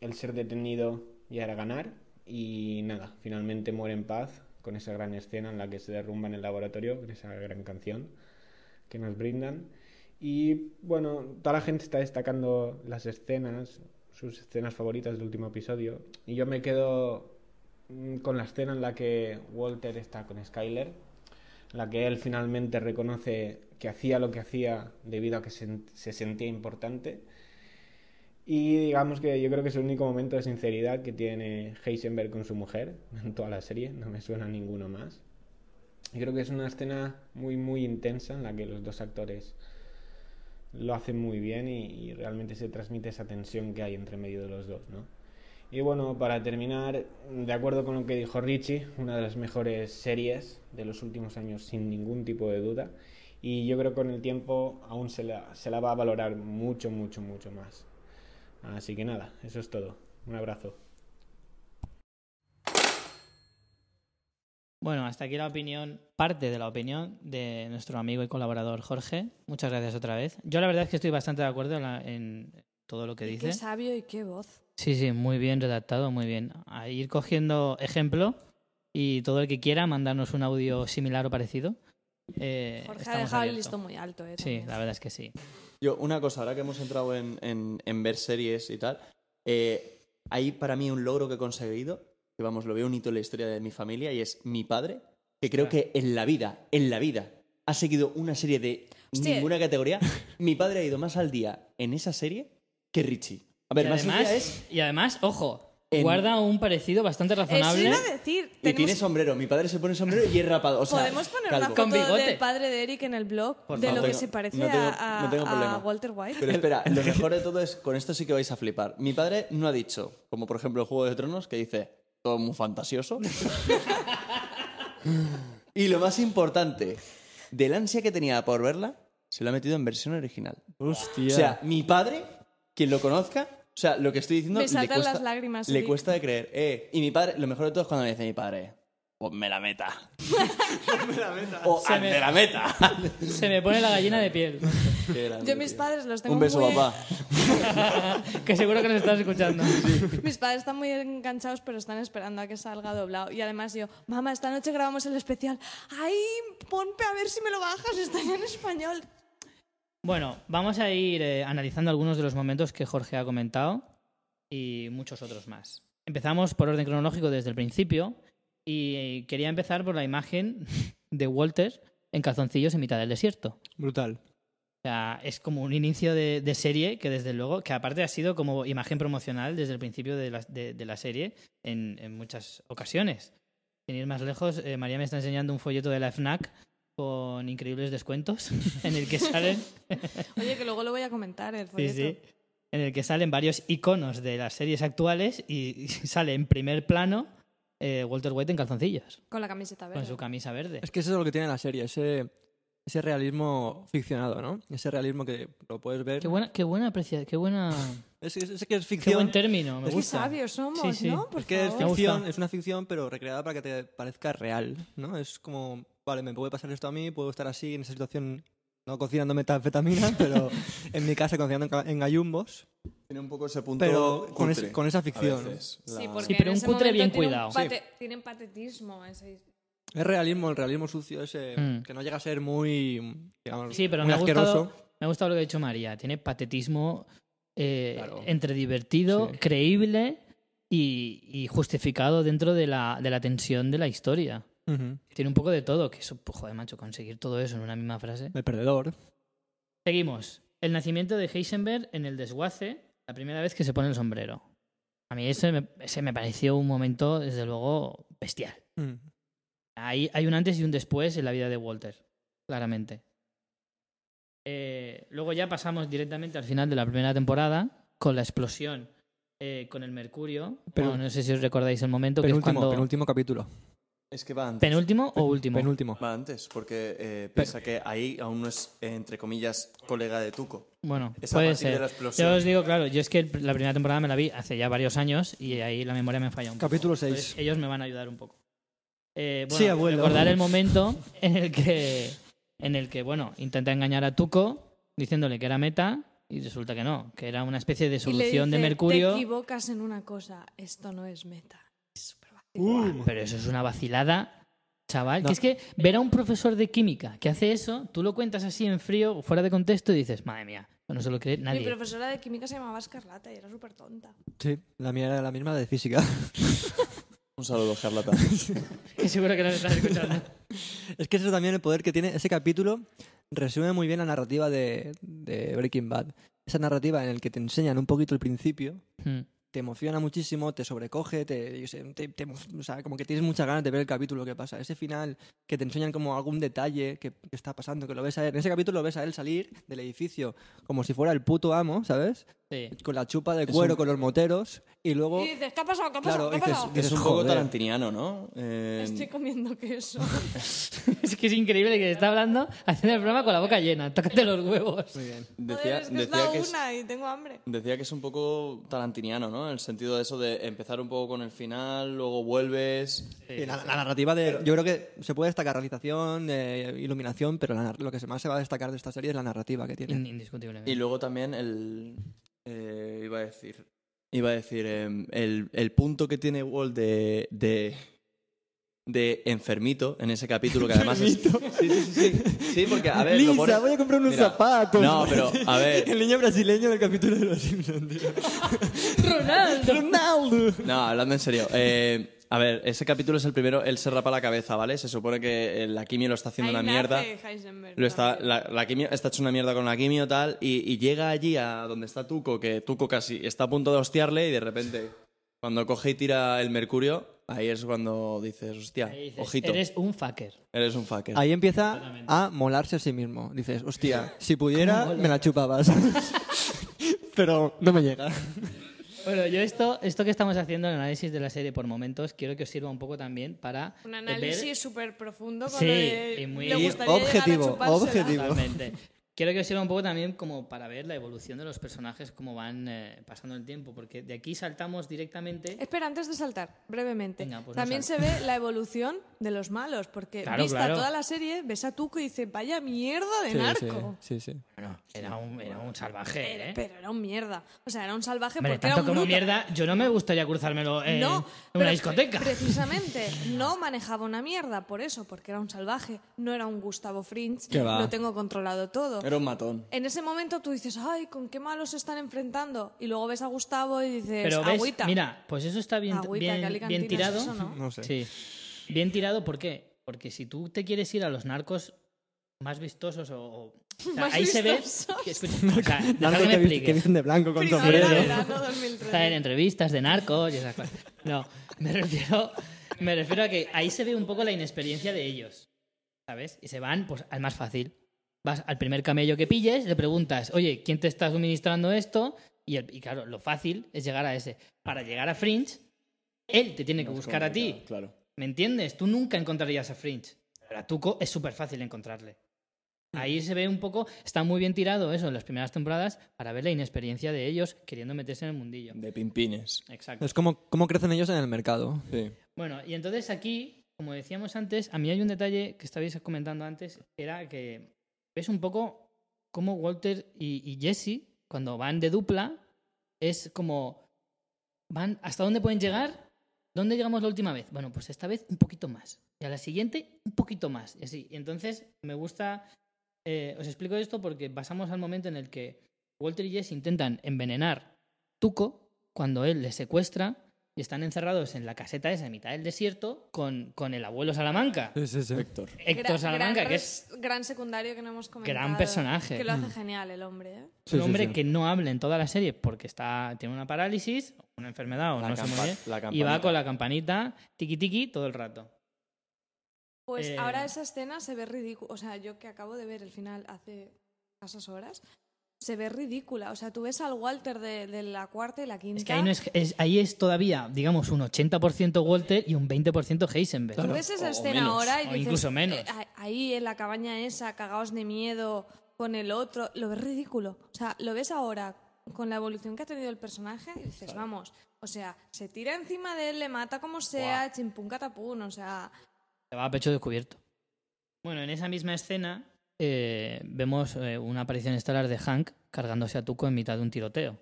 [SPEAKER 5] el ser detenido ya era ganar y nada, finalmente muere en paz con esa gran escena en la que se derrumba en el laboratorio, con esa gran canción que nos brindan. Y bueno, toda la gente está destacando las escenas, sus escenas favoritas del último episodio. Y yo me quedo mm, con la escena en la que Walter está con Skyler, en la que él finalmente reconoce que hacía lo que hacía debido a que se, se sentía importante. Y digamos que yo creo que es el único momento de sinceridad que tiene Heisenberg con su mujer en toda la serie, no me suena ninguno más. Y creo que es una escena muy, muy intensa en la que los dos actores lo hacen muy bien y, realmente se transmite esa tensión que hay entre medio de los dos, ¿no? Y bueno, para terminar, de acuerdo con lo que dijo Richie, una de las mejores series de los últimos años sin ningún tipo de duda. Y yo creo que con el tiempo aún se la, se la va a valorar mucho, mucho, mucho más. Así que nada, eso es todo. Un abrazo.
[SPEAKER 1] Bueno, hasta aquí la opinión, parte de la opinión de nuestro amigo y colaborador Jorge. Muchas gracias otra vez. Yo la verdad es que estoy bastante de acuerdo en, la- en todo lo que
[SPEAKER 3] Y
[SPEAKER 1] dice.
[SPEAKER 3] Qué sabio y qué voz.
[SPEAKER 1] Sí, sí, muy bien redactado, muy bien. A ir cogiendo ejemplo y todo el que quiera mandarnos un audio similar o parecido. Eh,
[SPEAKER 3] Jorge ha dejado el listón muy alto, ¿eh?
[SPEAKER 1] Sí, la verdad es que sí.
[SPEAKER 4] Yo, una cosa, ahora que hemos entrado en, en- en ver series y tal, eh, hay para mí un logro que he conseguido, que vamos, lo veo un hito en la historia de mi familia, y es mi padre, que creo que en la vida, en la vida, ha seguido una serie de
[SPEAKER 3] Hostia.
[SPEAKER 4] ninguna categoría. Mi padre ha ido más al día en esa serie que Richie. A ver,
[SPEAKER 1] y,
[SPEAKER 4] más al
[SPEAKER 1] además,
[SPEAKER 4] día es...
[SPEAKER 1] y además, ojo,
[SPEAKER 4] En-
[SPEAKER 1] guarda un parecido bastante
[SPEAKER 3] Eso
[SPEAKER 1] razonable.
[SPEAKER 3] iba a decir.
[SPEAKER 4] Y tiene sombrero. Mi padre se pone sombrero y es rapado. O sea,
[SPEAKER 3] Podemos poner
[SPEAKER 4] calvo.
[SPEAKER 3] una foto del padre de Eric en el blog
[SPEAKER 1] Por
[SPEAKER 3] de lo que se parece
[SPEAKER 4] No tengo-
[SPEAKER 3] a, a-
[SPEAKER 4] no tengo
[SPEAKER 3] a
[SPEAKER 4] problema.
[SPEAKER 3] Walter White.
[SPEAKER 4] Pero espera, lo mejor de todo es, con esto sí que vais a flipar. Mi padre no ha dicho, como por ejemplo el Juego de Tronos, que dice, todo muy fantasioso. y lo más importante, del ansia que tenía por verla, se lo ha metido en versión original.
[SPEAKER 2] Hostia.
[SPEAKER 4] O sea, mi padre, quien lo conozca, o sea, lo que estoy diciendo
[SPEAKER 3] Me
[SPEAKER 4] le
[SPEAKER 3] saltan
[SPEAKER 4] cuesta,
[SPEAKER 3] las lágrimas.
[SPEAKER 4] le cuesta de creer. Eh, y mi padre, lo mejor de todo es cuando me dice mi padre, ponme la meta. ponme la meta. O
[SPEAKER 1] Se me-
[SPEAKER 4] la meta.
[SPEAKER 1] Se me pone la gallina de piel.
[SPEAKER 4] Qué grande,
[SPEAKER 3] Yo mis
[SPEAKER 4] tío.
[SPEAKER 3] padres los tengo
[SPEAKER 4] Un beso,
[SPEAKER 3] muy...
[SPEAKER 4] papá.
[SPEAKER 1] que seguro que nos estás escuchando.
[SPEAKER 3] Mis padres están muy enganchados, pero están esperando a que salga doblado. Y además yo, mamá, esta noche grabamos el especial. Ay, ponte a ver si me lo bajas, está en español.
[SPEAKER 1] Bueno, vamos a ir eh, analizando algunos de los momentos que Jorge ha comentado y muchos otros más. Empezamos por orden cronológico desde el principio y quería empezar por la imagen de Walter en calzoncillos en mitad del desierto.
[SPEAKER 2] Brutal.
[SPEAKER 1] O sea, es como un inicio de, de serie que desde luego, que aparte ha sido como imagen promocional desde el principio de la, de- de la serie en, en muchas ocasiones. Sin ir más lejos, eh, María me está enseñando un folleto de la FNAC con increíbles descuentos en el que salen
[SPEAKER 3] Oye, que luego lo voy a comentar, el
[SPEAKER 1] Sí,
[SPEAKER 3] folleto.
[SPEAKER 1] sí. En el que salen varios iconos de las series actuales y sale en primer plano eh, Walter White en calzoncillos,
[SPEAKER 3] Con la camiseta verde.
[SPEAKER 1] con su camisa verde.
[SPEAKER 2] Es que eso es lo que tiene la serie, ese, ese realismo ficcionado, ¿no? Ese realismo que lo puedes ver.
[SPEAKER 1] Qué buena, qué buena apreciación, qué buena,
[SPEAKER 2] Es, es- es que es
[SPEAKER 1] qué
[SPEAKER 2] ficción.
[SPEAKER 1] buen término, me
[SPEAKER 2] Es
[SPEAKER 3] Qué
[SPEAKER 1] gusta.
[SPEAKER 3] sabios somos,
[SPEAKER 1] Sí, sí.
[SPEAKER 3] ¿no? Por
[SPEAKER 2] Es que
[SPEAKER 3] favor.
[SPEAKER 2] Ficción, es una ficción, pero recreada para que te parezca real, ¿no? Es como, vale, me puede pasar esto a mí, puedo estar así en esa situación, no cocinando metanfetamina, pero en mi casa cocinando en, gallumbos,
[SPEAKER 4] Tiene un poco ese punto
[SPEAKER 2] pero con,
[SPEAKER 4] cutre,
[SPEAKER 2] ese- con esa ficción.
[SPEAKER 4] veces.
[SPEAKER 3] Sí,
[SPEAKER 4] La-
[SPEAKER 3] porque
[SPEAKER 1] Sí, pero
[SPEAKER 3] en
[SPEAKER 1] un
[SPEAKER 3] ese
[SPEAKER 1] cutre bien
[SPEAKER 3] tiene un
[SPEAKER 1] cuidado.
[SPEAKER 3] pate- Tienen patetismo. ese-
[SPEAKER 2] Es realismo, el realismo sucio ese,
[SPEAKER 1] Mm.
[SPEAKER 2] que no llega a ser muy, digamos,
[SPEAKER 1] Sí, pero
[SPEAKER 2] muy
[SPEAKER 1] me ha,
[SPEAKER 2] asqueroso.
[SPEAKER 1] gustado, me ha gustado lo que ha dicho María. Tiene patetismo eh,
[SPEAKER 2] Claro.
[SPEAKER 1] entre divertido,
[SPEAKER 2] Sí.
[SPEAKER 1] creíble y, y justificado dentro de la, de la tensión de la historia. Tiene un poco de todo, que eso, pues, joder, macho, conseguir todo eso en una misma frase.
[SPEAKER 2] El perdedor.
[SPEAKER 1] Seguimos. El nacimiento de Heisenberg en el desguace, la primera vez que se pone el sombrero. A mí ese me, ese me pareció un momento, desde luego, bestial.
[SPEAKER 2] Mm.
[SPEAKER 1] Hay, hay un antes y un después en la vida de Walter, claramente. Eh, luego ya pasamos directamente al final de la primera temporada con la explosión eh, con el Mercurio.
[SPEAKER 2] Pero-
[SPEAKER 1] Bueno, no sé si os recordáis el momento que es
[SPEAKER 2] Penúltimo,
[SPEAKER 1] cuando...
[SPEAKER 2] penúltimo capítulo.
[SPEAKER 4] Es que va antes.
[SPEAKER 1] ¿Penúltimo o último?
[SPEAKER 2] Penúltimo.
[SPEAKER 4] Va antes, porque eh, piensa que ahí aún no es, eh, entre comillas, colega de Tuco.
[SPEAKER 1] Bueno,
[SPEAKER 4] Es
[SPEAKER 1] puede ser.
[SPEAKER 4] la explosión.
[SPEAKER 1] Yo os digo, claro, yo es que la primera temporada me la vi hace ya varios años y ahí la memoria me falla un poco.
[SPEAKER 2] Capítulo
[SPEAKER 1] Entonces,
[SPEAKER 2] 6.
[SPEAKER 1] ellos me van a ayudar un poco. Eh, bueno,
[SPEAKER 2] Sí, abuelo.
[SPEAKER 1] recordar el momento en el que, en el que, bueno, intenta engañar a Tuco diciéndole que era meta y resulta que no, que era una especie de
[SPEAKER 3] Y le
[SPEAKER 1] solución de
[SPEAKER 3] dice,
[SPEAKER 1] Mercurio.
[SPEAKER 3] Te equivocas en una cosa, esto no es meta. Es
[SPEAKER 1] Pero eso es una vacilada, chaval.
[SPEAKER 2] No.
[SPEAKER 1] Que es que ver a un profesor de química que hace eso, tú lo cuentas así en frío, fuera de contexto, y dices, madre mía, no se lo cree
[SPEAKER 3] Mi
[SPEAKER 1] nadie.
[SPEAKER 3] profesora de química se llamaba Escarlata y era súper tonta.
[SPEAKER 2] Sí, la mía era la misma de física.
[SPEAKER 4] Un saludo, Carlota.
[SPEAKER 1] Que seguro que estás escuchando.
[SPEAKER 2] Es que eso también el poder que tiene ese capítulo resume muy bien la narrativa de, de Breaking Bad. Esa narrativa en la que te enseñan un poquito el principio,
[SPEAKER 1] Hmm.
[SPEAKER 2] Te emociona muchísimo, te sobrecoge, te, yo sé, te- te emo- o sea, como que tienes muchas ganas de ver el capítulo que pasa. Ese final que te enseñan como algún detalle que, que está pasando, que lo ves a él. En ese capítulo lo ves a él salir del edificio como si fuera el puto amo, ¿sabes?
[SPEAKER 1] Sí.
[SPEAKER 2] Con la chupa de cuero,
[SPEAKER 4] un-
[SPEAKER 2] con los moteros, y luego...
[SPEAKER 3] Y dices, ¿qué ha pasado? ¿Qué ha pasado?
[SPEAKER 2] Claro,
[SPEAKER 3] ¿Qué ha
[SPEAKER 2] dices-
[SPEAKER 3] pasado?
[SPEAKER 2] dices,
[SPEAKER 4] es un poco tarantiniano, ¿no? Eh,
[SPEAKER 3] Estoy comiendo queso.
[SPEAKER 1] Es que es increíble que está hablando, haciendo el programa con la boca llena. Tócate los huevos.
[SPEAKER 2] Muy bien.
[SPEAKER 4] decía,
[SPEAKER 3] Joder, es que es
[SPEAKER 4] decía
[SPEAKER 3] la
[SPEAKER 4] que es,
[SPEAKER 3] una y tengo hambre.
[SPEAKER 4] decía que es un poco tarantiniano, ¿no? En el sentido de eso de empezar un poco con el final, luego vuelves.
[SPEAKER 2] Sí, la, la narrativa de. Yo creo que se puede destacar realización, eh, iluminación, pero la lo que más se va a destacar de esta serie es la narrativa que tiene.
[SPEAKER 1] In- Indiscutiblemente.
[SPEAKER 4] Y luego también el. eh, iba a decir. Iba a decir. em, el, el punto que tiene Walt de. de de enfermito en ese capítulo que además es sí sí sí sí sí porque a ver lo
[SPEAKER 2] Lisa,
[SPEAKER 4] pone-
[SPEAKER 2] voy a comprar unos
[SPEAKER 4] Mira,
[SPEAKER 2] zapatos.
[SPEAKER 4] no pero a ver
[SPEAKER 2] El niño brasileño del capítulo de los Simpsons, tío.
[SPEAKER 1] Ronaldo.
[SPEAKER 2] Ronaldo.
[SPEAKER 4] No, hablando en serio. eh, a ver, ese capítulo es el primero, él se rapa la cabeza, ¿vale? Se supone que eh, la quimio lo está haciendo
[SPEAKER 3] Ahí
[SPEAKER 4] una mierda. Lo está, la, la quimio está hecho una mierda con la quimio tal y, y llega allí a donde está Tuco, que Tuco casi está a punto de hostiarle y de repente cuando coge y tira el mercurio, ahí es cuando dices, hostia,
[SPEAKER 1] Ahí dices,
[SPEAKER 4] ojito,
[SPEAKER 1] Eres un fucker.
[SPEAKER 4] eres un fucker.
[SPEAKER 2] Ahí empieza a molarse a sí mismo. Dices, hostia, si pudiera, me la chupabas. pero no me llega.
[SPEAKER 1] Bueno, yo esto, esto que estamos haciendo, el análisis de la serie por momentos, quiero que os sirva un poco también para
[SPEAKER 3] Un
[SPEAKER 1] ver-
[SPEAKER 3] análisis súper profundo con
[SPEAKER 1] Sí,
[SPEAKER 3] lo de-
[SPEAKER 1] y muy-
[SPEAKER 3] le gustaría
[SPEAKER 2] objetivo, objetivo.
[SPEAKER 1] Totalmente. Quiero que os sirva un poco también como para ver la evolución de los personajes, cómo van eh, pasando el tiempo, porque de aquí saltamos directamente.
[SPEAKER 3] Espera, antes de saltar, brevemente.
[SPEAKER 1] Venga, pues no
[SPEAKER 3] También se ve la evolución de los malos, porque
[SPEAKER 1] Claro,
[SPEAKER 3] vista
[SPEAKER 1] claro.
[SPEAKER 3] toda la serie, ves a Tuco y dices, vaya mierda de
[SPEAKER 2] Sí,
[SPEAKER 3] narco.
[SPEAKER 2] sí, sí, sí.
[SPEAKER 1] Bueno, era un, era un salvaje, ¿eh?
[SPEAKER 3] Pero era un mierda. O sea, era un salvaje
[SPEAKER 1] Hombre,
[SPEAKER 3] porque era
[SPEAKER 1] tanto
[SPEAKER 3] un
[SPEAKER 1] como
[SPEAKER 3] bruto.
[SPEAKER 1] mierda, yo no me gustaría cruzármelo en,
[SPEAKER 3] no,
[SPEAKER 1] en
[SPEAKER 3] pero
[SPEAKER 1] una discoteca.
[SPEAKER 3] pre- Precisamente, no manejaba una mierda por eso, porque era un salvaje, no era un Gustavo Fringe, lo tengo controlado todo.
[SPEAKER 4] Era un matón.
[SPEAKER 3] En ese momento tú dices, ay, ¿con qué malos se están enfrentando? Y luego ves a Gustavo y dices,
[SPEAKER 1] Pero ves,
[SPEAKER 3] agüita.
[SPEAKER 1] mira, pues eso está bien,
[SPEAKER 3] Agüita,
[SPEAKER 1] bien, tirado.
[SPEAKER 3] eso no.
[SPEAKER 2] No sé.
[SPEAKER 1] Sí. Bien tirado, ¿por qué? Porque si tú te quieres ir a los narcos más vistosos o... o- o sea,
[SPEAKER 3] Más
[SPEAKER 1] ahí se ve... Que, escucha, o sea, que me
[SPEAKER 2] que, de blanco con sombrero.
[SPEAKER 3] verano 2013.
[SPEAKER 1] Está en entrevistas de narcos y esas cosas. No, me refiero, me refiero a que ahí se ve un poco la inexperiencia de ellos, ¿sabes? Y se van pues al más fácil. Vas al primer camello que pilles, le preguntas, oye, ¿quién te está suministrando esto? Y, el- y claro, lo fácil es llegar a ese. Para llegar a Fringe, él te tiene que buscar a ti.
[SPEAKER 4] Claro.
[SPEAKER 1] ¿Me entiendes? Tú nunca encontrarías a Fringe. Pero a Tuco es súper fácil encontrarle. Ahí se ve un poco, está muy bien tirado eso en las primeras temporadas para ver la inexperiencia de ellos queriendo meterse en el mundillo.
[SPEAKER 4] De pimpines.
[SPEAKER 1] Exacto.
[SPEAKER 2] Es como cómo crecen ellos en el mercado.
[SPEAKER 4] Sí.
[SPEAKER 1] Bueno, y entonces aquí, como decíamos antes, a mí hay un detalle que estabais comentando antes, que era que ves un poco cómo Walter y, Jesse, cuando van de dupla, es como, van, ¿hasta dónde pueden llegar? ¿Dónde llegamos la última vez? Bueno, pues esta vez un poquito más. Y a la siguiente, un poquito más. Y así. Entonces me gusta, eh, os explico esto porque pasamos al momento en el que Walter y Jesse intentan envenenar Tuco cuando él les secuestra y están encerrados en la caseta esa en mitad del desierto con, con el abuelo Salamanca.
[SPEAKER 2] Sí, sí, sí.
[SPEAKER 4] Héctor.
[SPEAKER 1] Héctor Salamanca,
[SPEAKER 3] gran
[SPEAKER 1] que es
[SPEAKER 3] gran secundario que no hemos comentado.
[SPEAKER 1] Gran personaje.
[SPEAKER 3] Que lo hace genial el hombre, ¿eh?
[SPEAKER 2] Sí,
[SPEAKER 1] un hombre
[SPEAKER 2] sí.
[SPEAKER 1] que no habla en toda la serie porque está tiene una parálisis, una enfermedad o
[SPEAKER 4] La
[SPEAKER 1] no sé muy
[SPEAKER 4] campa-
[SPEAKER 1] bien,
[SPEAKER 4] la
[SPEAKER 1] y va con la campanita tiki tiki todo el rato.
[SPEAKER 3] Pues
[SPEAKER 1] Eh,
[SPEAKER 3] ahora esa escena se ve ridícula. O sea, yo que acabo de ver el final hace escasas horas, se ve ridícula. O sea, tú ves al Walter de, de la cuarta y la quinta.
[SPEAKER 1] Es que ahí, no es, es- ahí es todavía, digamos, un 80% Walter y un 20% Heisenberg.
[SPEAKER 3] Tú ves esa
[SPEAKER 4] o
[SPEAKER 3] escena
[SPEAKER 4] menos,
[SPEAKER 3] ahora y dices,
[SPEAKER 1] incluso menos.
[SPEAKER 3] eh, ahí en la cabaña esa, cagados de miedo con el otro, lo ves ridículo. O sea, lo ves ahora con la evolución que ha tenido el personaje y dices, vamos, o sea, se tira encima de él, le mata como sea, chimpún catapún, o sea,
[SPEAKER 1] Se va a pecho descubierto. Bueno, en esa misma escena eh, vemos eh, una aparición estelar de Hank cargándose a Tuco en mitad de un tiroteo.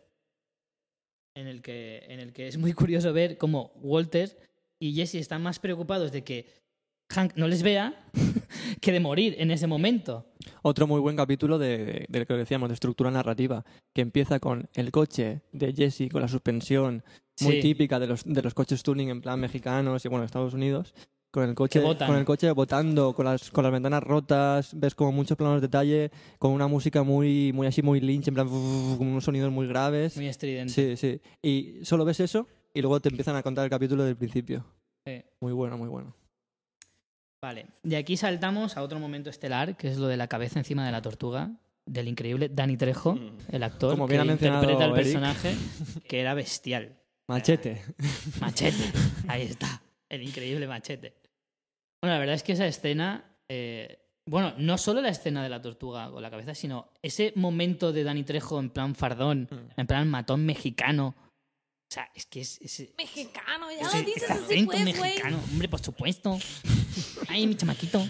[SPEAKER 1] En el que, en el que es muy curioso ver cómo Walter y Jesse están más preocupados de que Hank no les vea que de morir en ese momento.
[SPEAKER 2] Otro muy buen capítulo de, de lo que decíamos, de estructura narrativa, que empieza con el coche de Jesse con la suspensión muy
[SPEAKER 1] Sí.
[SPEAKER 2] típica de los, de los coches tuning en plan mexicanos y bueno, Estados Unidos, con el coche, con el coche botando, con las, con las ventanas rotas, ves como muchos planos de detalle, con una música muy, muy así, muy lynch, en plan, con unos sonidos muy graves.
[SPEAKER 1] Muy estridente.
[SPEAKER 2] Sí, sí. Y solo ves eso y luego te empiezan a contar el capítulo del principio.
[SPEAKER 1] Sí.
[SPEAKER 2] Muy bueno, muy bueno.
[SPEAKER 1] Vale, de aquí saltamos a otro momento estelar, que es lo de la cabeza encima de la tortuga, del increíble Danny Trejo,
[SPEAKER 4] Mm.
[SPEAKER 1] el actor
[SPEAKER 2] Como
[SPEAKER 1] que
[SPEAKER 2] ha
[SPEAKER 1] interpreta al personaje, que era bestial.
[SPEAKER 2] Machete.
[SPEAKER 1] Machete, ahí está, el increíble machete. Bueno, la verdad es que esa escena, eh, bueno, no solo la escena de la tortuga con la cabeza, sino ese momento de Danny Trejo en plan fardón,
[SPEAKER 2] Mm.
[SPEAKER 1] en plan matón mexicano. O sea, es que es... es-
[SPEAKER 3] mexicano, ya
[SPEAKER 1] ese-
[SPEAKER 3] lo dices así, pues, güey.
[SPEAKER 1] mexicano, hombre, por supuesto. Ay, mi chamaquito.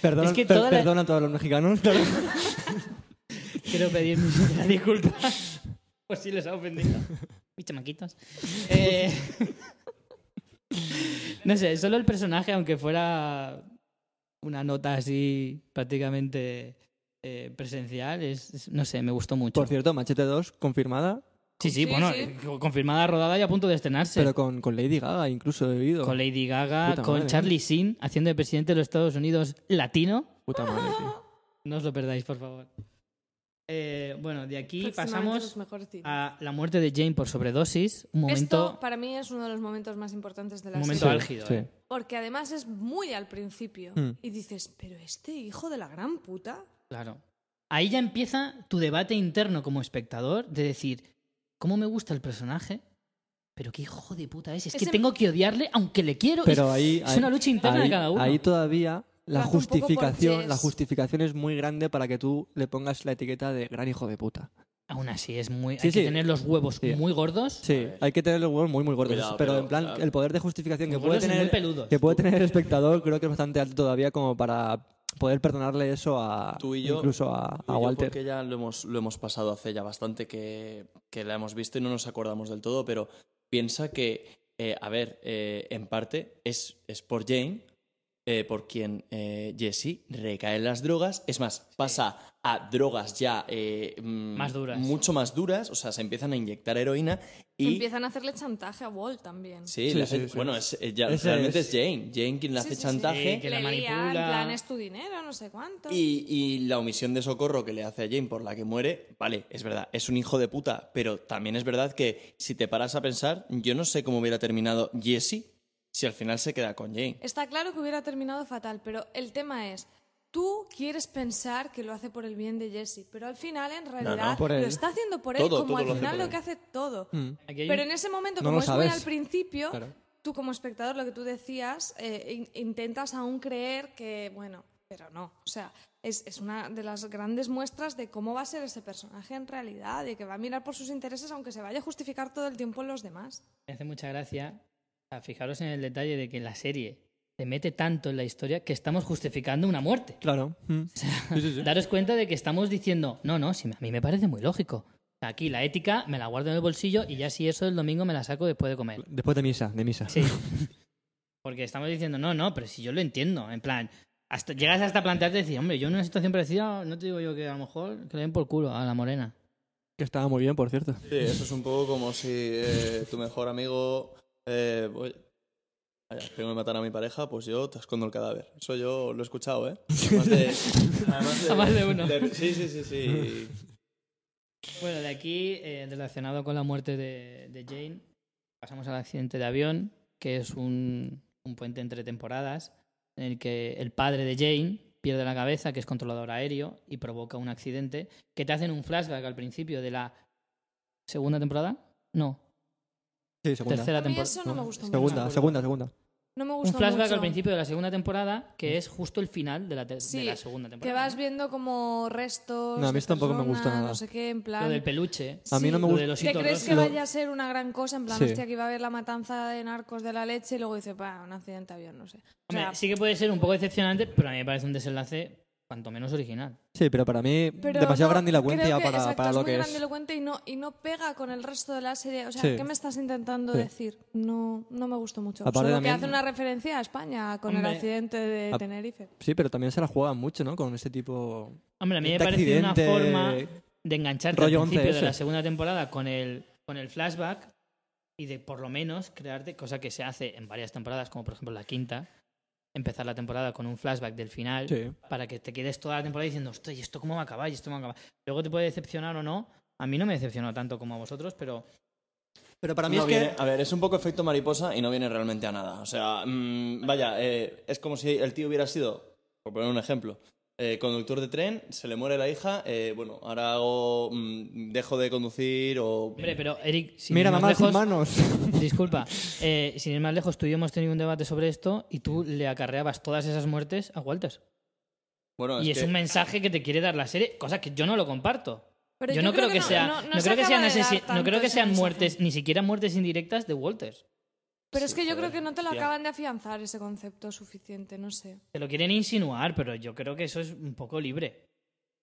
[SPEAKER 2] Perdona,
[SPEAKER 1] Es que
[SPEAKER 2] per-
[SPEAKER 1] toda la-
[SPEAKER 2] perdona a todos los mexicanos.
[SPEAKER 1] Quiero pedir mis disculpas por si les ha ofendido. Mis chamaquitos. Eh, no sé, solo el personaje, aunque fuera una nota así prácticamente eh, presencial, es, es- no sé, me gustó mucho.
[SPEAKER 2] Por cierto, Machete 2 confirmada,
[SPEAKER 1] sí, sí,
[SPEAKER 3] Sí,
[SPEAKER 1] bueno,
[SPEAKER 3] sí.
[SPEAKER 1] eh, confirmada, rodada y a punto de estrenarse.
[SPEAKER 2] pero con, con Lady Gaga incluso he oído.
[SPEAKER 1] Con Lady Gaga,
[SPEAKER 2] Puta
[SPEAKER 1] con
[SPEAKER 2] madre,
[SPEAKER 1] Charlie Sheen haciendo de presidente de los Estados Unidos latino.
[SPEAKER 2] Puta madre, tío.
[SPEAKER 1] No os lo perdáis, por favor. Eh, bueno, de aquí pasamos a la muerte de Jane por sobredosis. Un momento,
[SPEAKER 3] Esto para mí es uno de los momentos más importantes de la
[SPEAKER 1] un momento
[SPEAKER 3] serie.
[SPEAKER 1] álgido.
[SPEAKER 2] Sí.
[SPEAKER 1] ¿eh?
[SPEAKER 3] Porque además es muy al principio.
[SPEAKER 2] Mm.
[SPEAKER 3] Y dices, pero este hijo de la gran puta.
[SPEAKER 1] Claro. Ahí ya empieza tu debate interno como espectador de decir, ¿cómo me gusta el personaje? Pero qué hijo de puta es. Es que tengo que odiarle aunque le quiero.
[SPEAKER 2] Pero
[SPEAKER 1] es,
[SPEAKER 2] ahí,
[SPEAKER 1] es
[SPEAKER 2] ahí-
[SPEAKER 1] una lucha interna
[SPEAKER 2] ahí-
[SPEAKER 1] de cada uno.
[SPEAKER 2] Ahí todavía la justificación, la justificación es muy grande para que tú le pongas la etiqueta de gran hijo de puta.
[SPEAKER 1] Aún así, es muy.
[SPEAKER 2] Sí,
[SPEAKER 1] hay
[SPEAKER 2] sí.
[SPEAKER 1] que tener los huevos
[SPEAKER 2] Sí.
[SPEAKER 1] muy gordos.
[SPEAKER 2] Sí, hay que tener los huevos muy muy gordos,
[SPEAKER 4] Cuidado,
[SPEAKER 2] pero,
[SPEAKER 4] pero,
[SPEAKER 2] en plan
[SPEAKER 4] claro.
[SPEAKER 2] el poder de justificación que puede tener
[SPEAKER 1] peludos.
[SPEAKER 2] que puede tener el espectador creo que es bastante alto todavía como para poder perdonarle eso a
[SPEAKER 4] Tú y yo,
[SPEAKER 2] incluso a,
[SPEAKER 4] Tú y
[SPEAKER 2] a
[SPEAKER 4] yo,
[SPEAKER 2] Walter.
[SPEAKER 4] Porque ya lo hemos, lo hemos pasado hace ya bastante que, que la hemos visto y no nos acordamos del todo, pero piensa que, eh, a ver, eh, en parte es, es por Jane, eh, por quien eh, Jesse recae en las drogas. Es más, pasa a drogas ya eh, mm,
[SPEAKER 1] Más duras.
[SPEAKER 4] Mucho más duras, o sea, se empiezan a inyectar heroína y...
[SPEAKER 3] Empiezan a hacerle chantaje a Walt también.
[SPEAKER 4] Sí,
[SPEAKER 2] Sí,
[SPEAKER 4] le hace-
[SPEAKER 2] sí, sí.
[SPEAKER 4] bueno, es, eh, ya- realmente
[SPEAKER 2] es-
[SPEAKER 4] es... Jane. Jane quien le
[SPEAKER 3] Sí,
[SPEAKER 4] hace chantaje.
[SPEAKER 1] Sí, que la
[SPEAKER 3] Le
[SPEAKER 1] manipula.
[SPEAKER 3] En plan, es tu dinero, no sé cuánto.
[SPEAKER 4] Y, y la omisión de socorro que le hace a Jane por la que muere, vale, es verdad, es un hijo de puta, pero también es verdad que si te paras a pensar, yo no sé cómo hubiera terminado Jesse si al final se queda con Jane.
[SPEAKER 3] Está claro que hubiera terminado fatal, pero el tema es, tú quieres pensar que lo hace por el bien de Jesse, pero al final en realidad lo está haciendo por él,
[SPEAKER 4] Todo,
[SPEAKER 3] como
[SPEAKER 4] todo
[SPEAKER 3] al
[SPEAKER 4] lo
[SPEAKER 3] final lo que hace todo.
[SPEAKER 2] Mm,
[SPEAKER 3] Pero en ese momento,
[SPEAKER 2] No
[SPEAKER 3] como es muy al principio,
[SPEAKER 2] claro.
[SPEAKER 3] tú como espectador, lo que tú decías, eh, in- intentas aún creer que, bueno, pero no. O sea, es, es una de las grandes muestras de cómo va a ser ese personaje en realidad, de que va a mirar por sus intereses aunque se vaya a justificar todo el tiempo en los demás.
[SPEAKER 1] Me hace mucha gracia. O sea, fijaros en el detalle de que la serie se mete tanto en la historia que estamos justificando una muerte.
[SPEAKER 2] Claro. mm. Sí, sí, sí.
[SPEAKER 1] Daros cuenta de que estamos diciendo, no, no, si a mí me parece muy lógico. Aquí la ética me la guardo en el bolsillo y ya si eso el domingo me la saco después de comer.
[SPEAKER 2] Después de misa, de misa.
[SPEAKER 1] Sí. Porque estamos diciendo, no, no, pero si yo lo entiendo. En plan, hasta, llegas hasta plantearte y decir, hombre, yo en una situación parecida, no te digo yo que a lo mejor que le den por culo a la morena.
[SPEAKER 2] Que estaba muy bien, por cierto.
[SPEAKER 4] Sí, eso es un poco como si eh, tu mejor amigo... Eh, voy- Vaya, tengo que matar a mi pareja, pues yo te escondo el cadáver. Eso yo lo he escuchado, ¿eh? Además de... además
[SPEAKER 1] A más de uno.
[SPEAKER 4] sí, sí, sí, sí.
[SPEAKER 1] Bueno, de aquí, eh, relacionado con la muerte de, de Jane, pasamos al accidente de avión, que es un, un puente entre temporadas, en el que el padre de Jane pierde la cabeza, que es controlador aéreo, y provoca un accidente, que te hacen un flashback al principio de la segunda temporada. No,
[SPEAKER 2] Sí, segunda.
[SPEAKER 1] tercera
[SPEAKER 3] A mí
[SPEAKER 1] temporada.
[SPEAKER 3] eso no me gustó
[SPEAKER 2] Segunda,
[SPEAKER 3] mucho.
[SPEAKER 2] segunda, segunda.
[SPEAKER 3] No me
[SPEAKER 1] Un
[SPEAKER 3] gustó
[SPEAKER 1] flashback
[SPEAKER 3] mucho.
[SPEAKER 1] al principio de la segunda temporada, que es justo el final de la, te- de
[SPEAKER 3] Sí,
[SPEAKER 1] la segunda
[SPEAKER 3] Que
[SPEAKER 1] temporada.
[SPEAKER 3] vas viendo como restos.
[SPEAKER 2] No, a mí
[SPEAKER 3] de
[SPEAKER 2] esto tampoco me gusta
[SPEAKER 3] personas,
[SPEAKER 2] nada.
[SPEAKER 3] No sé qué, en plan.
[SPEAKER 1] Lo del peluche.
[SPEAKER 2] A mí no me
[SPEAKER 1] Lo
[SPEAKER 2] gusta-
[SPEAKER 1] del
[SPEAKER 3] ¿Te
[SPEAKER 1] osito
[SPEAKER 3] crees
[SPEAKER 1] rosa.
[SPEAKER 3] que
[SPEAKER 2] Lo-
[SPEAKER 3] vaya a ser una gran cosa? En plan,
[SPEAKER 2] Sí.
[SPEAKER 3] hostia, que iba a haber la matanza de narcos de la leche y luego dice, pa, un accidente de avión, no sé. O
[SPEAKER 1] Hombre,
[SPEAKER 3] sea,
[SPEAKER 1] sí que puede ser un poco decepcionante, pero a mí me parece un desenlace cuanto menos original.
[SPEAKER 2] Sí, pero para mí
[SPEAKER 3] pero
[SPEAKER 2] demasiado
[SPEAKER 3] no,
[SPEAKER 2] grandilocuente ya para,
[SPEAKER 3] exacto,
[SPEAKER 2] para
[SPEAKER 3] es
[SPEAKER 2] lo que es.
[SPEAKER 3] grandilocuente y no, y no pega con el resto de la serie. O sea,
[SPEAKER 2] Sí.
[SPEAKER 3] ¿qué me estás intentando
[SPEAKER 2] Sí.
[SPEAKER 3] decir? No, no me gustó mucho.
[SPEAKER 2] Aparte
[SPEAKER 3] Solo
[SPEAKER 2] también-
[SPEAKER 3] que hace una referencia a España con
[SPEAKER 1] Hombre,
[SPEAKER 3] el accidente de
[SPEAKER 2] a-
[SPEAKER 3] Tenerife.
[SPEAKER 2] Sí, pero también se la juegan mucho, ¿no? Con ese tipo
[SPEAKER 1] Hombre, a mí me
[SPEAKER 2] de
[SPEAKER 1] parece una forma de engancharte
[SPEAKER 2] rollo
[SPEAKER 1] al principio
[SPEAKER 2] 11S.
[SPEAKER 1] de la segunda temporada con el, con el flashback y de por lo menos crearte, cosa que se hace en varias temporadas, como por ejemplo la quinta, empezar la temporada con un flashback del final
[SPEAKER 2] Sí.
[SPEAKER 1] para que te quedes toda la temporada diciendo, hostia, ¿y esto cómo va a acabar? ¿Y esto cómo va a acabar? Luego te puede decepcionar o no. A mí no me decepcionó tanto como a vosotros, pero
[SPEAKER 2] Pero para mí
[SPEAKER 4] No
[SPEAKER 2] es
[SPEAKER 4] viene-
[SPEAKER 2] que...
[SPEAKER 4] A ver, es un poco efecto mariposa y no viene realmente a nada. O sea, mm, vaya, eh, es como si el tío hubiera sido, por poner un ejemplo, eh, conductor de tren, se le muere la hija, eh, bueno, ahora hago, mm, dejo de conducir o...
[SPEAKER 1] Hombre, pero Eric, sin
[SPEAKER 2] Mira,
[SPEAKER 1] ir más
[SPEAKER 2] mamá sin
[SPEAKER 1] lejos,
[SPEAKER 2] manos.
[SPEAKER 1] disculpa, eh, sin ir más lejos, tú y yo hemos tenido un debate sobre esto y tú le acarreabas todas esas muertes a Walters.
[SPEAKER 4] Bueno,
[SPEAKER 1] y es
[SPEAKER 4] que-
[SPEAKER 1] un mensaje que te quiere dar la serie, cosa que yo no lo comparto.
[SPEAKER 3] Pero
[SPEAKER 1] yo, no creo que,
[SPEAKER 3] no-
[SPEAKER 1] sea,
[SPEAKER 3] no-
[SPEAKER 1] no,
[SPEAKER 3] no se
[SPEAKER 1] creo que sean asesi- no creo que sean
[SPEAKER 3] mensaje.
[SPEAKER 1] muertes, ni siquiera muertes indirectas de Walters.
[SPEAKER 3] Pero
[SPEAKER 4] Sí,
[SPEAKER 3] es que yo
[SPEAKER 4] joder,
[SPEAKER 3] creo que no te lo
[SPEAKER 4] hostia.
[SPEAKER 3] acaban de afianzar ese concepto suficiente, no sé.
[SPEAKER 1] Te lo quieren insinuar, pero yo creo que eso es un poco libre.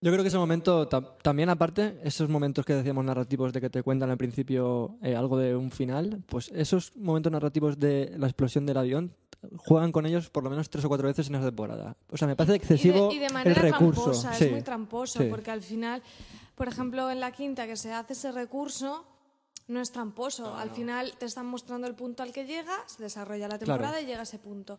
[SPEAKER 2] Yo creo que ese momento, ta- también aparte, esos momentos que decíamos narrativos de que te cuentan al principio eh, algo de un final, pues esos momentos narrativos de la explosión del avión juegan con ellos por lo menos tres o cuatro veces en esa temporada. O sea, me parece excesivo
[SPEAKER 3] y de, y de
[SPEAKER 2] el
[SPEAKER 3] manera
[SPEAKER 2] recurso.
[SPEAKER 3] tramposa,
[SPEAKER 2] sí.
[SPEAKER 3] es muy tramposo,
[SPEAKER 2] sí.
[SPEAKER 3] porque al final, por ejemplo, en la quinta que se hace ese recurso, no es tramposo. al final te están mostrando el punto al que llega, se desarrolla la temporada
[SPEAKER 2] Claro.
[SPEAKER 3] y llega a ese punto.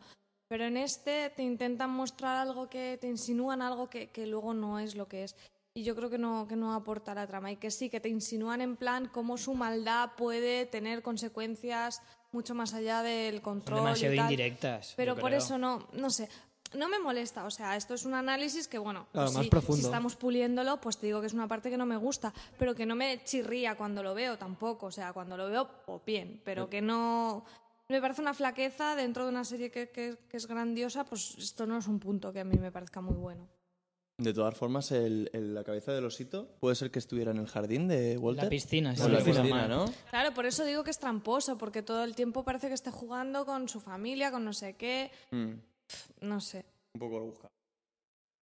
[SPEAKER 3] Pero en este te intentan mostrar algo que te insinúan algo que, que luego no es lo que es. Y yo creo que no, que no aporta la trama. Y que sí, que te insinúan en plan cómo su maldad puede tener consecuencias mucho más allá del
[SPEAKER 1] Son
[SPEAKER 3] control. y
[SPEAKER 1] demasiado
[SPEAKER 3] tal.
[SPEAKER 1] indirectas.
[SPEAKER 3] Pero por
[SPEAKER 1] creo.
[SPEAKER 3] eso no, no sé. No me molesta, o sea, esto es un análisis que, bueno,
[SPEAKER 2] Claro,
[SPEAKER 3] pues
[SPEAKER 2] más
[SPEAKER 3] sí,
[SPEAKER 2] profundo.
[SPEAKER 3] si estamos puliéndolo, pues te digo que es una parte que no me gusta, pero que no me chirría cuando lo veo tampoco, o sea, cuando lo veo, pues bien, pero que no... Me parece una flaqueza dentro de una serie que, que- que es grandiosa, pues esto no es un punto que a mí me parezca muy bueno.
[SPEAKER 4] De todas formas, el, el- la cabeza del osito puede ser que estuviera en el jardín de Walter.
[SPEAKER 1] La piscina, sí.
[SPEAKER 4] O la
[SPEAKER 1] sí,
[SPEAKER 4] piscina. ¿no?
[SPEAKER 3] Claro, por eso digo que es tramposo, porque todo el tiempo parece que esté jugando con su familia, con no sé qué,
[SPEAKER 4] Mm,
[SPEAKER 3] no sé.
[SPEAKER 4] un poco lo busca.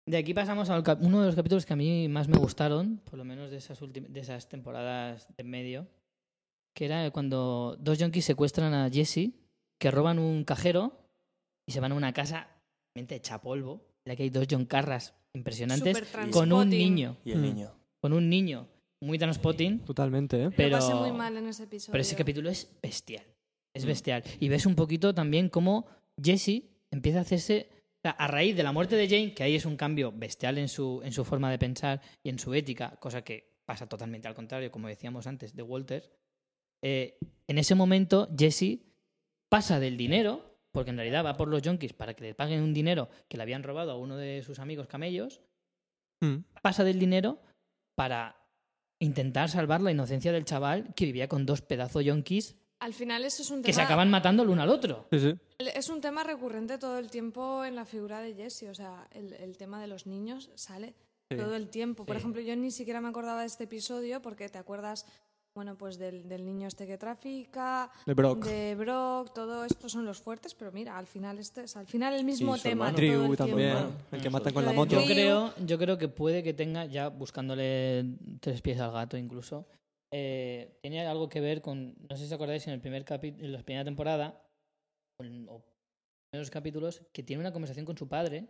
[SPEAKER 1] De aquí pasamos a uno de los capítulos que a mí más me gustaron, por lo menos de esas, de esas temporadas de medio, que era cuando dos junkies secuestran a Jesse, que roban un cajero y se van a una casa realmente hecha polvo, en la que hay dos John Carras impresionantes con un niño,
[SPEAKER 4] Y el
[SPEAKER 2] Mm.
[SPEAKER 4] niño.
[SPEAKER 1] con un niño muy transpotting,
[SPEAKER 2] Totalmente, ¿eh?
[SPEAKER 1] Pero
[SPEAKER 3] pasé muy mal en ese episodio.
[SPEAKER 1] pero ese capítulo es bestial. Es
[SPEAKER 4] Mm.
[SPEAKER 1] bestial. Y ves un poquito también cómo Jesse empieza a hacerse. a raíz de la muerte de Jane, que ahí es un cambio bestial en su, en su forma de pensar y en su ética, cosa que pasa totalmente al contrario, como decíamos antes, de Walter. eh, en ese momento, Jesse pasa del dinero, porque en realidad va por los junkies para que le paguen un dinero que le habían robado a uno de sus amigos camellos,
[SPEAKER 2] Mm.
[SPEAKER 1] pasa del dinero para intentar salvar la inocencia del chaval que vivía con dos pedazos yonkis
[SPEAKER 3] Al final eso es un tema...
[SPEAKER 1] que se acaban matando el uno al otro.
[SPEAKER 2] Sí, sí.
[SPEAKER 3] Es un tema recurrente todo el tiempo en la figura de Jesse. O sea, el, el tema de los niños sale
[SPEAKER 2] Sí.
[SPEAKER 3] todo el tiempo. Por
[SPEAKER 1] Sí.
[SPEAKER 3] ejemplo, yo ni siquiera me acordaba de este episodio porque te acuerdas, bueno, pues del, del niño este que trafica,
[SPEAKER 2] De Brock.
[SPEAKER 3] de Brock, todo esto son los fuertes, pero mira, al final este es al final el mismo tema.
[SPEAKER 4] hermano.
[SPEAKER 3] todo
[SPEAKER 2] Drew
[SPEAKER 3] el
[SPEAKER 2] también,
[SPEAKER 3] tiempo.
[SPEAKER 2] el que matan con la moto.
[SPEAKER 1] Yo creo, yo creo que puede que tenga, ya buscándole tres pies al gato incluso, eh, tiene algo que ver con, no sé si os acordáis, en el primer capítulo, en la primera temporada, o en o en los capítulos, que tiene una conversación con su padre,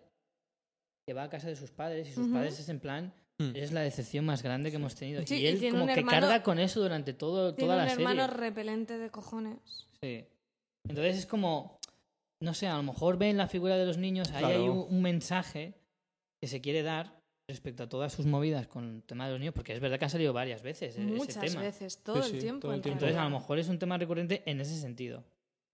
[SPEAKER 1] que va a casa de sus padres, y sus padres es en plan,
[SPEAKER 2] Mm.
[SPEAKER 1] es la decepción más grande que hemos tenido.
[SPEAKER 3] Sí,
[SPEAKER 1] y él como
[SPEAKER 3] un
[SPEAKER 1] que
[SPEAKER 3] hermano-
[SPEAKER 1] carga con eso durante todo,
[SPEAKER 3] Tiene
[SPEAKER 1] toda
[SPEAKER 3] un
[SPEAKER 1] la
[SPEAKER 3] hermano
[SPEAKER 1] serie.
[SPEAKER 3] repelente de cojones.
[SPEAKER 1] Sí. Entonces es como, no sé, a lo mejor ve en la figura de los niños, ahí hay un, un mensaje que se quiere dar respecto a todas sus movidas con el tema de los niños, porque es verdad que ha salido varias veces e- ese
[SPEAKER 3] Muchas
[SPEAKER 1] tema.
[SPEAKER 3] veces, todo
[SPEAKER 2] Sí,
[SPEAKER 3] el
[SPEAKER 2] sí,
[SPEAKER 3] tiempo.
[SPEAKER 2] todo el
[SPEAKER 3] en
[SPEAKER 2] tiempo.
[SPEAKER 1] Entonces a lo mejor es un tema recurrente en ese sentido.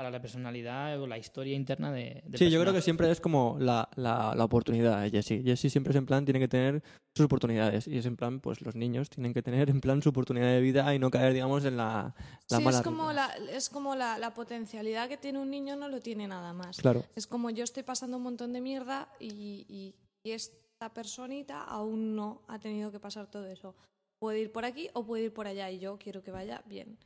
[SPEAKER 1] para la personalidad o la historia interna de, del
[SPEAKER 2] Sí, yo creo que siempre es como la, la, la oportunidad de Jesse. Jesse siempre es en plan, tiene que tener sus oportunidades. Y es en plan, pues los niños tienen que tener en plan su oportunidad de vida y no caer, digamos, en la, la
[SPEAKER 3] sí,
[SPEAKER 2] mala
[SPEAKER 3] es como,
[SPEAKER 2] ruta.
[SPEAKER 3] la, es como la, la potencialidad que tiene un niño no lo tiene nada más.
[SPEAKER 2] Claro.
[SPEAKER 3] Es como yo estoy pasando un montón de mierda y, y- y esta personita aún no ha tenido que pasar todo eso. Puede ir por aquí o puede ir por allá y yo quiero que vaya bien.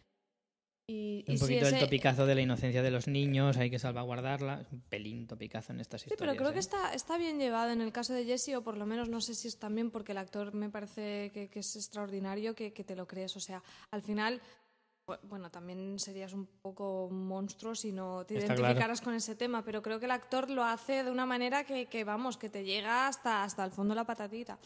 [SPEAKER 3] Y, y
[SPEAKER 1] Un
[SPEAKER 3] si
[SPEAKER 1] poquito
[SPEAKER 3] ese-
[SPEAKER 1] el topicazo de la inocencia de los niños, hay que salvaguardarla. Es un pelín topicazo en estas
[SPEAKER 3] Sí,
[SPEAKER 1] historias.
[SPEAKER 3] pero creo que
[SPEAKER 1] ¿eh?
[SPEAKER 3] está, está bien llevado en el caso de Jesse, o por lo menos no sé si es también porque el actor me parece que, que es extraordinario, que, que te lo crees. O sea, al final, bueno, también serías un poco monstruo si no te
[SPEAKER 1] Está
[SPEAKER 3] identificaras con ese tema, pero creo que el actor lo hace de una manera que, que, vamos, que te llega hasta, hasta el fondo de la patatita.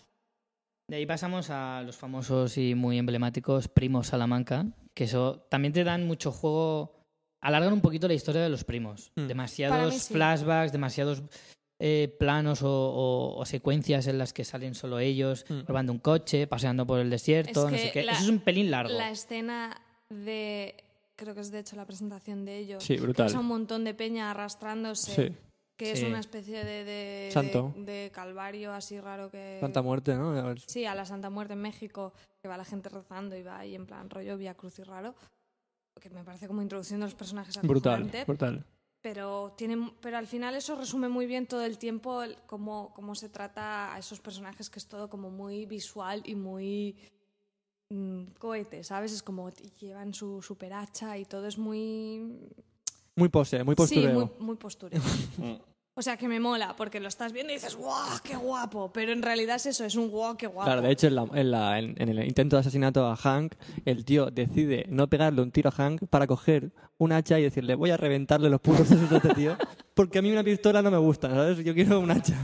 [SPEAKER 1] De ahí pasamos a los famosos y muy emblemáticos primos Salamanca, que eso también te dan mucho juego, alargan un poquito la historia de los primos.
[SPEAKER 2] Mm.
[SPEAKER 3] Para
[SPEAKER 1] Demasiados
[SPEAKER 3] sí.
[SPEAKER 1] flashbacks, demasiados eh, planos o, o- o secuencias en las que salen solo ellos,
[SPEAKER 2] Mm.
[SPEAKER 1] robando un coche, paseando por el desierto,
[SPEAKER 3] Es
[SPEAKER 1] no sé qué.
[SPEAKER 3] la-
[SPEAKER 1] Eso es un pelín largo.
[SPEAKER 3] La escena de, creo que es de hecho la presentación de ellos,
[SPEAKER 2] Sí, brutal.
[SPEAKER 3] que es un montón de peña arrastrándose.
[SPEAKER 2] Sí.
[SPEAKER 3] que es una especie de, de,
[SPEAKER 2] Santo.
[SPEAKER 3] de- de calvario así raro que...
[SPEAKER 2] Tanta muerte, ¿no? A ver,
[SPEAKER 3] Sí, a la Santa Muerte en México, que va la gente rezando y va ahí en plan rollo vía cruz y raro, que me parece como introduciendo a los personajes
[SPEAKER 2] Brutal,
[SPEAKER 3] acojonante,
[SPEAKER 2] brutal.
[SPEAKER 3] pero tiene pero al final eso resume muy bien todo el tiempo el- cómo, cómo se trata a esos personajes que es todo como muy visual y muy mm, cohete, ¿sabes? Es como llevan su super hacha y todo es muy
[SPEAKER 2] Muy pose, muy
[SPEAKER 3] Sí,
[SPEAKER 2] postureo.
[SPEAKER 3] muy, muy postureo. O sea, que me mola, porque lo estás viendo y dices, ¡guau, qué guapo! Pero en realidad es eso, es un guau, qué guapo.
[SPEAKER 2] Claro, de hecho, en, la- en la- en- en el intento de asesinato a Hank, el tío decide no pegarle un tiro a Hank para coger un hacha y decirle, voy a reventarle los putos sesos a este tío, porque a mí una pistola no me gusta, ¿sabes? Yo quiero un hacha.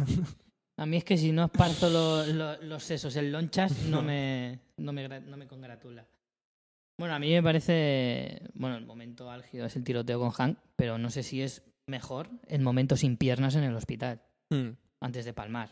[SPEAKER 1] A mí es que si no esparzo lo- lo- los sesos en lonchas, no me, no, me, no me congratula. Bueno, a mí me parece. Bueno, el momento álgido es el tiroteo con Hank, pero no sé si es mejor el momento sin piernas en el hospital,
[SPEAKER 2] Hmm.
[SPEAKER 1] antes de palmar.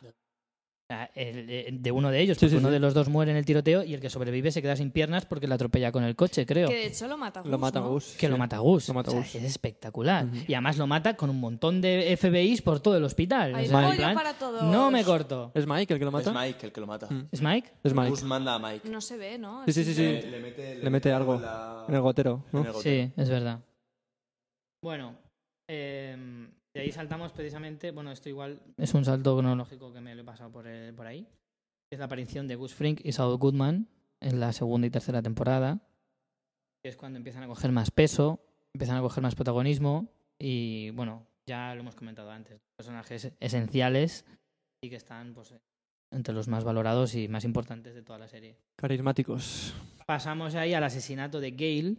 [SPEAKER 1] De uno de ellos,
[SPEAKER 2] Sí,
[SPEAKER 1] porque
[SPEAKER 2] sí,
[SPEAKER 1] uno
[SPEAKER 2] sí.
[SPEAKER 1] de los dos muere en el tiroteo y el que sobrevive se queda sin piernas porque le atropella con el coche, creo.
[SPEAKER 3] Que de hecho lo mata
[SPEAKER 2] Lo
[SPEAKER 3] Gus,
[SPEAKER 2] mata
[SPEAKER 3] ¿no?
[SPEAKER 2] Gus.
[SPEAKER 1] Que lo mata Gus.
[SPEAKER 2] Lo mata
[SPEAKER 1] O sea,
[SPEAKER 2] Gus.
[SPEAKER 1] es espectacular. Y además lo mata con un montón de FBIs por todo el hospital.
[SPEAKER 3] Hay
[SPEAKER 1] O sea, plan,
[SPEAKER 3] para todos.
[SPEAKER 1] No me corto.
[SPEAKER 2] ¿Es Mike el que lo mata?
[SPEAKER 4] Es Mike el que lo mata.
[SPEAKER 2] Mm.
[SPEAKER 1] ¿Es Mike?
[SPEAKER 2] Es Mike.
[SPEAKER 4] Gus manda a Mike.
[SPEAKER 3] No se ve, ¿no?
[SPEAKER 2] Sí, sí, sí, sí.
[SPEAKER 4] Le, le mete,
[SPEAKER 2] Le mete algo
[SPEAKER 4] la-
[SPEAKER 2] En el gotero, ¿no?
[SPEAKER 4] en el gotero.
[SPEAKER 1] Sí, es verdad. Bueno, eh, de ahí saltamos precisamente. Bueno, esto igual es un salto cronológico que me lo he pasado por, el- por ahí. Es la aparición de Gus Frink y Saul Goodman en la segunda y tercera temporada. Que es cuando empiezan a coger más peso, empiezan a coger más protagonismo. Y bueno, ya lo hemos comentado antes. Personajes esenciales y que están pues, entre los más valorados y más importantes de toda la serie.
[SPEAKER 2] Carismáticos.
[SPEAKER 1] Pasamos ahí al asesinato de Gale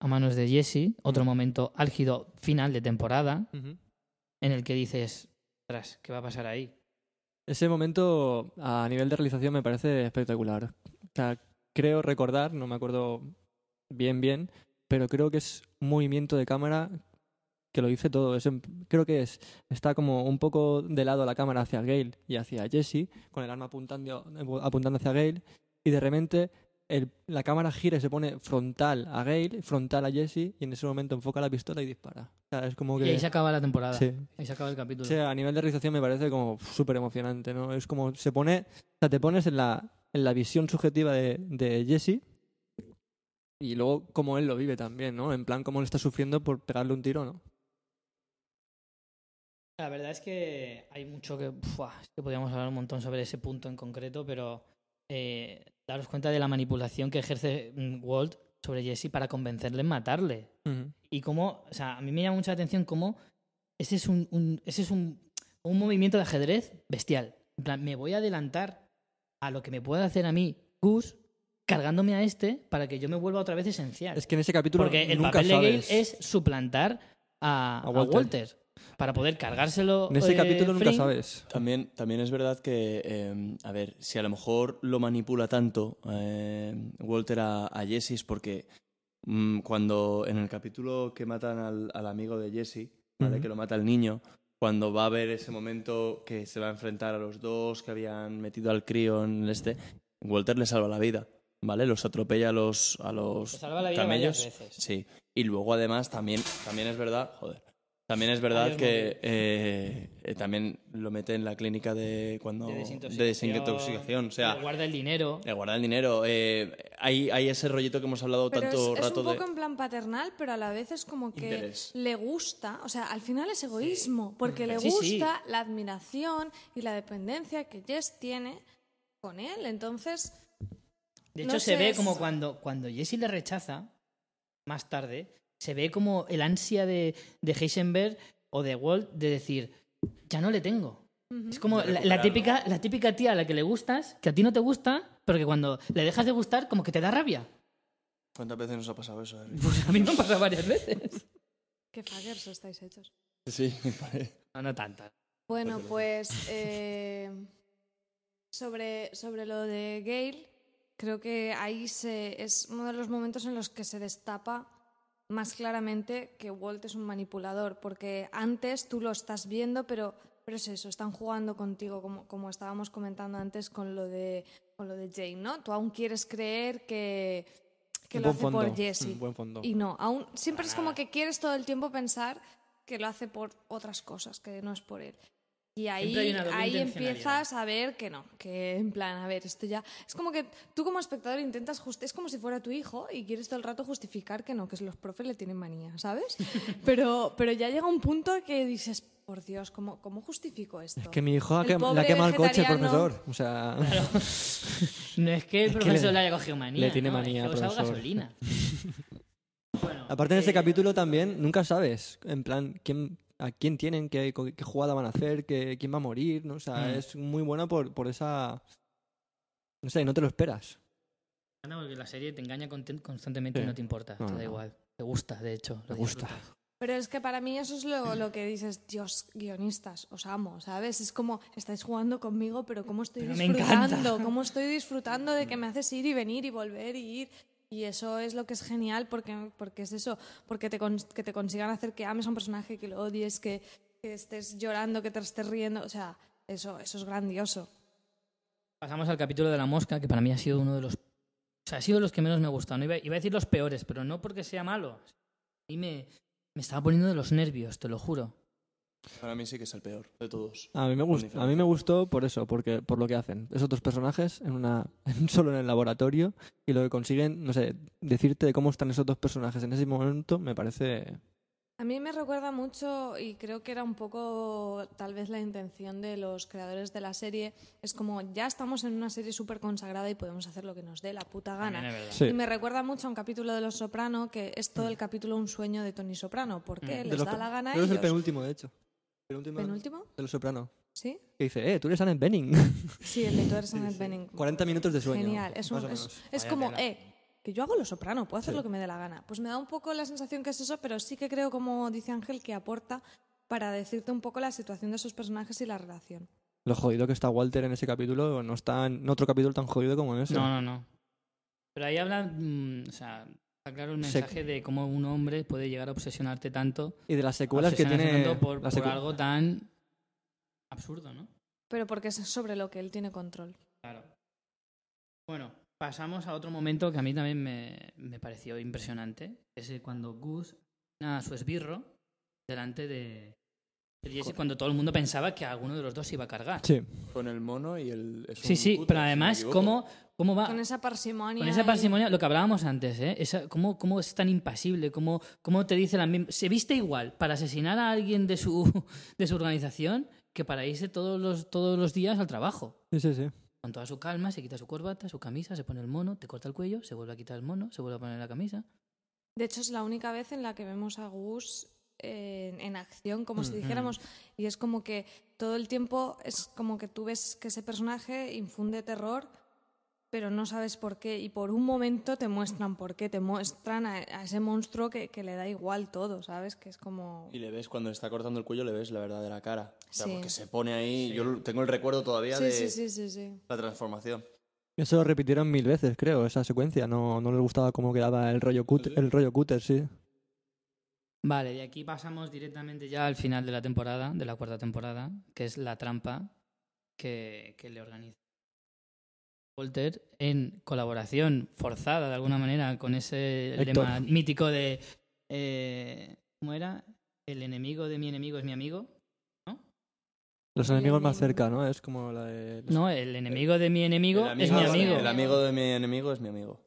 [SPEAKER 1] a manos de Jesse, otro momento álgido final de temporada
[SPEAKER 2] Ujú.
[SPEAKER 1] En el que dices, "Ostras, ¿qué va a pasar ahí?
[SPEAKER 2] Ese momento a nivel de realización me parece espectacular. Creo recordar, no me acuerdo bien bien, pero creo que es un movimiento de cámara que lo dice todo. Creo que es está como un poco de lado la cámara hacia Gale y hacia Jesse, con el arma apuntando, apuntando hacia Gale, y de repente el- la cámara gira y se pone frontal a Gale, frontal a Jesse, y en ese momento enfoca la pistola y dispara. O sea, es como que...
[SPEAKER 1] Y ahí se acaba la temporada.
[SPEAKER 2] Sí.
[SPEAKER 1] Ahí se acaba el capítulo.
[SPEAKER 2] O sea, a nivel de realización me parece como súper emocionante, ¿no? Es como se pone, o sea, te pones en la, en la visión subjetiva de, de Jesse y luego como él lo vive también, ¿no? En plan, cómo él está sufriendo por pegarle un tiro, ¿no?
[SPEAKER 1] La verdad es que hay mucho que... ¡fua! es que podríamos hablar un montón sobre ese punto en concreto, pero eh, daros cuenta de la manipulación que ejerce mm, Walt sobre Jesse para convencerle en matarle. Y cómo, o sea, a mí me llama mucha atención cómo ese es un, un- ese es un, un movimiento de ajedrez bestial. En plan, me voy a adelantar a lo que me pueda hacer a mí Gus cargándome a este para que yo me vuelva otra vez esencial.
[SPEAKER 2] Es que en ese capítulo
[SPEAKER 1] Porque el papel de Gale
[SPEAKER 2] sabes.
[SPEAKER 1] es suplantar a,
[SPEAKER 2] A
[SPEAKER 1] a
[SPEAKER 2] Walter.
[SPEAKER 1] Para poder cargárselo.
[SPEAKER 2] En ese
[SPEAKER 1] eh,
[SPEAKER 2] capítulo nunca sabes.
[SPEAKER 4] También, también es verdad que, eh, a ver, si a lo mejor lo manipula tanto eh, Walter a, a Jesse es porque mm, cuando en el capítulo que matan al, al amigo de Jesse, ¿vale? Que lo mata el niño, cuando va a ver ese momento que se va a enfrentar a los dos que habían metido al crío en el este, Walter le salva la vida. ¿vale? Los atropella a los, a los
[SPEAKER 1] Se salva la vida
[SPEAKER 4] camellos.
[SPEAKER 1] veces.
[SPEAKER 4] Sí. Y luego además también, también es verdad, joder. También es verdad
[SPEAKER 1] Varios
[SPEAKER 4] que eh, eh, también lo mete en la clínica de cuando
[SPEAKER 1] De
[SPEAKER 4] de
[SPEAKER 1] desintoxicación.
[SPEAKER 4] desintoxicación. O sea,
[SPEAKER 1] le guarda el dinero.
[SPEAKER 4] le guarda el dinero. Eh, hay, hay ese rollito que hemos hablado
[SPEAKER 3] Pero
[SPEAKER 4] tanto
[SPEAKER 3] es, es
[SPEAKER 4] rato
[SPEAKER 3] un poco
[SPEAKER 4] de.
[SPEAKER 3] en plan paternal, pero a la vez es como que
[SPEAKER 4] Interés.
[SPEAKER 3] le gusta, o sea, al final es egoísmo, porque le
[SPEAKER 1] Sí, sí.
[SPEAKER 3] gusta la admiración y la dependencia que Jess tiene con él. Entonces,
[SPEAKER 1] De
[SPEAKER 3] No
[SPEAKER 1] hecho, se
[SPEAKER 3] sé,
[SPEAKER 1] ve
[SPEAKER 3] es-
[SPEAKER 1] como cuando, cuando Jesse le rechaza, más tarde, se ve como el ansia de, de Heisenberg o de Walt de decir, ya no le tengo. Es como la, típica, la típica tía a la que le gustas, que a ti no te gusta, pero que cuando le dejas de gustar, como que te da rabia.
[SPEAKER 4] ¿Cuántas veces nos ha pasado eso?
[SPEAKER 1] Pues a mí me ha pasado varias veces.
[SPEAKER 3] qué fuckers estáis hechos.
[SPEAKER 4] Sí.
[SPEAKER 1] No, no tantas.
[SPEAKER 3] Bueno, pues eh, sobre, sobre lo de Gale, creo que ahí se, es uno de los momentos en los que se destapa más claramente que Walt es un manipulador, porque antes tú lo estás viendo, pero, pero es eso, están jugando contigo, como, como estábamos comentando antes con lo de, con lo de Jane, ¿no? Tú aún quieres creer que, que lo hace
[SPEAKER 2] fondo,
[SPEAKER 3] por Jesse.
[SPEAKER 2] un buen fondo.
[SPEAKER 3] Y no, aún siempre es como que quieres todo el tiempo pensar que lo hace por otras cosas, que no es por él. Y ahí, ahí empiezas a ver que no, que en plan, a ver, esto ya... Es como que tú como espectador intentas... Just... Es como si fuera tu hijo y quieres todo el rato justificar que no, que los profes le tienen manía, ¿sabes? pero, pero ya llega un punto que dices, por Dios, ¿cómo, cómo justifico esto?
[SPEAKER 2] Es que mi hijo ha
[SPEAKER 3] El
[SPEAKER 2] quem- le ha quemado el coche al
[SPEAKER 3] vegetariano-
[SPEAKER 2] profesor. O sea,
[SPEAKER 1] No es que el
[SPEAKER 2] Es que
[SPEAKER 1] profesor
[SPEAKER 2] le-
[SPEAKER 1] le, haya cogido manía.
[SPEAKER 2] le tiene
[SPEAKER 1] ¿no?
[SPEAKER 2] manía
[SPEAKER 1] es que
[SPEAKER 2] al
[SPEAKER 1] ha usado
[SPEAKER 2] profesor.
[SPEAKER 1] gasolina. Bueno,
[SPEAKER 2] aparte en este
[SPEAKER 1] eh,
[SPEAKER 2] capítulo también nunca sabes, en plan, quién, a quién tienen, qué, qué jugada van a hacer, qué, quién va a morir, ¿no? O sea,
[SPEAKER 1] Mm.
[SPEAKER 2] es muy bueno por, por esa... No sé, no te lo esperas.
[SPEAKER 1] porque la serie te engaña constantemente
[SPEAKER 2] Sí.
[SPEAKER 1] y no te importa.
[SPEAKER 2] No,
[SPEAKER 1] te da
[SPEAKER 2] no.
[SPEAKER 1] igual. Te gusta, de hecho. Lo
[SPEAKER 2] gusta.
[SPEAKER 1] disfrutas.
[SPEAKER 3] Pero es que para mí eso es lo, lo que dices, Dios, guionistas, os amo, ¿sabes? Es como, estáis jugando conmigo, pero cómo estoy
[SPEAKER 1] Pero me encanta.
[SPEAKER 3] disfrutando, cómo estoy disfrutando de que me haces ir y venir y volver y ir. Y eso es lo que es genial porque, porque es eso, porque te, que te consigan hacer que ames a un personaje, que lo odies, que, estés llorando, que te estés riendo, o sea, eso, eso es grandioso.
[SPEAKER 1] Pasamos al capítulo de la mosca, que para mí ha sido uno de los. O sea, ha sido los que menos me ha gustado. No iba, a decir los peores, pero no porque sea malo. A mí me, me estaba poniendo de los nervios, te lo juro.
[SPEAKER 4] Para mí sí que es el peor de todos.
[SPEAKER 2] A mí me, gust-
[SPEAKER 4] diferencia.
[SPEAKER 2] a mí me gustó por eso, porque por lo que hacen. Esos dos personajes en una en- solo en el laboratorio y lo que consiguen, no sé, decirte de cómo están esos dos personajes en ese momento me parece...
[SPEAKER 3] A mí me recuerda mucho, y creo que era un poco tal vez la intención de los creadores de la serie, es como ya estamos en una serie súper consagrada y podemos hacer lo que nos dé la puta gana.
[SPEAKER 2] Sí.
[SPEAKER 3] Y me recuerda mucho a un capítulo de Los Soprano, que es todo el capítulo un sueño de Tony Soprano, porque
[SPEAKER 2] Mm.
[SPEAKER 3] Les da la gana
[SPEAKER 2] que es el penúltimo, de hecho. Penúltimo
[SPEAKER 3] ¿Penúltimo?
[SPEAKER 2] de Los Soprano.
[SPEAKER 3] ¿Sí?
[SPEAKER 2] Que dice, eh, tú eres Annette Benning.
[SPEAKER 3] Sí, el de tú eres Annette Bening.
[SPEAKER 2] 40 minutos de sueño.
[SPEAKER 3] Genial. Es, un- como,
[SPEAKER 1] tela.
[SPEAKER 3] eh, que yo hago lo soprano, puedo hacer
[SPEAKER 2] Sí.
[SPEAKER 3] lo que me dé la gana. Pues me da un poco la sensación que es eso, pero sí que creo, como dice Ángel, que aporta para decirte un poco la situación de esos personajes y la relación.
[SPEAKER 2] Lo jodido que está Walter en ese capítulo no está en otro capítulo tan jodido como en ese.
[SPEAKER 1] No, no, no. Pero ahí habla. mm, o sea, está claro el
[SPEAKER 2] Se-
[SPEAKER 1] mensaje de cómo un hombre puede llegar a obsesionarte tanto.
[SPEAKER 2] Y de las secuelas que tiene...
[SPEAKER 1] tanto por,
[SPEAKER 2] la
[SPEAKER 1] por
[SPEAKER 2] secu-
[SPEAKER 1] algo tan absurdo, ¿no?
[SPEAKER 3] Pero porque es sobre lo que él tiene control.
[SPEAKER 1] Claro. Bueno, pasamos a otro momento que a mí también me, me pareció impresionante. Es cuando Gus a su esbirro delante de, Jesse cuando todo el mundo pensaba que alguno de los dos se iba a cargar.
[SPEAKER 2] Sí.
[SPEAKER 4] Con el mono y el. es
[SPEAKER 1] Sí,
[SPEAKER 4] un
[SPEAKER 1] sí, pero además. ¿cómo, cómo va?
[SPEAKER 3] Con esa parsimonia.
[SPEAKER 1] Con esa
[SPEAKER 3] y-
[SPEAKER 1] parsimonia, lo que hablábamos antes, ¿eh? Esa- cómo, cómo es tan impasible, cómo, cómo te dice la misma... Se viste igual para asesinar a alguien de su, de su organización que para irse todos los, todos los días al trabajo.
[SPEAKER 2] Sí, sí, sí.
[SPEAKER 1] Con toda su calma, se quita su corbata, su camisa, se pone el mono, te corta el cuello, se vuelve a quitar el mono, se vuelve a poner la camisa.
[SPEAKER 3] De hecho, es la única vez en la que vemos a Gus eh, en acción, como si
[SPEAKER 1] Ujú.
[SPEAKER 3] dijéramos, y es como que todo el tiempo es como que tú ves que ese personaje infunde terror, pero no sabes por qué, y por un momento te muestran por qué, te muestran a, a ese monstruo que, que le da igual todo, ¿sabes? Que es como...
[SPEAKER 4] Y le ves cuando está cortando el cuello, le ves la verdadera cara. O sea,
[SPEAKER 3] Sí.
[SPEAKER 4] porque se pone ahí. Yo tengo el recuerdo todavía
[SPEAKER 3] Sí,
[SPEAKER 4] de
[SPEAKER 3] sí, sí, sí, sí.
[SPEAKER 4] la transformación.
[SPEAKER 2] Eso lo repitieron mil veces, creo, esa secuencia. No, no les gustaba cómo quedaba el rollo el rollo cúter, sí.
[SPEAKER 1] Vale, de aquí pasamos directamente ya al final de la temporada, de la cuarta temporada, que es la trampa que, que le organiza Walter en colaboración forzada de alguna manera con ese
[SPEAKER 2] Héctor.
[SPEAKER 1] lema mítico de eh, ¿cómo era? El enemigo de mi enemigo es mi amigo.
[SPEAKER 2] Los
[SPEAKER 3] El
[SPEAKER 2] enemigos más cerca, ¿no? Es como la de...
[SPEAKER 1] No, el enemigo de mi enemigo, es mi amigo.
[SPEAKER 4] El amigo de mi enemigo es mi amigo.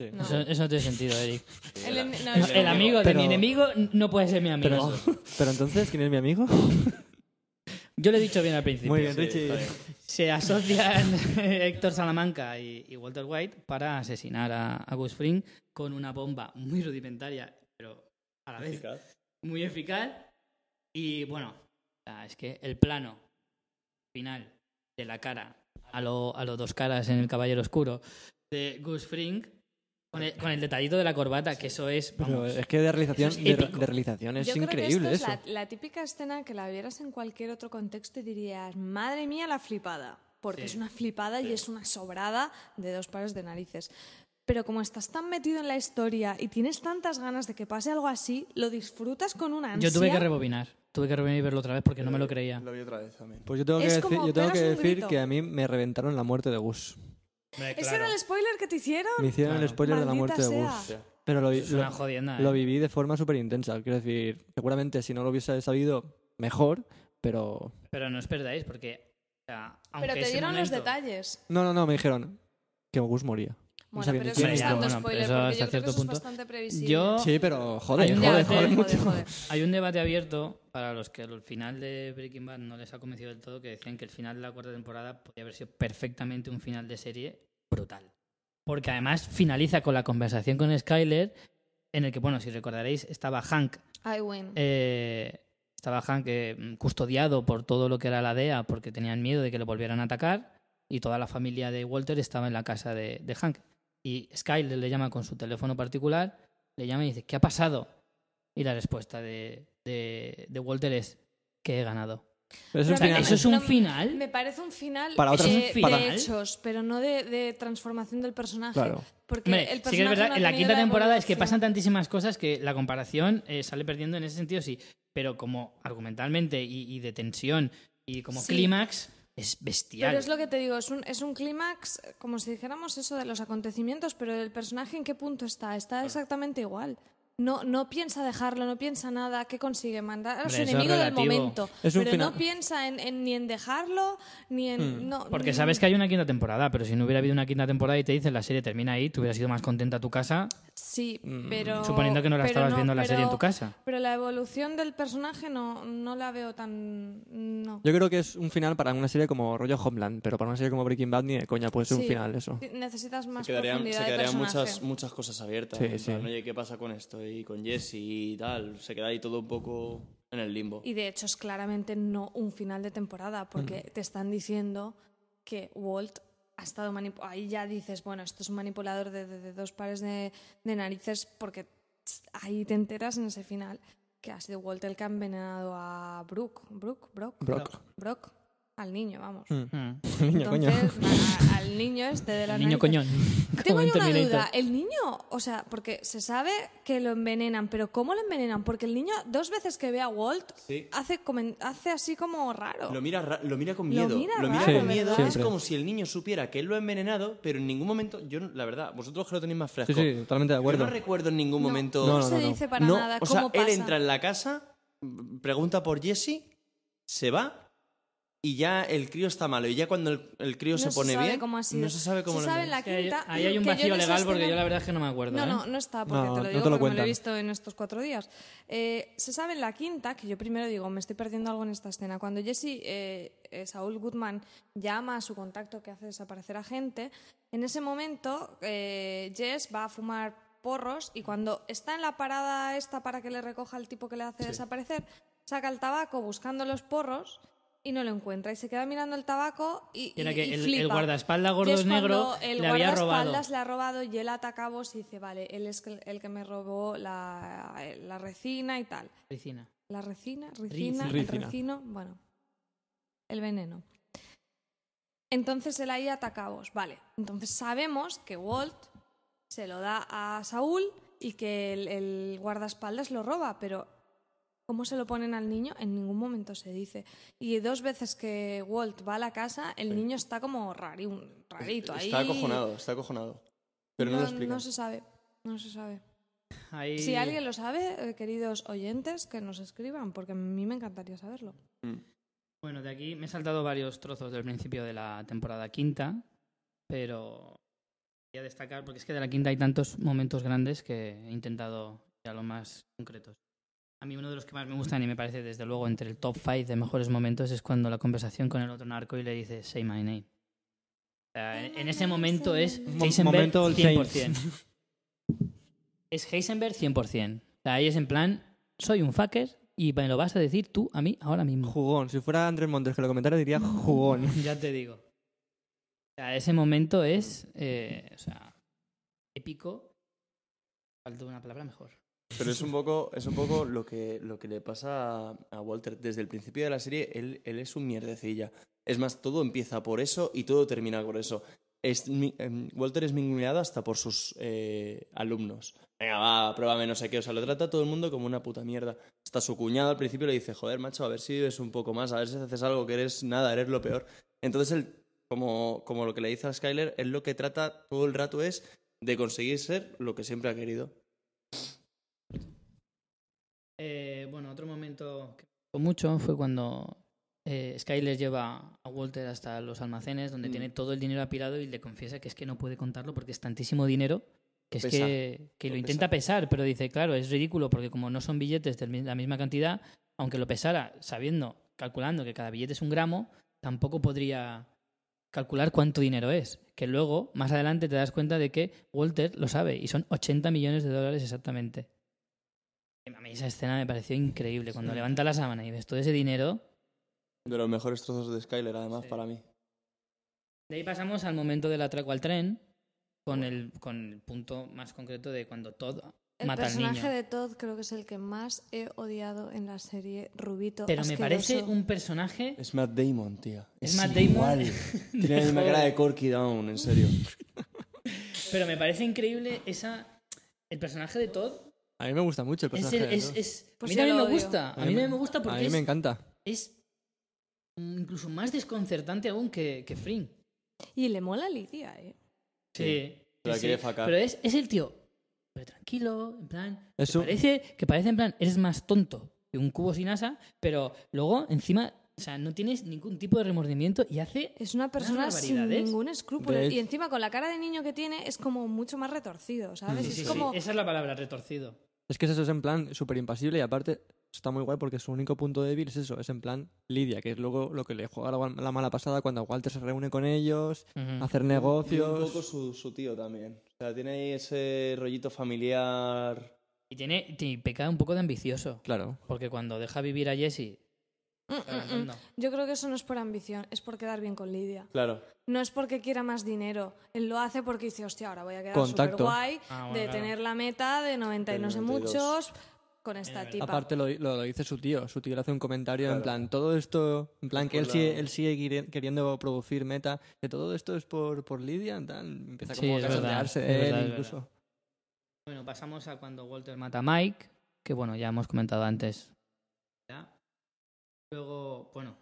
[SPEAKER 2] Sí.
[SPEAKER 3] No.
[SPEAKER 1] Eso, eso no tiene sentido, Eric.
[SPEAKER 3] El, en- no,
[SPEAKER 1] El,
[SPEAKER 3] el-
[SPEAKER 1] amigo de
[SPEAKER 2] Pero-
[SPEAKER 1] mi enemigo no puede ser mi amigo.
[SPEAKER 2] Pero, pero entonces, ¿quién es mi amigo?
[SPEAKER 1] Yo lo he dicho bien al principio.
[SPEAKER 2] Muy bien,
[SPEAKER 4] Sí,
[SPEAKER 2] Richie.
[SPEAKER 1] Se asocian Héctor Salamanca y, y Walter White para asesinar a, a Gus Fring con una bomba muy rudimentaria, pero a la vez
[SPEAKER 4] Eficaz.
[SPEAKER 1] muy eficaz. Y bueno, es que el plano final de la cara a lo, a lo dos caras en el Caballero Oscuro de Gus Fring, con el, con el detallito de la corbata, que eso es.
[SPEAKER 2] Pero es que de realización,
[SPEAKER 1] es
[SPEAKER 2] de, de realización es
[SPEAKER 3] Yo creo
[SPEAKER 2] increíble
[SPEAKER 3] que esto
[SPEAKER 2] eso.
[SPEAKER 3] es la, la típica escena que la vieras en cualquier otro contexto y dirías, madre mía, la flipada. Porque
[SPEAKER 1] Sí.
[SPEAKER 3] es una flipada y es una sobrada de dos pares de narices. Pero como estás tan metido en la historia y tienes tantas ganas de que pase algo así, lo disfrutas con una ansia.
[SPEAKER 1] yo tuve que rebobinar. Tuve que rebobinar y verlo otra vez porque no me lo creía.
[SPEAKER 4] Lo vi otra vez también.
[SPEAKER 2] Pues yo tengo que
[SPEAKER 3] Es
[SPEAKER 2] decir,
[SPEAKER 3] como
[SPEAKER 2] yo tengo que decir que a mí me reventaron la muerte de Gus.
[SPEAKER 3] ¿Ese era el spoiler que te hicieron?
[SPEAKER 2] Me hicieron el spoiler de la
[SPEAKER 3] Maldita
[SPEAKER 2] muerte de
[SPEAKER 3] sea.
[SPEAKER 2] Gus. Pero lo, vi-
[SPEAKER 1] Es una
[SPEAKER 2] lo-
[SPEAKER 1] jodienda.
[SPEAKER 2] lo
[SPEAKER 1] ¿eh?
[SPEAKER 2] viví de forma súper intensa. Quiero decir, seguramente si no lo hubiese sabido, mejor, pero...
[SPEAKER 1] Pero no os perdáis porque. o sea, aunque
[SPEAKER 3] Pero te
[SPEAKER 1] ese
[SPEAKER 3] dieron los
[SPEAKER 1] momento-
[SPEAKER 3] detalles.
[SPEAKER 2] No, no, no, me dijeron que Gus moría. No
[SPEAKER 3] Bueno,
[SPEAKER 2] sabía
[SPEAKER 3] pero eso no es tanto
[SPEAKER 1] Bueno,
[SPEAKER 3] spoiler,
[SPEAKER 1] eso
[SPEAKER 3] porque
[SPEAKER 1] hasta
[SPEAKER 3] yo creo que
[SPEAKER 1] cierto
[SPEAKER 3] eso
[SPEAKER 1] punto.
[SPEAKER 3] es bastante previsible.
[SPEAKER 1] Yo-
[SPEAKER 2] Sí, pero joder, joder,
[SPEAKER 1] debate-
[SPEAKER 2] joder mucho.
[SPEAKER 3] joder.
[SPEAKER 1] Hay un debate abierto para los que al final de Breaking Bad no les ha convencido del todo, que decían que el final de la cuarta temporada podría haber sido perfectamente un final de serie brutal. Porque además finaliza con la conversación con Skyler, en el que, bueno, si recordaréis, estaba Hank,
[SPEAKER 3] I win.
[SPEAKER 1] eh, estaba Hank eh, custodiado por todo lo que era la DEA porque tenían miedo de que le volvieran a atacar y toda la familia de Walter estaba en la casa de, de Hank. Y Skyler le llama con su teléfono particular, le llama y dice, ¿qué ha pasado? Y la respuesta de, de, de Walter es que he ganado.
[SPEAKER 2] Pero eso
[SPEAKER 3] Pero
[SPEAKER 2] es
[SPEAKER 3] a mí
[SPEAKER 2] final-
[SPEAKER 1] ¿Eso es un
[SPEAKER 3] no-
[SPEAKER 1] final?
[SPEAKER 3] Me parece un final
[SPEAKER 2] Para otras-
[SPEAKER 3] eh,
[SPEAKER 1] para-
[SPEAKER 3] de hechos, pero no de, de transformación del personaje.
[SPEAKER 2] Claro.
[SPEAKER 3] Porque
[SPEAKER 1] Hombre,
[SPEAKER 3] el
[SPEAKER 1] sí que es
[SPEAKER 3] personaje
[SPEAKER 1] verdad,
[SPEAKER 3] no
[SPEAKER 1] en la quinta temporada es que pasan tantísimas cosas que la comparación eh, sale perdiendo en ese sentido, sí. Pero como argumentalmente y, y de tensión y como
[SPEAKER 3] Sí.
[SPEAKER 1] clímax, es bestial.
[SPEAKER 3] Pero es lo que te digo, es un, es un clímax, como si dijéramos eso de los acontecimientos, pero el personaje en qué punto está, está exactamente igual. No, no piensa dejarlo, no piensa nada, ¿qué consigue? Mandar a su enemigo del momento. Pero
[SPEAKER 2] final-
[SPEAKER 3] no piensa en, en- ni en dejarlo, ni en... No,
[SPEAKER 1] Porque sabes que hay una quinta temporada, pero si no hubiera habido una quinta temporada y te dicen la serie termina ahí, tú hubieras sido más contenta a tu casa,
[SPEAKER 3] Sí, pero...
[SPEAKER 1] suponiendo que no la estabas viendo la serie en tu casa.
[SPEAKER 3] Pero la evolución del personaje no, no la veo tan... No.
[SPEAKER 2] Yo creo que es un final para una serie como rollo Homeland, pero para una serie como Breaking Bad ni de coña puede ser un
[SPEAKER 3] Sí.
[SPEAKER 2] final eso.
[SPEAKER 3] Necesitas más
[SPEAKER 4] Se quedarían,
[SPEAKER 3] profundidad
[SPEAKER 4] se quedarían muchas, muchas cosas abiertas.
[SPEAKER 2] Sí, sí.
[SPEAKER 4] plan, Oye, ¿qué pasa con esto? Y con Jesse y tal. Se queda ahí todo un poco en el limbo.
[SPEAKER 3] Y de hecho es claramente no un final de temporada, porque te están diciendo que Walt ha estado. Ahí ya dices, bueno, esto es un manipulador de, de- de dos pares de, de narices, porque ahí te enteras en ese final que ha sido Walt el que ha envenenado a Brooke. Brooke, Brock,
[SPEAKER 2] Brock.
[SPEAKER 3] Brock, al niño, vamos.
[SPEAKER 2] Mm. Niño, coño.
[SPEAKER 3] Entonces, a- al niño este de la
[SPEAKER 1] Niño coñón.
[SPEAKER 3] Tengo yo una duda. El niño, o sea, porque se sabe que lo envenenan, pero ¿cómo lo envenenan? Porque el niño, dos veces que ve a Walt,
[SPEAKER 4] Sí.
[SPEAKER 3] hace, hace así como raro.
[SPEAKER 4] Lo mira, ra- lo mira con
[SPEAKER 3] Lo
[SPEAKER 4] miedo.
[SPEAKER 3] mira
[SPEAKER 4] Lo mira
[SPEAKER 3] raro,
[SPEAKER 4] con miedo. Es como si el niño supiera que él lo ha envenenado, pero en ningún momento. Yo, la verdad, vosotros que lo tenéis más fresco.
[SPEAKER 2] Sí, sí, totalmente de
[SPEAKER 4] Yo
[SPEAKER 2] acuerdo.
[SPEAKER 4] no recuerdo en ningún momento.
[SPEAKER 3] no,
[SPEAKER 2] No, no,
[SPEAKER 3] se dice para
[SPEAKER 4] No,
[SPEAKER 3] nada
[SPEAKER 4] o sea,
[SPEAKER 3] cómo
[SPEAKER 4] él entra en la casa, pregunta por Jesse, se va y ya el crío está malo. Y ya cuando el, el crío
[SPEAKER 3] no
[SPEAKER 4] se pone bien,
[SPEAKER 3] cómo ha sido.
[SPEAKER 4] no se sabe cómo
[SPEAKER 3] Se
[SPEAKER 4] lo
[SPEAKER 3] sabe en la quinta.
[SPEAKER 1] ahí hay un vacío legal porque yo la verdad es que no me acuerdo.
[SPEAKER 3] No,
[SPEAKER 1] ¿eh?
[SPEAKER 3] no, no está, porque
[SPEAKER 2] No,
[SPEAKER 3] te
[SPEAKER 2] no
[SPEAKER 3] lo
[SPEAKER 2] te
[SPEAKER 3] digo
[SPEAKER 2] lo
[SPEAKER 3] porque me lo he visto en estos cuatro días. Eh, se sabe en la quinta, que yo primero digo, me estoy perdiendo algo en esta escena. Cuando Jesse, eh, eh, Saúl Goodman, llama a su contacto que hace desaparecer a gente, en ese momento eh, Jess va a fumar porros y cuando está en la parada esta para que le recoja el tipo que le hace desaparecer, saca el tabaco buscando los porros y no lo encuentra y se queda mirando el tabaco y,
[SPEAKER 1] Y era
[SPEAKER 3] y-
[SPEAKER 1] que
[SPEAKER 3] y
[SPEAKER 1] el, el guardaespaldas gordo
[SPEAKER 3] es
[SPEAKER 1] negro
[SPEAKER 3] el
[SPEAKER 1] le había robado.
[SPEAKER 3] guardaespaldas le ha robado y él ataca a vos y dice, vale, él es el, que me robó la, la resina y tal.
[SPEAKER 1] Ricina.
[SPEAKER 3] ¿La resina? ¿Ricina? ¿El
[SPEAKER 2] Ricina.
[SPEAKER 3] recino? Bueno, el veneno. Entonces él ahí ataca a vos. Vale, entonces sabemos que Walt se lo da a Saúl y que el, el guardaespaldas lo roba, pero cómo se lo ponen al niño, en ningún momento se dice. Y dos veces que Walt va a la casa, el niño está como rari, un- rarito ahí.
[SPEAKER 4] Está acojonado, está acojonado. Pero no, lo explica.
[SPEAKER 3] no se sabe, no se sabe.
[SPEAKER 1] Ahí-
[SPEAKER 3] Si alguien lo sabe, eh, queridos oyentes, que nos escriban, porque a mí me encantaría saberlo.
[SPEAKER 4] Mm.
[SPEAKER 1] Bueno, de aquí me he saltado varios trozos del principio de la temporada quinta, pero voy a destacar, porque es que de la quinta hay tantos momentos grandes que he intentado ir a los más concretos. A mí uno de los que más me gustan y me parece desde luego entre el top 5 de mejores momentos es cuando la conversación con el otro narco y le dice Say my name. O sea, en, en ese momento es Heisenberg
[SPEAKER 2] momento el
[SPEAKER 1] 100%. Es Heisenberg 100%. O sea, ahí es en plan, soy un fucker y me lo vas a decir tú a mí ahora mismo.
[SPEAKER 2] Jugón. Si fuera Andrés Montes que lo comentara diría jugón.
[SPEAKER 1] Ya te digo. O sea, ese momento es, eh, o sea, épico. Falta una palabra mejor.
[SPEAKER 4] Pero es un poco, es un poco lo, que, lo que le pasa a, Walter. Desde el principio de la serie, él, él es un mierdecilla. Es más, todo empieza por eso y todo termina por eso. Es, em, Walter es minguneado hasta por sus eh, alumnos. Venga, va, pruébame no sé qué. O sea, lo trata a todo el mundo como una puta mierda. Hasta su cuñado al principio le dice, joder, macho, a ver si vives un poco más, a ver si haces algo que eres nada, eres lo peor. Entonces él, como, como lo que le dice a Skyler, él lo que trata todo el rato es de conseguir ser lo que siempre ha querido.
[SPEAKER 1] Eh, bueno, otro momento que me gustó mucho fue cuando eh, Skyler lleva a Walter hasta los almacenes donde
[SPEAKER 4] Mm.
[SPEAKER 1] tiene todo el dinero apilado y le confiesa que es que no puede contarlo porque es tantísimo dinero que es
[SPEAKER 4] Pesa,
[SPEAKER 1] que, que lo
[SPEAKER 4] lo
[SPEAKER 1] intenta
[SPEAKER 4] pesa.
[SPEAKER 1] pesar, pero dice, claro, es ridículo porque como no son billetes de la misma cantidad, aunque lo pesara sabiendo, calculando que cada billete es un gramo, tampoco podría calcular cuánto dinero es. Que luego, más adelante, te das cuenta de que Walter lo sabe y son 80 millones de dólares exactamente. A mí esa escena me pareció increíble. Cuando
[SPEAKER 2] Sí.
[SPEAKER 1] levanta la sábana y ves todo ese dinero.
[SPEAKER 4] De los mejores trozos de Skyler, además,
[SPEAKER 1] Sí.
[SPEAKER 4] para mí.
[SPEAKER 1] De ahí pasamos al momento del atraco al tren, con el, con el punto más concreto de cuando Todd
[SPEAKER 3] El
[SPEAKER 1] mata al
[SPEAKER 3] personaje
[SPEAKER 1] niño.
[SPEAKER 3] de Todd creo que es el que más he odiado en la serie Rubito.
[SPEAKER 1] Pero me parece un personaje.
[SPEAKER 4] Es Matt Damon, tío.
[SPEAKER 1] Es Matt Damon.
[SPEAKER 4] igual. Tiene la misma cara de Corky Down, en serio.
[SPEAKER 1] Pero me parece increíble esa. El personaje de Todd
[SPEAKER 2] A mí me gusta mucho el
[SPEAKER 1] es.
[SPEAKER 2] personaje.
[SPEAKER 1] el-
[SPEAKER 2] de
[SPEAKER 1] es, es-
[SPEAKER 3] Pues
[SPEAKER 1] a mí también me gusta. A mí
[SPEAKER 2] me-
[SPEAKER 1] me gusta
[SPEAKER 2] a
[SPEAKER 1] porque
[SPEAKER 2] mí
[SPEAKER 1] es,
[SPEAKER 2] me encanta.
[SPEAKER 1] es incluso más desconcertante aún que, que Fring.
[SPEAKER 3] Y le mola Lidia, ¿eh?
[SPEAKER 1] Sí.
[SPEAKER 4] La
[SPEAKER 1] sí,
[SPEAKER 4] quiere
[SPEAKER 1] sí.
[SPEAKER 4] facar.
[SPEAKER 1] Pero es, es el tío. Pero tranquilo, en plan.
[SPEAKER 2] Es
[SPEAKER 1] que parece, que parece en plan, eres más tonto que un cubo sin asa, pero luego encima, o sea, no tienes ningún tipo de remordimiento y hace.
[SPEAKER 3] Es una persona sin ningún escrúpulo.
[SPEAKER 2] De
[SPEAKER 3] Y encima con la cara de niño que tiene es como mucho más retorcido, ¿sabes?
[SPEAKER 1] Sí,
[SPEAKER 3] es
[SPEAKER 1] sí, sí,
[SPEAKER 3] como...
[SPEAKER 1] esa es la palabra, retorcido.
[SPEAKER 2] Es que es eso, es en plan súper impasible y aparte está muy guay porque su único punto débil es eso, es en plan Lidia, que es luego lo que le juega la, la mala pasada cuando Walter se reúne con ellos, hacer
[SPEAKER 4] Y un
[SPEAKER 2] negocios.
[SPEAKER 4] poco su, su tío también. O sea, tiene ahí ese rollito familiar.
[SPEAKER 1] Y tiene, y peca un poco de ambicioso.
[SPEAKER 2] Claro.
[SPEAKER 1] Porque cuando deja vivir a Jesse.
[SPEAKER 3] Mm, mm, mm.
[SPEAKER 1] avanzando.
[SPEAKER 3] Yo creo que eso no es por ambición, es por quedar bien con Lidia.
[SPEAKER 4] Claro.
[SPEAKER 3] No es porque quiera más dinero. Él lo hace porque dice, hostia, ahora voy a quedar
[SPEAKER 2] Contacto.
[SPEAKER 3] súper guay
[SPEAKER 1] Ah, bueno,
[SPEAKER 3] de
[SPEAKER 1] claro.
[SPEAKER 3] tener la meta de 90 y
[SPEAKER 4] Del
[SPEAKER 3] no sé
[SPEAKER 4] 92.
[SPEAKER 3] muchos con esta tipa.
[SPEAKER 2] Aparte lo, lo, lo dice su tío, su tío le hace un comentario en
[SPEAKER 4] Claro.
[SPEAKER 2] plan, todo esto, en plan
[SPEAKER 4] Es
[SPEAKER 2] que él
[SPEAKER 4] por
[SPEAKER 2] sigue,
[SPEAKER 4] la-
[SPEAKER 2] él sigue queri- queriendo producir meta, que todo esto es por, por Lidia, en plan, empieza
[SPEAKER 1] Sí,
[SPEAKER 2] como
[SPEAKER 1] es
[SPEAKER 2] a
[SPEAKER 1] verdad, es
[SPEAKER 2] de él
[SPEAKER 1] verdad, es
[SPEAKER 2] incluso.
[SPEAKER 1] Bueno, pasamos a cuando Walter mata a Mike, que bueno, ya hemos comentado antes. Luego, bueno,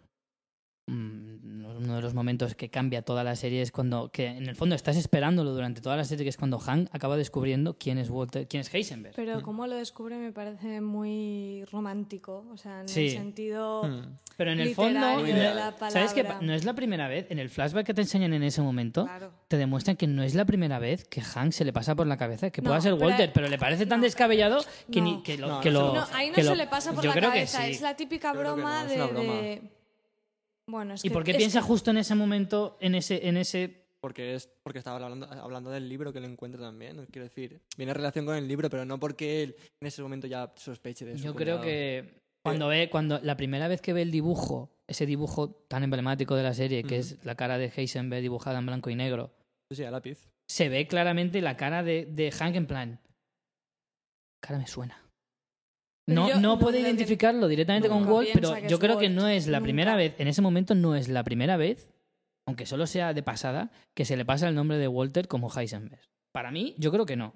[SPEAKER 1] uno de los momentos que cambia toda la serie es cuando, que en el fondo estás esperándolo durante toda la serie, que es cuando Hank acaba descubriendo quién es Walter, quién es Heisenberg.
[SPEAKER 3] Pero como lo descubre me parece muy romántico, o sea, en
[SPEAKER 1] Sí.
[SPEAKER 3] el sentido...
[SPEAKER 2] Hmm.
[SPEAKER 1] Pero en el fondo,
[SPEAKER 4] de
[SPEAKER 3] la
[SPEAKER 1] ¿sabes qué?
[SPEAKER 3] palabra.
[SPEAKER 1] No es la primera vez, en el flashback que te enseñan en ese momento,
[SPEAKER 3] Claro.
[SPEAKER 1] te demuestran que no es la primera vez que Hank se le pasa por la cabeza que
[SPEAKER 3] No,
[SPEAKER 1] pueda ser
[SPEAKER 3] pero-
[SPEAKER 1] Walter, pero le parece tan
[SPEAKER 3] no.
[SPEAKER 1] descabellado que,
[SPEAKER 3] No.
[SPEAKER 1] ni, que lo...
[SPEAKER 2] No,
[SPEAKER 1] que
[SPEAKER 2] no,
[SPEAKER 1] lo-
[SPEAKER 3] No, ahí no
[SPEAKER 1] que
[SPEAKER 3] se
[SPEAKER 1] lo-
[SPEAKER 3] le pasa por la cabeza,
[SPEAKER 1] que sí.
[SPEAKER 3] es la típica
[SPEAKER 2] Yo creo que
[SPEAKER 3] broma
[SPEAKER 2] no, es
[SPEAKER 3] de,
[SPEAKER 2] una broma.
[SPEAKER 3] de- Bueno, es
[SPEAKER 1] ¿Y
[SPEAKER 3] que
[SPEAKER 1] por qué
[SPEAKER 3] es
[SPEAKER 1] piensa
[SPEAKER 3] que-
[SPEAKER 1] justo en ese momento, en ese, en ese
[SPEAKER 2] Porque es porque estaba hablando, hablando del libro que le encuentra también. Quiero decir, viene en relación con el libro, pero no porque él en ese momento ya sospeche de eso.
[SPEAKER 1] Yo creo que cuando ve, cuando la primera vez que ve el dibujo, ese dibujo tan emblemático de la serie, que es la cara de Heisenberg dibujada en blanco y negro,
[SPEAKER 2] sí, a lápiz.
[SPEAKER 1] se ve claramente la cara de, de Hank en plan. Cara me suena. No,
[SPEAKER 3] yo
[SPEAKER 1] no puede identificarlo directamente con Walt, pero yo creo que no es la
[SPEAKER 3] nunca.
[SPEAKER 1] primera vez, en ese momento no es la primera vez, aunque solo sea de pasada, que se le pasa el nombre de Walter como Heisenberg. Para mí, yo creo que no.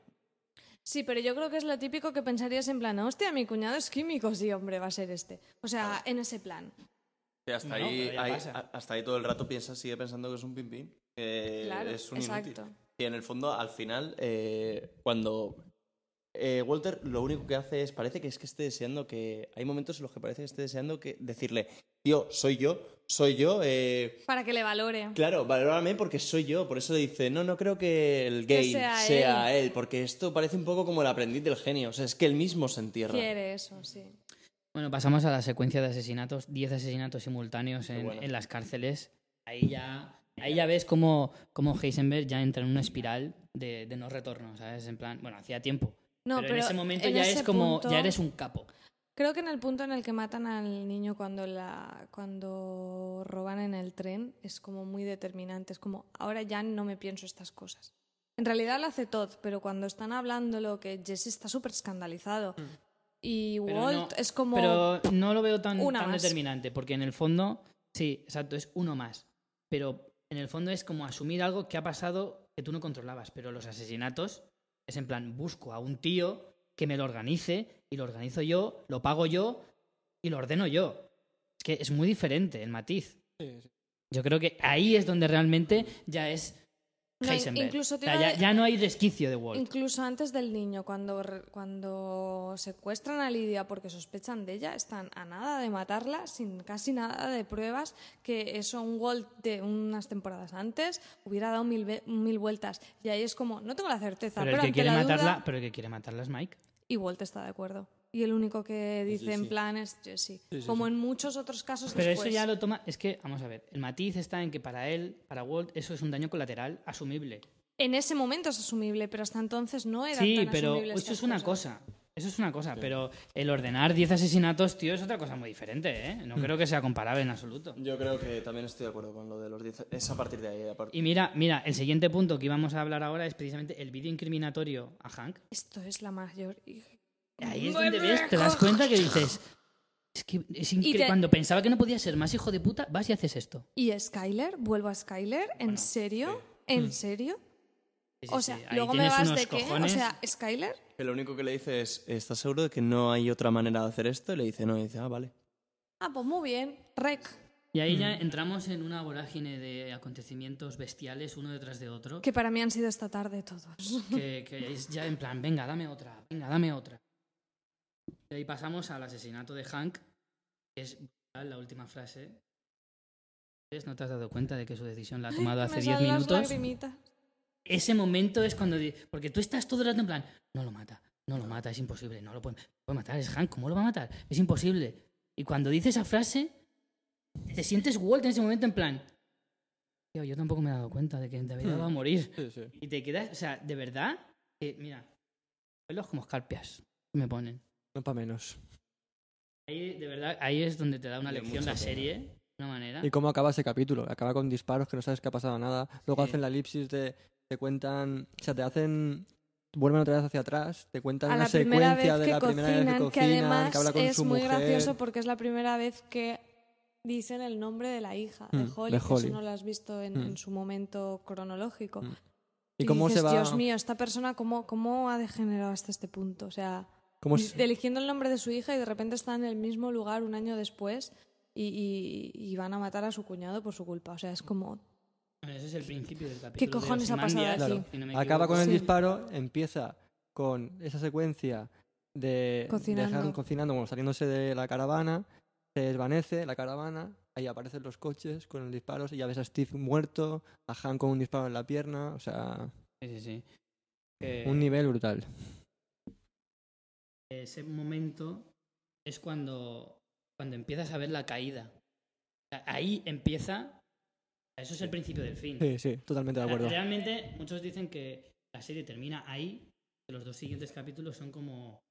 [SPEAKER 3] Sí, pero yo creo que es lo típico que pensarías en plan, hostia, mi cuñado es químico, sí, hombre, va a ser este. O sea, en ese plan.
[SPEAKER 4] Sí, hasta,
[SPEAKER 1] No,
[SPEAKER 4] ahí, hasta ahí todo el rato piensa, sigue pensando que es un que
[SPEAKER 3] Claro,
[SPEAKER 4] es un
[SPEAKER 3] exacto.
[SPEAKER 4] inútil. Y en el fondo, al final, eh, cuando eh, Walter lo único que hace es, parece que es que esté deseando que... Hay momentos en los que parece que esté deseando que decirle, tío, soy yo, soy yo. eh,
[SPEAKER 3] Para que le valore.
[SPEAKER 4] Claro, valórame porque soy yo. Por eso le dice, no, no creo que el gay
[SPEAKER 3] sea
[SPEAKER 4] sea, él. porque esto parece un poco como el aprendiz del genio. O sea, es que él mismo se entierra.
[SPEAKER 3] Quiere eso, sí.
[SPEAKER 1] Bueno, pasamos a la secuencia de asesinatos, 10 asesinatos simultáneos en,
[SPEAKER 4] bueno.
[SPEAKER 1] en las cárceles. Ahí ya, ahí ya ves cómo, cómo Heisenberg ya entra en una espiral de, de no retorno, ¿sabes? En plan, bueno, hacía tiempo.
[SPEAKER 3] No,
[SPEAKER 1] pero,
[SPEAKER 3] pero,
[SPEAKER 1] en ese momento
[SPEAKER 3] en
[SPEAKER 1] ya
[SPEAKER 3] ese
[SPEAKER 1] es como,
[SPEAKER 3] punto-
[SPEAKER 1] ya eres un capo.
[SPEAKER 3] Creo que en el punto en el que matan al niño cuando, la, cuando roban en el tren es como muy determinante. Es como, ahora ya no me pienso estas cosas. En realidad lo hace Todd, pero cuando están hablando lo que Jesse está súper escandalizado. Y
[SPEAKER 1] Mm. Pero
[SPEAKER 3] Walt
[SPEAKER 1] no-
[SPEAKER 3] es como...
[SPEAKER 1] Pero no lo veo tan, tan determinante, porque en el fondo, sí, exacto, es uno más. Pero en el fondo es como asumir algo que ha pasado que tú no controlabas. Pero los asesinatos es en plan, busco a un tío que me lo organice y lo organizo yo, lo pago yo y lo ordeno yo. Es que es muy diferente el matiz. Yo creo que ahí es donde realmente ya es
[SPEAKER 3] No, incluso
[SPEAKER 1] O sea, ya,
[SPEAKER 3] de-
[SPEAKER 1] ya no hay resquicio de Walt.
[SPEAKER 3] Incluso antes del niño, cuando, cuando secuestran a Lidia porque sospechan de ella, están a nada de matarla, sin casi nada de pruebas, que eso un Walt de unas temporadas antes hubiera dado mil, mil vueltas. Y ahí es como, no tengo la certeza,
[SPEAKER 1] pero
[SPEAKER 3] pero,
[SPEAKER 1] el que quiere
[SPEAKER 3] la
[SPEAKER 1] matarla,
[SPEAKER 3] duda-
[SPEAKER 1] pero el que quiere matarla es Mike.
[SPEAKER 3] y Walt está de acuerdo. Y el único que dice
[SPEAKER 4] sí,
[SPEAKER 3] en
[SPEAKER 4] sí.
[SPEAKER 3] plan es Jesse.
[SPEAKER 2] Sí, sí,
[SPEAKER 3] Como
[SPEAKER 2] sí.
[SPEAKER 3] en muchos otros casos
[SPEAKER 1] Pero
[SPEAKER 3] después.
[SPEAKER 1] eso ya lo toma. Es que, vamos a ver, el matiz está en que para él, para Walt, eso es un daño colateral asumible.
[SPEAKER 3] En ese momento es asumible, pero hasta entonces no era
[SPEAKER 1] Sí,
[SPEAKER 3] tan
[SPEAKER 1] pero
[SPEAKER 3] asumible
[SPEAKER 1] eso es una
[SPEAKER 3] cosas.
[SPEAKER 1] cosa. Eso es una cosa, pero el ordenar 10 asesinatos, tío, es otra cosa muy diferente, ¿eh?
[SPEAKER 2] Mm.
[SPEAKER 1] No creo que sea comparable en absoluto.
[SPEAKER 4] Yo creo que también estoy de acuerdo con lo de los 10. Es a partir de ahí. a part-
[SPEAKER 1] Y mira, mira, el siguiente punto que íbamos a hablar ahora es precisamente el vídeo incriminatorio a Hank.
[SPEAKER 3] Esto es la mayor.
[SPEAKER 1] Ahí es donde ves, te das cuenta que dices. Es que es
[SPEAKER 3] Y
[SPEAKER 1] increíble.
[SPEAKER 3] te-
[SPEAKER 1] Cuando pensaba que no podía ser más hijo de puta, vas y haces esto.
[SPEAKER 3] ¿Y Skyler? ¿Vuelvo a Skyler? ¿En
[SPEAKER 1] Bueno,
[SPEAKER 3] serio? ¿En serio?
[SPEAKER 1] Sí, sí,
[SPEAKER 3] O sea, luego me vas de qué? O sea, Skyler.
[SPEAKER 4] Que lo único que le dice es, ¿estás seguro de que no hay otra manera de hacer esto? Y le dice, no. Y dice, ah, vale.
[SPEAKER 3] Ah, pues muy bien. Rec.
[SPEAKER 1] Y ahí
[SPEAKER 3] Mm.
[SPEAKER 1] ya entramos en una vorágine de acontecimientos bestiales uno detrás de otro.
[SPEAKER 3] Que para mí han sido esta tarde todos.
[SPEAKER 1] que, que es ya en plan, venga, dame otra, venga, dame otra. Y ahí pasamos al asesinato de Hank, que es brutal, la última frase. ¿No te has dado cuenta de que su decisión la ha tomado hace
[SPEAKER 3] me
[SPEAKER 1] 10
[SPEAKER 3] salen las
[SPEAKER 1] minutos? Ese momento es cuando... Porque tú estás todo el rato en plan, no lo mata, no lo mata, es imposible, no lo puede, puede matar, es Hank, ¿cómo lo va a matar? Es imposible. Y cuando dice esa frase, te sientes Walt en ese momento en plan, tío, yo tampoco me he dado cuenta de que David va a morir.
[SPEAKER 2] Sí, sí.
[SPEAKER 1] Y te quedas, o sea, de verdad, que, mira, pelos como escarpias me ponen.
[SPEAKER 2] No para menos.
[SPEAKER 1] Ahí, de verdad, ahí es donde te da una
[SPEAKER 4] De
[SPEAKER 1] lección la
[SPEAKER 4] pena.
[SPEAKER 1] serie, de una manera.
[SPEAKER 2] ¿Y cómo acaba ese capítulo? Acaba con disparos que no sabes que ha pasado nada. Luego
[SPEAKER 1] Sí.
[SPEAKER 2] hacen la elipsis de. Te cuentan. O sea, te hacen. Vuelven otra vez hacia atrás. Te cuentan
[SPEAKER 3] A
[SPEAKER 2] una
[SPEAKER 3] la primera
[SPEAKER 2] secuencia
[SPEAKER 3] vez
[SPEAKER 2] de
[SPEAKER 3] que
[SPEAKER 2] la primera vez que
[SPEAKER 3] cocinan, que además
[SPEAKER 2] que habla con
[SPEAKER 3] es
[SPEAKER 2] su
[SPEAKER 3] muy
[SPEAKER 2] mujer.
[SPEAKER 3] gracioso porque es la primera vez que dicen el nombre de la hija, de
[SPEAKER 2] Mm,
[SPEAKER 3] Holly,
[SPEAKER 2] de
[SPEAKER 3] que
[SPEAKER 2] Holly.
[SPEAKER 3] eso no lo has visto en,
[SPEAKER 2] Mm.
[SPEAKER 3] en su momento cronológico.
[SPEAKER 2] Mm.
[SPEAKER 3] Y,
[SPEAKER 2] ¿Y cómo
[SPEAKER 3] dices,
[SPEAKER 2] se va.?
[SPEAKER 3] Dios mío, esta persona, ¿cómo, ¿cómo ha degenerado hasta este punto? O sea,
[SPEAKER 2] cómo
[SPEAKER 3] eligiendo el nombre de su hija y de repente está en el mismo lugar un año después y, y- y van a matar a su cuñado por su culpa. O sea, es como...
[SPEAKER 1] Ese es el principio del capítulo.
[SPEAKER 3] ¿Qué cojones ha pasado aquí?
[SPEAKER 2] Claro.
[SPEAKER 1] si no
[SPEAKER 2] Acaba con el
[SPEAKER 3] Sí.
[SPEAKER 2] disparo, empieza con esa secuencia de
[SPEAKER 3] Cocinando.
[SPEAKER 2] cocinando, bueno, saliéndose de la caravana, se desvanece la caravana, ahí aparecen los coches con los disparos y ya ves a Steve muerto, a Han con un disparo en la pierna, o sea,
[SPEAKER 1] Sí, sí, sí. Que
[SPEAKER 2] un nivel brutal.
[SPEAKER 1] Ese momento es cuando, cuando empiezas a ver la caída. Ahí empieza... Eso es el principio del fin.
[SPEAKER 2] Sí, sí, totalmente de acuerdo.
[SPEAKER 1] Realmente, muchos dicen que la serie termina ahí, que los dos siguientes capítulos son como...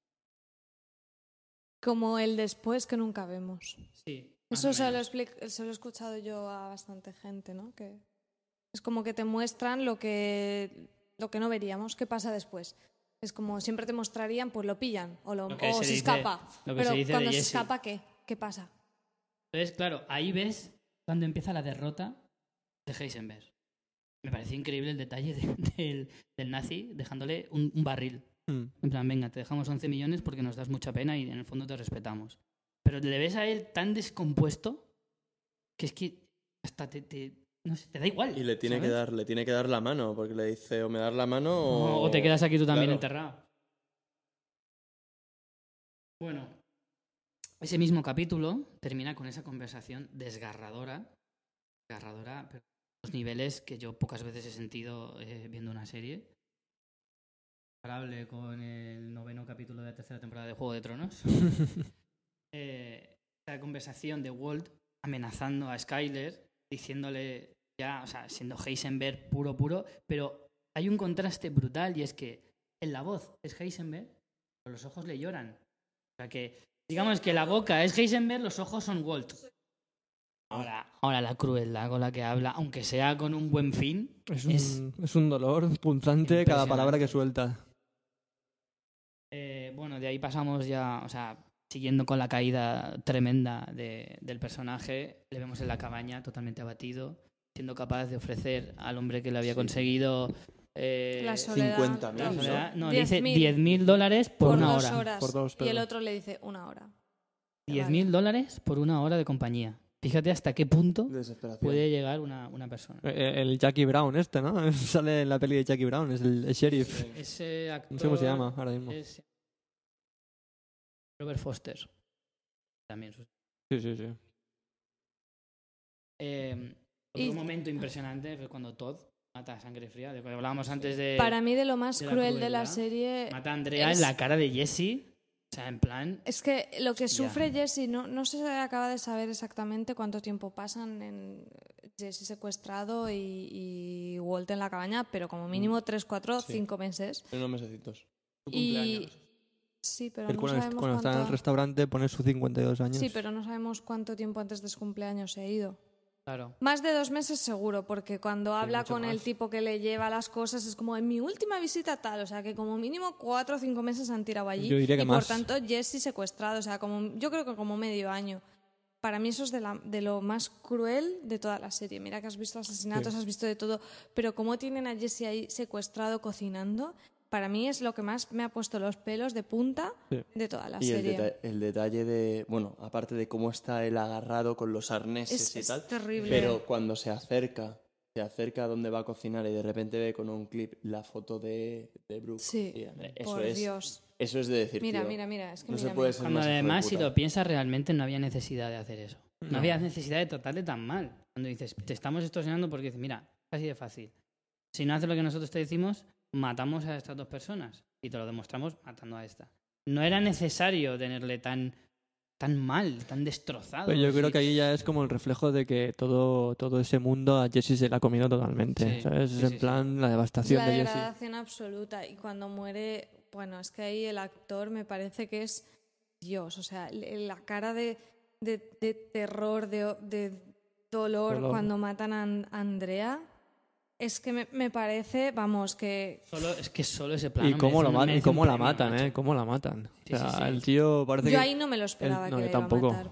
[SPEAKER 3] Como el después que nunca vemos.
[SPEAKER 1] Sí.
[SPEAKER 3] Eso se lo, se lo he escuchado yo a bastante gente, ¿no? Que es como que te muestran lo que, lo que no veríamos, qué pasa después. Es como siempre te mostrarían, pues lo pillan o, lo,
[SPEAKER 1] Lo que
[SPEAKER 3] o
[SPEAKER 1] se
[SPEAKER 3] se,
[SPEAKER 1] dice-
[SPEAKER 3] escapa.
[SPEAKER 1] lo que
[SPEAKER 3] Pero
[SPEAKER 1] se dice de
[SPEAKER 3] cuando se
[SPEAKER 1] Jesse.
[SPEAKER 3] escapa, ¿qué? ¿Qué pasa?
[SPEAKER 1] Entonces, claro, ahí ves cuando empieza la derrota de Heisenberg. Me pareció increíble el detalle de- del, del nazi dejándole un, un barril
[SPEAKER 2] Mm.
[SPEAKER 1] En plan, venga, te dejamos 11 millones porque nos das mucha pena y en el fondo te respetamos. Pero le ves a él tan descompuesto que es que hasta te, te- no sé, te da igual.
[SPEAKER 4] Y le tiene, que dar, le tiene que dar la mano, porque le dice o me das la mano
[SPEAKER 1] O,
[SPEAKER 4] o...
[SPEAKER 1] o te quedas aquí tú también
[SPEAKER 4] Claro.
[SPEAKER 1] enterrado. Bueno, ese mismo capítulo termina con esa conversación desgarradora. Desgarradora, pero los niveles que yo pocas veces he sentido eh, viendo una serie. Comparable con el noveno capítulo de la tercera temporada de Juego de Tronos. eh, esa conversación de Walt amenazando a Skyler, diciéndole ya, o sea, siendo Heisenberg puro, puro, pero hay un contraste brutal y es que en la voz es Heisenberg, pero los ojos le lloran. O sea que, digamos que la boca es Heisenberg, los ojos son Walt. Ahora, ahora la crueldad con la que habla, aunque sea con un buen fin,
[SPEAKER 2] Es un,
[SPEAKER 1] Es
[SPEAKER 2] es un dolor punzante cada palabra que suelta.
[SPEAKER 1] Eh, bueno, de ahí pasamos ya, o sea, siguiendo con la caída tremenda de- del personaje, le vemos en la cabaña totalmente abatido, siendo capaz de ofrecer al hombre que le había conseguido eh,
[SPEAKER 3] La soledad.
[SPEAKER 4] 50.000,
[SPEAKER 1] la
[SPEAKER 4] ¿no?
[SPEAKER 1] le
[SPEAKER 3] 10.000.
[SPEAKER 1] dice 10.000 dólares por,
[SPEAKER 3] por
[SPEAKER 1] una
[SPEAKER 3] dos
[SPEAKER 1] hora.
[SPEAKER 3] horas.
[SPEAKER 2] Por dos,
[SPEAKER 3] y el otro le dice una hora.
[SPEAKER 1] 10.000 dólares por una hora de compañía. Fíjate hasta qué punto puede llegar una, una persona.
[SPEAKER 2] Eh, El Jackie Brown este, ¿no? Sale en la peli de Jackie Brown, es el, el sheriff.
[SPEAKER 1] Ese actor
[SPEAKER 2] No sé cómo se llama ahora mismo.
[SPEAKER 1] es Robert Foster. También. sus-
[SPEAKER 2] Sí, sí, sí.
[SPEAKER 1] Eh, otro
[SPEAKER 3] Y-
[SPEAKER 1] momento impresionante fue cuando Todd mata a sangre fría, de lo que hablábamos antes de...
[SPEAKER 3] Para mí de lo más
[SPEAKER 1] de la
[SPEAKER 3] cruel de la serie
[SPEAKER 1] Mata a Andrea
[SPEAKER 3] es-
[SPEAKER 1] en la cara de Jesse. O sea, en plan...
[SPEAKER 3] es que lo que sufre Jesse, no, no se acaba de saber exactamente cuánto tiempo pasan en Jesse secuestrado y, y Walt en la cabaña, pero como mínimo 3, 4,
[SPEAKER 4] Sí.
[SPEAKER 3] 5 meses.
[SPEAKER 4] En unos mesecitos.
[SPEAKER 3] Y. sí, pero
[SPEAKER 2] Él
[SPEAKER 3] no
[SPEAKER 2] cuando,
[SPEAKER 3] sabemos
[SPEAKER 2] cuando está en el
[SPEAKER 3] cuánto...
[SPEAKER 2] restaurante pone sus 52 años.
[SPEAKER 3] Sí, pero no sabemos cuánto tiempo antes de su cumpleaños se ha ido.
[SPEAKER 1] Claro.
[SPEAKER 3] Más de dos meses seguro, porque cuando habla con el tipo que le lleva las cosas es como en mi última visita tal, o sea que como mínimo cuatro o cinco meses han tirado allí
[SPEAKER 2] Yo diría que
[SPEAKER 3] y
[SPEAKER 2] más.
[SPEAKER 3] por tanto Jesse secuestrado, o sea como yo creo que como medio año. Para mí eso es de, la- de lo más cruel de toda la serie. Mira que has visto asesinatos, has visto de todo, pero cómo tienen a Jesse ahí secuestrado cocinando, para mí es lo que más me ha puesto los pelos de punta
[SPEAKER 2] Sí.
[SPEAKER 3] de toda la
[SPEAKER 4] Y el,
[SPEAKER 3] serie.
[SPEAKER 4] deta- el detalle de, bueno, aparte de cómo está él agarrado con los arneses
[SPEAKER 3] Es-
[SPEAKER 4] y
[SPEAKER 3] es
[SPEAKER 4] tal,
[SPEAKER 3] terrible.
[SPEAKER 4] pero cuando se acerca, se acerca a donde va a cocinar y de repente ve con un clip la foto de, de Brooke.
[SPEAKER 3] Sí,
[SPEAKER 4] y, eso
[SPEAKER 3] por
[SPEAKER 4] es,
[SPEAKER 3] Dios.
[SPEAKER 4] Eso es de decir,
[SPEAKER 3] Mira,
[SPEAKER 4] tío,
[SPEAKER 3] mira, mira, es que
[SPEAKER 4] no se puede
[SPEAKER 3] mira.
[SPEAKER 4] ser
[SPEAKER 1] Cuando
[SPEAKER 4] más
[SPEAKER 1] además, si lo piensas, realmente no había necesidad de hacer eso. No,
[SPEAKER 2] No.
[SPEAKER 1] había necesidad de tratarle tan mal. Cuando dices, te estamos extorsionando porque dices, mira, así de fácil. Si no haces lo que nosotros te decimos, matamos a estas dos personas. Y te lo demostramos matando a esta. No era necesario tenerle tan, tan mal, tan destrozado.
[SPEAKER 2] Pero yo creo
[SPEAKER 1] Sí.
[SPEAKER 2] que ahí ya es como el reflejo de que todo, todo ese mundo a Jesse se la ha comido totalmente.
[SPEAKER 1] Sí,
[SPEAKER 2] ¿sabes?
[SPEAKER 1] sí,
[SPEAKER 2] es en
[SPEAKER 1] sí.
[SPEAKER 2] plan la devastación
[SPEAKER 3] La
[SPEAKER 2] de Jesse.
[SPEAKER 3] degradación absoluta. Y cuando muere, bueno, es que ahí el actor me parece que es Dios. O sea, la cara de, de- de terror, de, de dolor,
[SPEAKER 2] Dolor.
[SPEAKER 3] cuando matan a An- a Andrea. Es que me, me parece, vamos, que
[SPEAKER 1] Solo, es que solo ese plano.
[SPEAKER 2] Y cómo, lo
[SPEAKER 1] un-
[SPEAKER 2] y cómo
[SPEAKER 1] un
[SPEAKER 2] la matan,
[SPEAKER 1] macho.
[SPEAKER 2] ¿eh? Cómo la matan.
[SPEAKER 1] Sí,
[SPEAKER 2] o sea,
[SPEAKER 1] sí, sí.
[SPEAKER 2] el tío parece
[SPEAKER 3] yo
[SPEAKER 2] que...
[SPEAKER 3] ahí no me lo esperaba
[SPEAKER 2] no,
[SPEAKER 3] que
[SPEAKER 2] yo
[SPEAKER 3] le iba a
[SPEAKER 2] tampoco.
[SPEAKER 3] matar.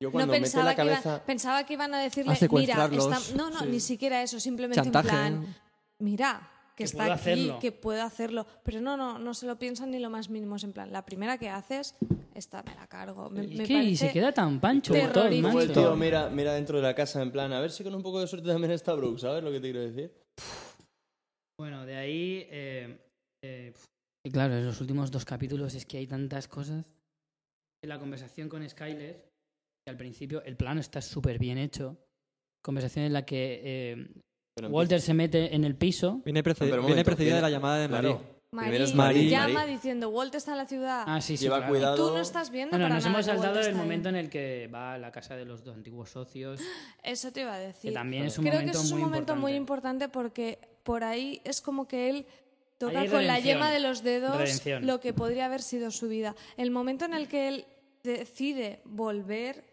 [SPEAKER 4] Yo
[SPEAKER 3] No
[SPEAKER 4] cuando mete
[SPEAKER 3] pensaba,
[SPEAKER 4] la
[SPEAKER 3] que iba-
[SPEAKER 4] cabeza...
[SPEAKER 3] pensaba que iban a decirle,
[SPEAKER 2] A
[SPEAKER 3] mira, está- no, no,
[SPEAKER 2] Sí.
[SPEAKER 3] ni siquiera eso, simplemente
[SPEAKER 2] Chantaje.
[SPEAKER 3] en plan, mira, que,
[SPEAKER 1] Que
[SPEAKER 3] está
[SPEAKER 1] puedo
[SPEAKER 3] aquí,
[SPEAKER 1] hacerlo.
[SPEAKER 3] que puedo hacerlo. Pero no, no, no se lo piensan ni lo más mínimo. Es en plan, la primera que haces, esta me la cargo. Me,
[SPEAKER 1] Es
[SPEAKER 3] me
[SPEAKER 1] que y se queda tan pancho.
[SPEAKER 4] Como el tío mira, mira dentro de la casa en plan, a ver si con un poco de suerte también está Brooke, ¿sabes lo que te quiero decir?
[SPEAKER 1] Bueno, de ahí. eh, eh, y claro, en los últimos dos capítulos es que hay tantas cosas. En la conversación con Skyler, que al principio el plano está súper bien hecho. Conversación en la que eh,
[SPEAKER 4] Pero
[SPEAKER 1] Walter se mete en el piso.
[SPEAKER 2] Viene, precedida de la llamada de
[SPEAKER 4] Claro.
[SPEAKER 2] Marie.
[SPEAKER 3] Marí
[SPEAKER 4] Primero es
[SPEAKER 2] Marí.
[SPEAKER 3] llama diciendo, Walt está en la ciudad.
[SPEAKER 1] Ah, sí, sí.
[SPEAKER 4] Lleva
[SPEAKER 1] claro.
[SPEAKER 4] cuidado.
[SPEAKER 3] Tú no estás viendo
[SPEAKER 1] Bueno,
[SPEAKER 3] para
[SPEAKER 1] nos
[SPEAKER 3] nada
[SPEAKER 1] hemos saltado el
[SPEAKER 3] ahí.
[SPEAKER 1] momento en el que va a la casa de los dos antiguos socios.
[SPEAKER 3] Eso te iba a decir.
[SPEAKER 1] Que también es un
[SPEAKER 3] Creo que es un
[SPEAKER 1] muy
[SPEAKER 3] momento muy
[SPEAKER 1] importante.
[SPEAKER 3] porque por ahí es como que él toca con la yema de los dedos
[SPEAKER 1] Redención.
[SPEAKER 3] lo que podría haber sido su vida. El momento en el que él decide volver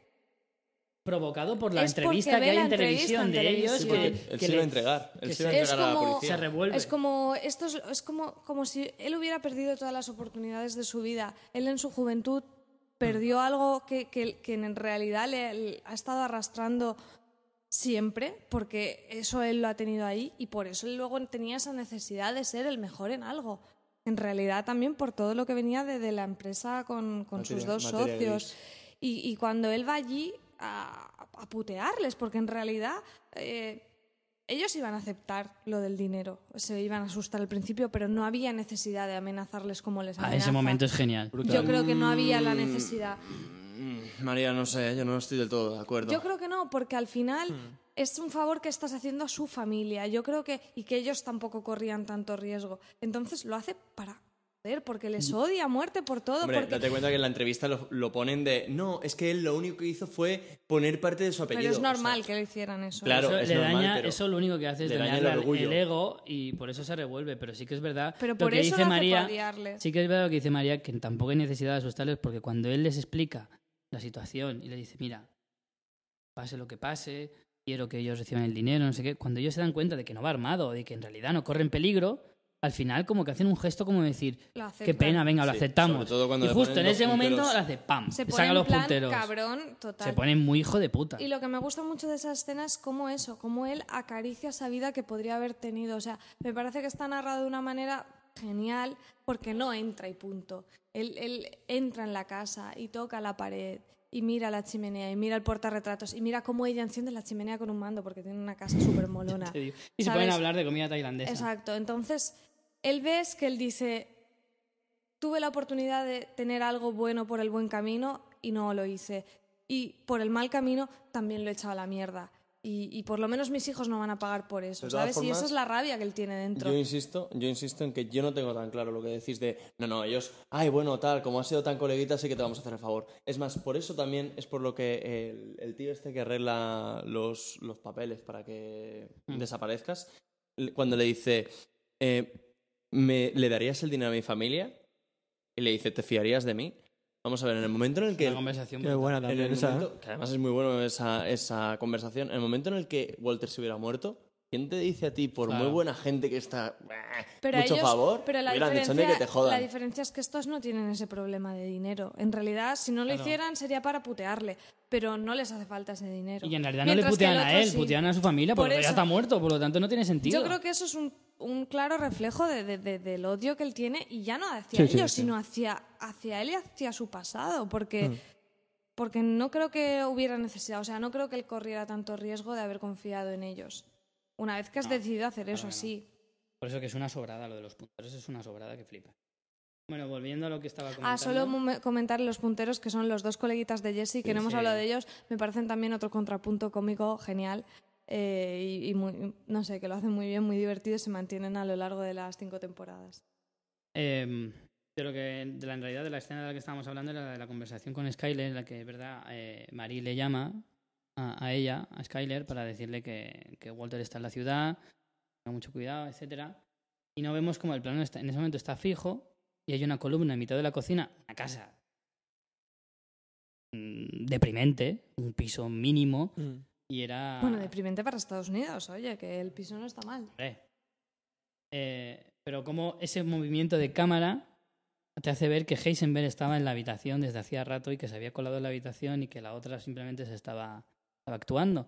[SPEAKER 1] Provocado por la
[SPEAKER 3] Es
[SPEAKER 1] entrevista que hay en televisión de ellos.
[SPEAKER 4] Sí,
[SPEAKER 1] que-
[SPEAKER 4] porque él
[SPEAKER 1] que
[SPEAKER 4] se iba a entregar. Él se iba a entregar a la
[SPEAKER 3] como,
[SPEAKER 4] policía.
[SPEAKER 1] Se revuelve.
[SPEAKER 3] es como esto es, es como, como si él hubiera perdido todas las oportunidades de su vida. Él en su juventud perdió algo que, que- que en realidad le, le ha estado arrastrando siempre, porque eso él lo ha tenido ahí y por eso él luego tenía esa necesidad de ser el mejor en algo. en realidad también por todo lo que venía de, de la empresa con, con sus dos socios. Y, y cuando él va allí a, a putearles, porque en realidad eh, ellos iban a aceptar lo del dinero, se iban a asustar al principio, pero no había necesidad de amenazarles como les
[SPEAKER 1] A
[SPEAKER 3] amenaza.
[SPEAKER 1] ese momento es genial.
[SPEAKER 3] Yo creo que no había la necesidad.
[SPEAKER 4] Mm, María, no sé, yo no estoy del todo de acuerdo.
[SPEAKER 3] Yo creo que no, porque al final
[SPEAKER 1] Hmm.
[SPEAKER 3] es un favor que estás haciendo a su familia. Yo creo que. Y que ellos tampoco corrían tanto riesgo. Entonces lo hace para. Porque les odia a muerte por todo.
[SPEAKER 4] Hombre,
[SPEAKER 3] porque...
[SPEAKER 4] date cuenta que en la entrevista lo, lo ponen de... No, es que él lo único que hizo fue poner parte de su apellido.
[SPEAKER 3] Pero es
[SPEAKER 4] o sea,
[SPEAKER 3] normal que le hicieran eso.
[SPEAKER 4] Claro,
[SPEAKER 1] eso
[SPEAKER 4] es
[SPEAKER 1] le
[SPEAKER 4] normal,
[SPEAKER 1] daña,
[SPEAKER 4] pero
[SPEAKER 1] eso lo único que hace es
[SPEAKER 4] le daña
[SPEAKER 1] dañarle
[SPEAKER 4] el
[SPEAKER 1] el ego y por eso se revuelve. Pero sí que es verdad.
[SPEAKER 3] Pero
[SPEAKER 1] lo
[SPEAKER 3] por
[SPEAKER 1] que
[SPEAKER 3] eso
[SPEAKER 1] dice
[SPEAKER 3] lo
[SPEAKER 1] María. Sí que es verdad lo que dice María, que tampoco hay necesidad de asustarles porque cuando él les explica la situación y le dice, mira, pase lo que pase, quiero que ellos reciban el dinero, no sé qué, cuando ellos se dan cuenta de que no va armado, de que en realidad no corren peligro, al final como que hacen un gesto como decir, qué pena, venga, lo
[SPEAKER 4] Sí,
[SPEAKER 1] aceptamos.
[SPEAKER 4] sobre todo cuando
[SPEAKER 1] y justo en ese momento hace ¡pam!
[SPEAKER 3] Se
[SPEAKER 1] le
[SPEAKER 3] pone
[SPEAKER 1] saca
[SPEAKER 3] en
[SPEAKER 1] los
[SPEAKER 3] plan
[SPEAKER 1] punteros.
[SPEAKER 3] cabrón total.
[SPEAKER 1] Se ponen muy hijo de puta.
[SPEAKER 3] Y lo que me gusta mucho de esa escena es cómo eso, cómo él acaricia esa vida que podría haber tenido. O sea, me parece que está narrado de una manera genial porque no entra y punto. Él, él entra en la casa y toca la pared y mira la chimenea y mira el portarretratos y mira cómo ella enciende la chimenea con un mando porque tiene una casa súper molona.
[SPEAKER 1] Y se a hablar de comida tailandesa.
[SPEAKER 3] Exacto. Entonces, él ves que él dice, tuve la oportunidad de tener algo bueno por el buen camino y no lo hice. Y por el mal camino también lo he echado a la mierda. Y, y por lo menos mis hijos no van a pagar por eso, ¿sabes? y
[SPEAKER 4] formas,
[SPEAKER 3] es la rabia que él tiene dentro.
[SPEAKER 4] Yo insisto, yo insisto en que yo no tengo tan claro lo que decís de, no, no, ellos, ay, bueno, tal, como has sido tan coleguita, sí que te vamos a hacer el favor. Es más, por eso también es por lo que el, el tío este que arregla los, los papeles para que
[SPEAKER 1] Mm.
[SPEAKER 4] desaparezcas, cuando le dice, eh, ¿me, ¿le darías el dinero a mi familia? Y le dice, ¿te fiarías de mí? Vamos a ver, en el momento en el que...
[SPEAKER 1] Una conversación brutal.
[SPEAKER 2] buena
[SPEAKER 4] En
[SPEAKER 2] también
[SPEAKER 4] el
[SPEAKER 2] esa. ¿eh?
[SPEAKER 4] momento, que además es muy bueno esa, esa conversación. En el momento en el que Walter se hubiera muerto, ¿quién te dice a ti, por
[SPEAKER 1] Claro.
[SPEAKER 4] muy buena gente que está,
[SPEAKER 3] Pero
[SPEAKER 4] mucho
[SPEAKER 3] ellos-
[SPEAKER 4] favor,
[SPEAKER 3] pero la
[SPEAKER 4] hubieran dicho,
[SPEAKER 3] diferencia,
[SPEAKER 4] "Ni que te jodan"?
[SPEAKER 3] la diferencia es que estos no tienen ese problema de dinero. En realidad, si no lo
[SPEAKER 1] Claro.
[SPEAKER 3] hicieran sería para putearle, pero no les hace falta ese dinero.
[SPEAKER 1] Y en realidad no le putean a él,
[SPEAKER 3] sí.
[SPEAKER 1] putean a su familia
[SPEAKER 3] Por
[SPEAKER 1] porque ya está muerto, por lo tanto no tiene sentido.
[SPEAKER 3] Yo creo que eso es un, un claro reflejo de- de- de- del odio que él tiene y ya no hacia
[SPEAKER 2] Sí,
[SPEAKER 3] ellos,
[SPEAKER 2] sí.
[SPEAKER 3] sino hacia, hacia él y hacia su pasado, porque,
[SPEAKER 2] Mm.
[SPEAKER 3] porque no creo que hubiera necesidad, o sea, no creo que él corriera tanto riesgo de haber confiado en ellos. Una vez que has
[SPEAKER 1] No,
[SPEAKER 3] decidido hacer
[SPEAKER 1] claro
[SPEAKER 3] eso
[SPEAKER 1] no.
[SPEAKER 3] así.
[SPEAKER 1] Por eso que es una sobrada lo de los punteros, es una sobrada que flipa. Bueno, volviendo a lo que estaba comentando.
[SPEAKER 3] Ah, solo comentar los punteros que son los dos coleguitas de Jesse, que no hemos
[SPEAKER 1] sí.
[SPEAKER 3] hablado de ellos, me parecen también otro contrapunto cómico genial. Eh, y y muy, no sé, que lo hacen muy bien, muy divertido y se mantienen a lo largo de las cinco temporadas.
[SPEAKER 1] Eh, de lo que, de la, en realidad, de la escena de la que estábamos hablando era la de la conversación con Skyler, en la que, es verdad, eh, Marie le llama a, a ella, a Skyler, para decirle que, que Walter está en la ciudad, tenga mucho cuidado, etcétera. Y no vemos como el plano está, en ese momento está fijo y hay una columna en mitad de la cocina, una casa mm, deprimente, un piso mínimo,
[SPEAKER 2] Mm.
[SPEAKER 1] Y era...
[SPEAKER 3] Bueno, deprimente para Estados Unidos, oye, que el piso no está mal.
[SPEAKER 1] Eh, pero como ese movimiento de cámara te hace ver que Heisenberg estaba en la habitación desde hacía rato y que se había colado en la habitación y que la otra simplemente se estaba, estaba actuando.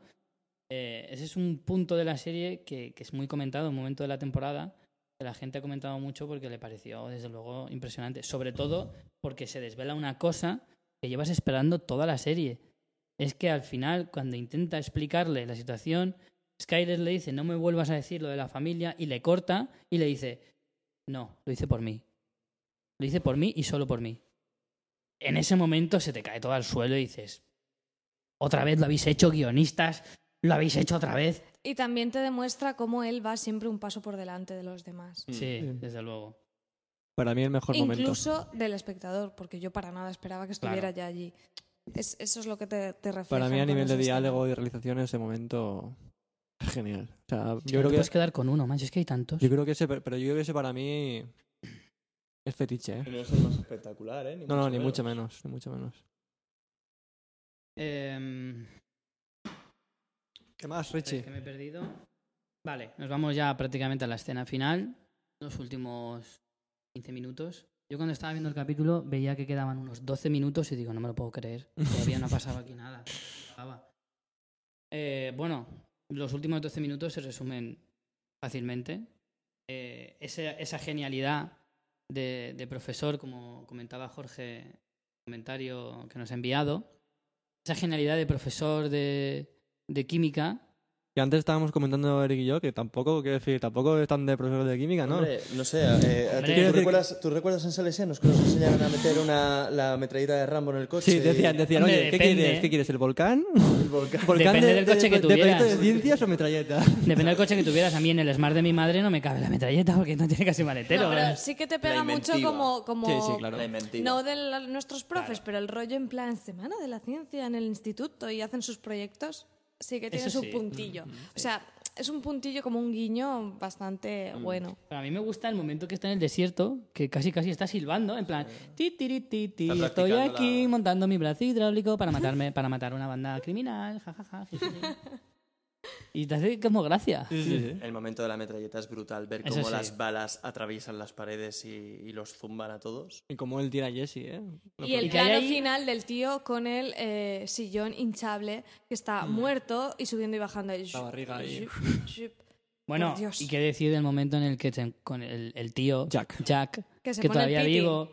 [SPEAKER 1] Eh, ese es un punto de la serie que, que es muy comentado en un momento de la temporada, que la gente ha comentado mucho porque le pareció, desde luego, impresionante. Sobre todo porque se desvela una cosa que llevas esperando toda la serie. Es que al final, cuando intenta explicarle la situación, Skyler le dice, no me vuelvas a decir lo de la familia, y le corta y le dice, no, lo hice por mí. Lo hice por mí y solo por mí. En ese momento se te cae todo al suelo y dices, otra vez lo habéis hecho, guionistas, lo habéis hecho otra vez.
[SPEAKER 3] Y también te demuestra cómo él va siempre un paso por delante de los demás.
[SPEAKER 4] Mm.
[SPEAKER 1] Sí,
[SPEAKER 2] Sí.
[SPEAKER 1] desde luego.
[SPEAKER 2] Para mí el mejor momento.
[SPEAKER 3] Incluso del espectador, porque yo para nada esperaba que estuviera
[SPEAKER 1] Claro.
[SPEAKER 3] ya allí. Es, eso es lo que te, te refleja.
[SPEAKER 2] Para mí a nivel de
[SPEAKER 3] escena.
[SPEAKER 2] diálogo y realización ese momento es genial. O sea,
[SPEAKER 1] No
[SPEAKER 2] yo
[SPEAKER 1] te
[SPEAKER 2] creo que
[SPEAKER 1] puedes quedar con uno, man, si es que hay tantos.
[SPEAKER 2] yo creo que ese pero yo creo que ese para mí es fetiche, ¿eh?
[SPEAKER 4] No es el más espectacular, ¿eh?
[SPEAKER 2] No, no, ni mucho menos, ni mucho menos.
[SPEAKER 1] Em,
[SPEAKER 2] ¿Qué más,
[SPEAKER 1] Es
[SPEAKER 2] Richie?
[SPEAKER 1] que me he perdido. Vale, nos vamos ya prácticamente a la escena final. Los últimos 15 minutos. Yo cuando estaba viendo el capítulo veía que quedaban unos 12 minutos y digo, no me lo puedo creer. Todavía no ha pasado aquí nada. Eh, bueno, los últimos 12 minutos se resumen fácilmente. Eh, esa genialidad de, profesor, como comentaba Jorge en el comentario que nos ha enviado. Esa genialidad de profesor de química.
[SPEAKER 2] Y antes estábamos comentando Eric y yo que tampoco, quiero decir, tampoco están de profesor de química, ¿no?
[SPEAKER 4] Hombre, no sé, eh, ¿a ti-
[SPEAKER 1] Hombre.
[SPEAKER 4] ¿tú, recuerdas, ¿tú recuerdas en Salesianos que nos enseñaron a meter una, la metralleta de Rambo en el coche?
[SPEAKER 2] Sí, decían, decían,
[SPEAKER 1] Hombre,
[SPEAKER 2] oye, ¿qué quieres? ¿Qué quieres? ¿El volcán?
[SPEAKER 4] El volcán.
[SPEAKER 2] ¿Volcán
[SPEAKER 1] Depende
[SPEAKER 2] de,
[SPEAKER 1] del coche
[SPEAKER 2] de-
[SPEAKER 1] que
[SPEAKER 2] de
[SPEAKER 1] tuvieras.
[SPEAKER 2] de ciencias o metralleta?
[SPEAKER 1] Depende del coche que tuvieras. A mí en el Smart de mi madre no me cabe la metralleta porque no tiene casi maletero.
[SPEAKER 3] No, pero sí que te pega mucho como, como
[SPEAKER 2] Sí, sí, claro.
[SPEAKER 4] La inventiva.
[SPEAKER 3] no de la- nuestros profes, pero el rollo en plan semana de la ciencia en el instituto y hacen sus proyectos, sí que tiene
[SPEAKER 1] Eso
[SPEAKER 3] su
[SPEAKER 1] sí.
[SPEAKER 3] puntillo. O sea, es un puntillo como un guiño bastante bueno.
[SPEAKER 1] Pero a mí me gusta el momento que está en el desierto, que casi casi está silbando, en plan, ti, ti, ti,
[SPEAKER 4] Está
[SPEAKER 1] estoy aquí
[SPEAKER 4] la-
[SPEAKER 1] montando mi brazo hidráulico para matarme, para matar a una banda criminal, jajaja. jiji. Y te hace como gracia.
[SPEAKER 2] Sí, sí, sí.
[SPEAKER 4] El momento de la metralleta es brutal, ver cómo
[SPEAKER 1] sí.
[SPEAKER 4] las balas atraviesan las paredes y, y los zumban a todos.
[SPEAKER 2] Y como él tira a Jesse, ¿eh? No
[SPEAKER 3] Y el plano
[SPEAKER 1] ahí-
[SPEAKER 3] final del tío con el eh, sillón hinchable que está muerto y subiendo y bajando.
[SPEAKER 2] La barriga ahí.
[SPEAKER 1] Bueno,
[SPEAKER 3] Dios.
[SPEAKER 1] y qué decir del momento en el que se- con el, el tío
[SPEAKER 2] Jack.
[SPEAKER 1] Jack,
[SPEAKER 3] Que se
[SPEAKER 1] que
[SPEAKER 3] pone el
[SPEAKER 1] todavía vivo,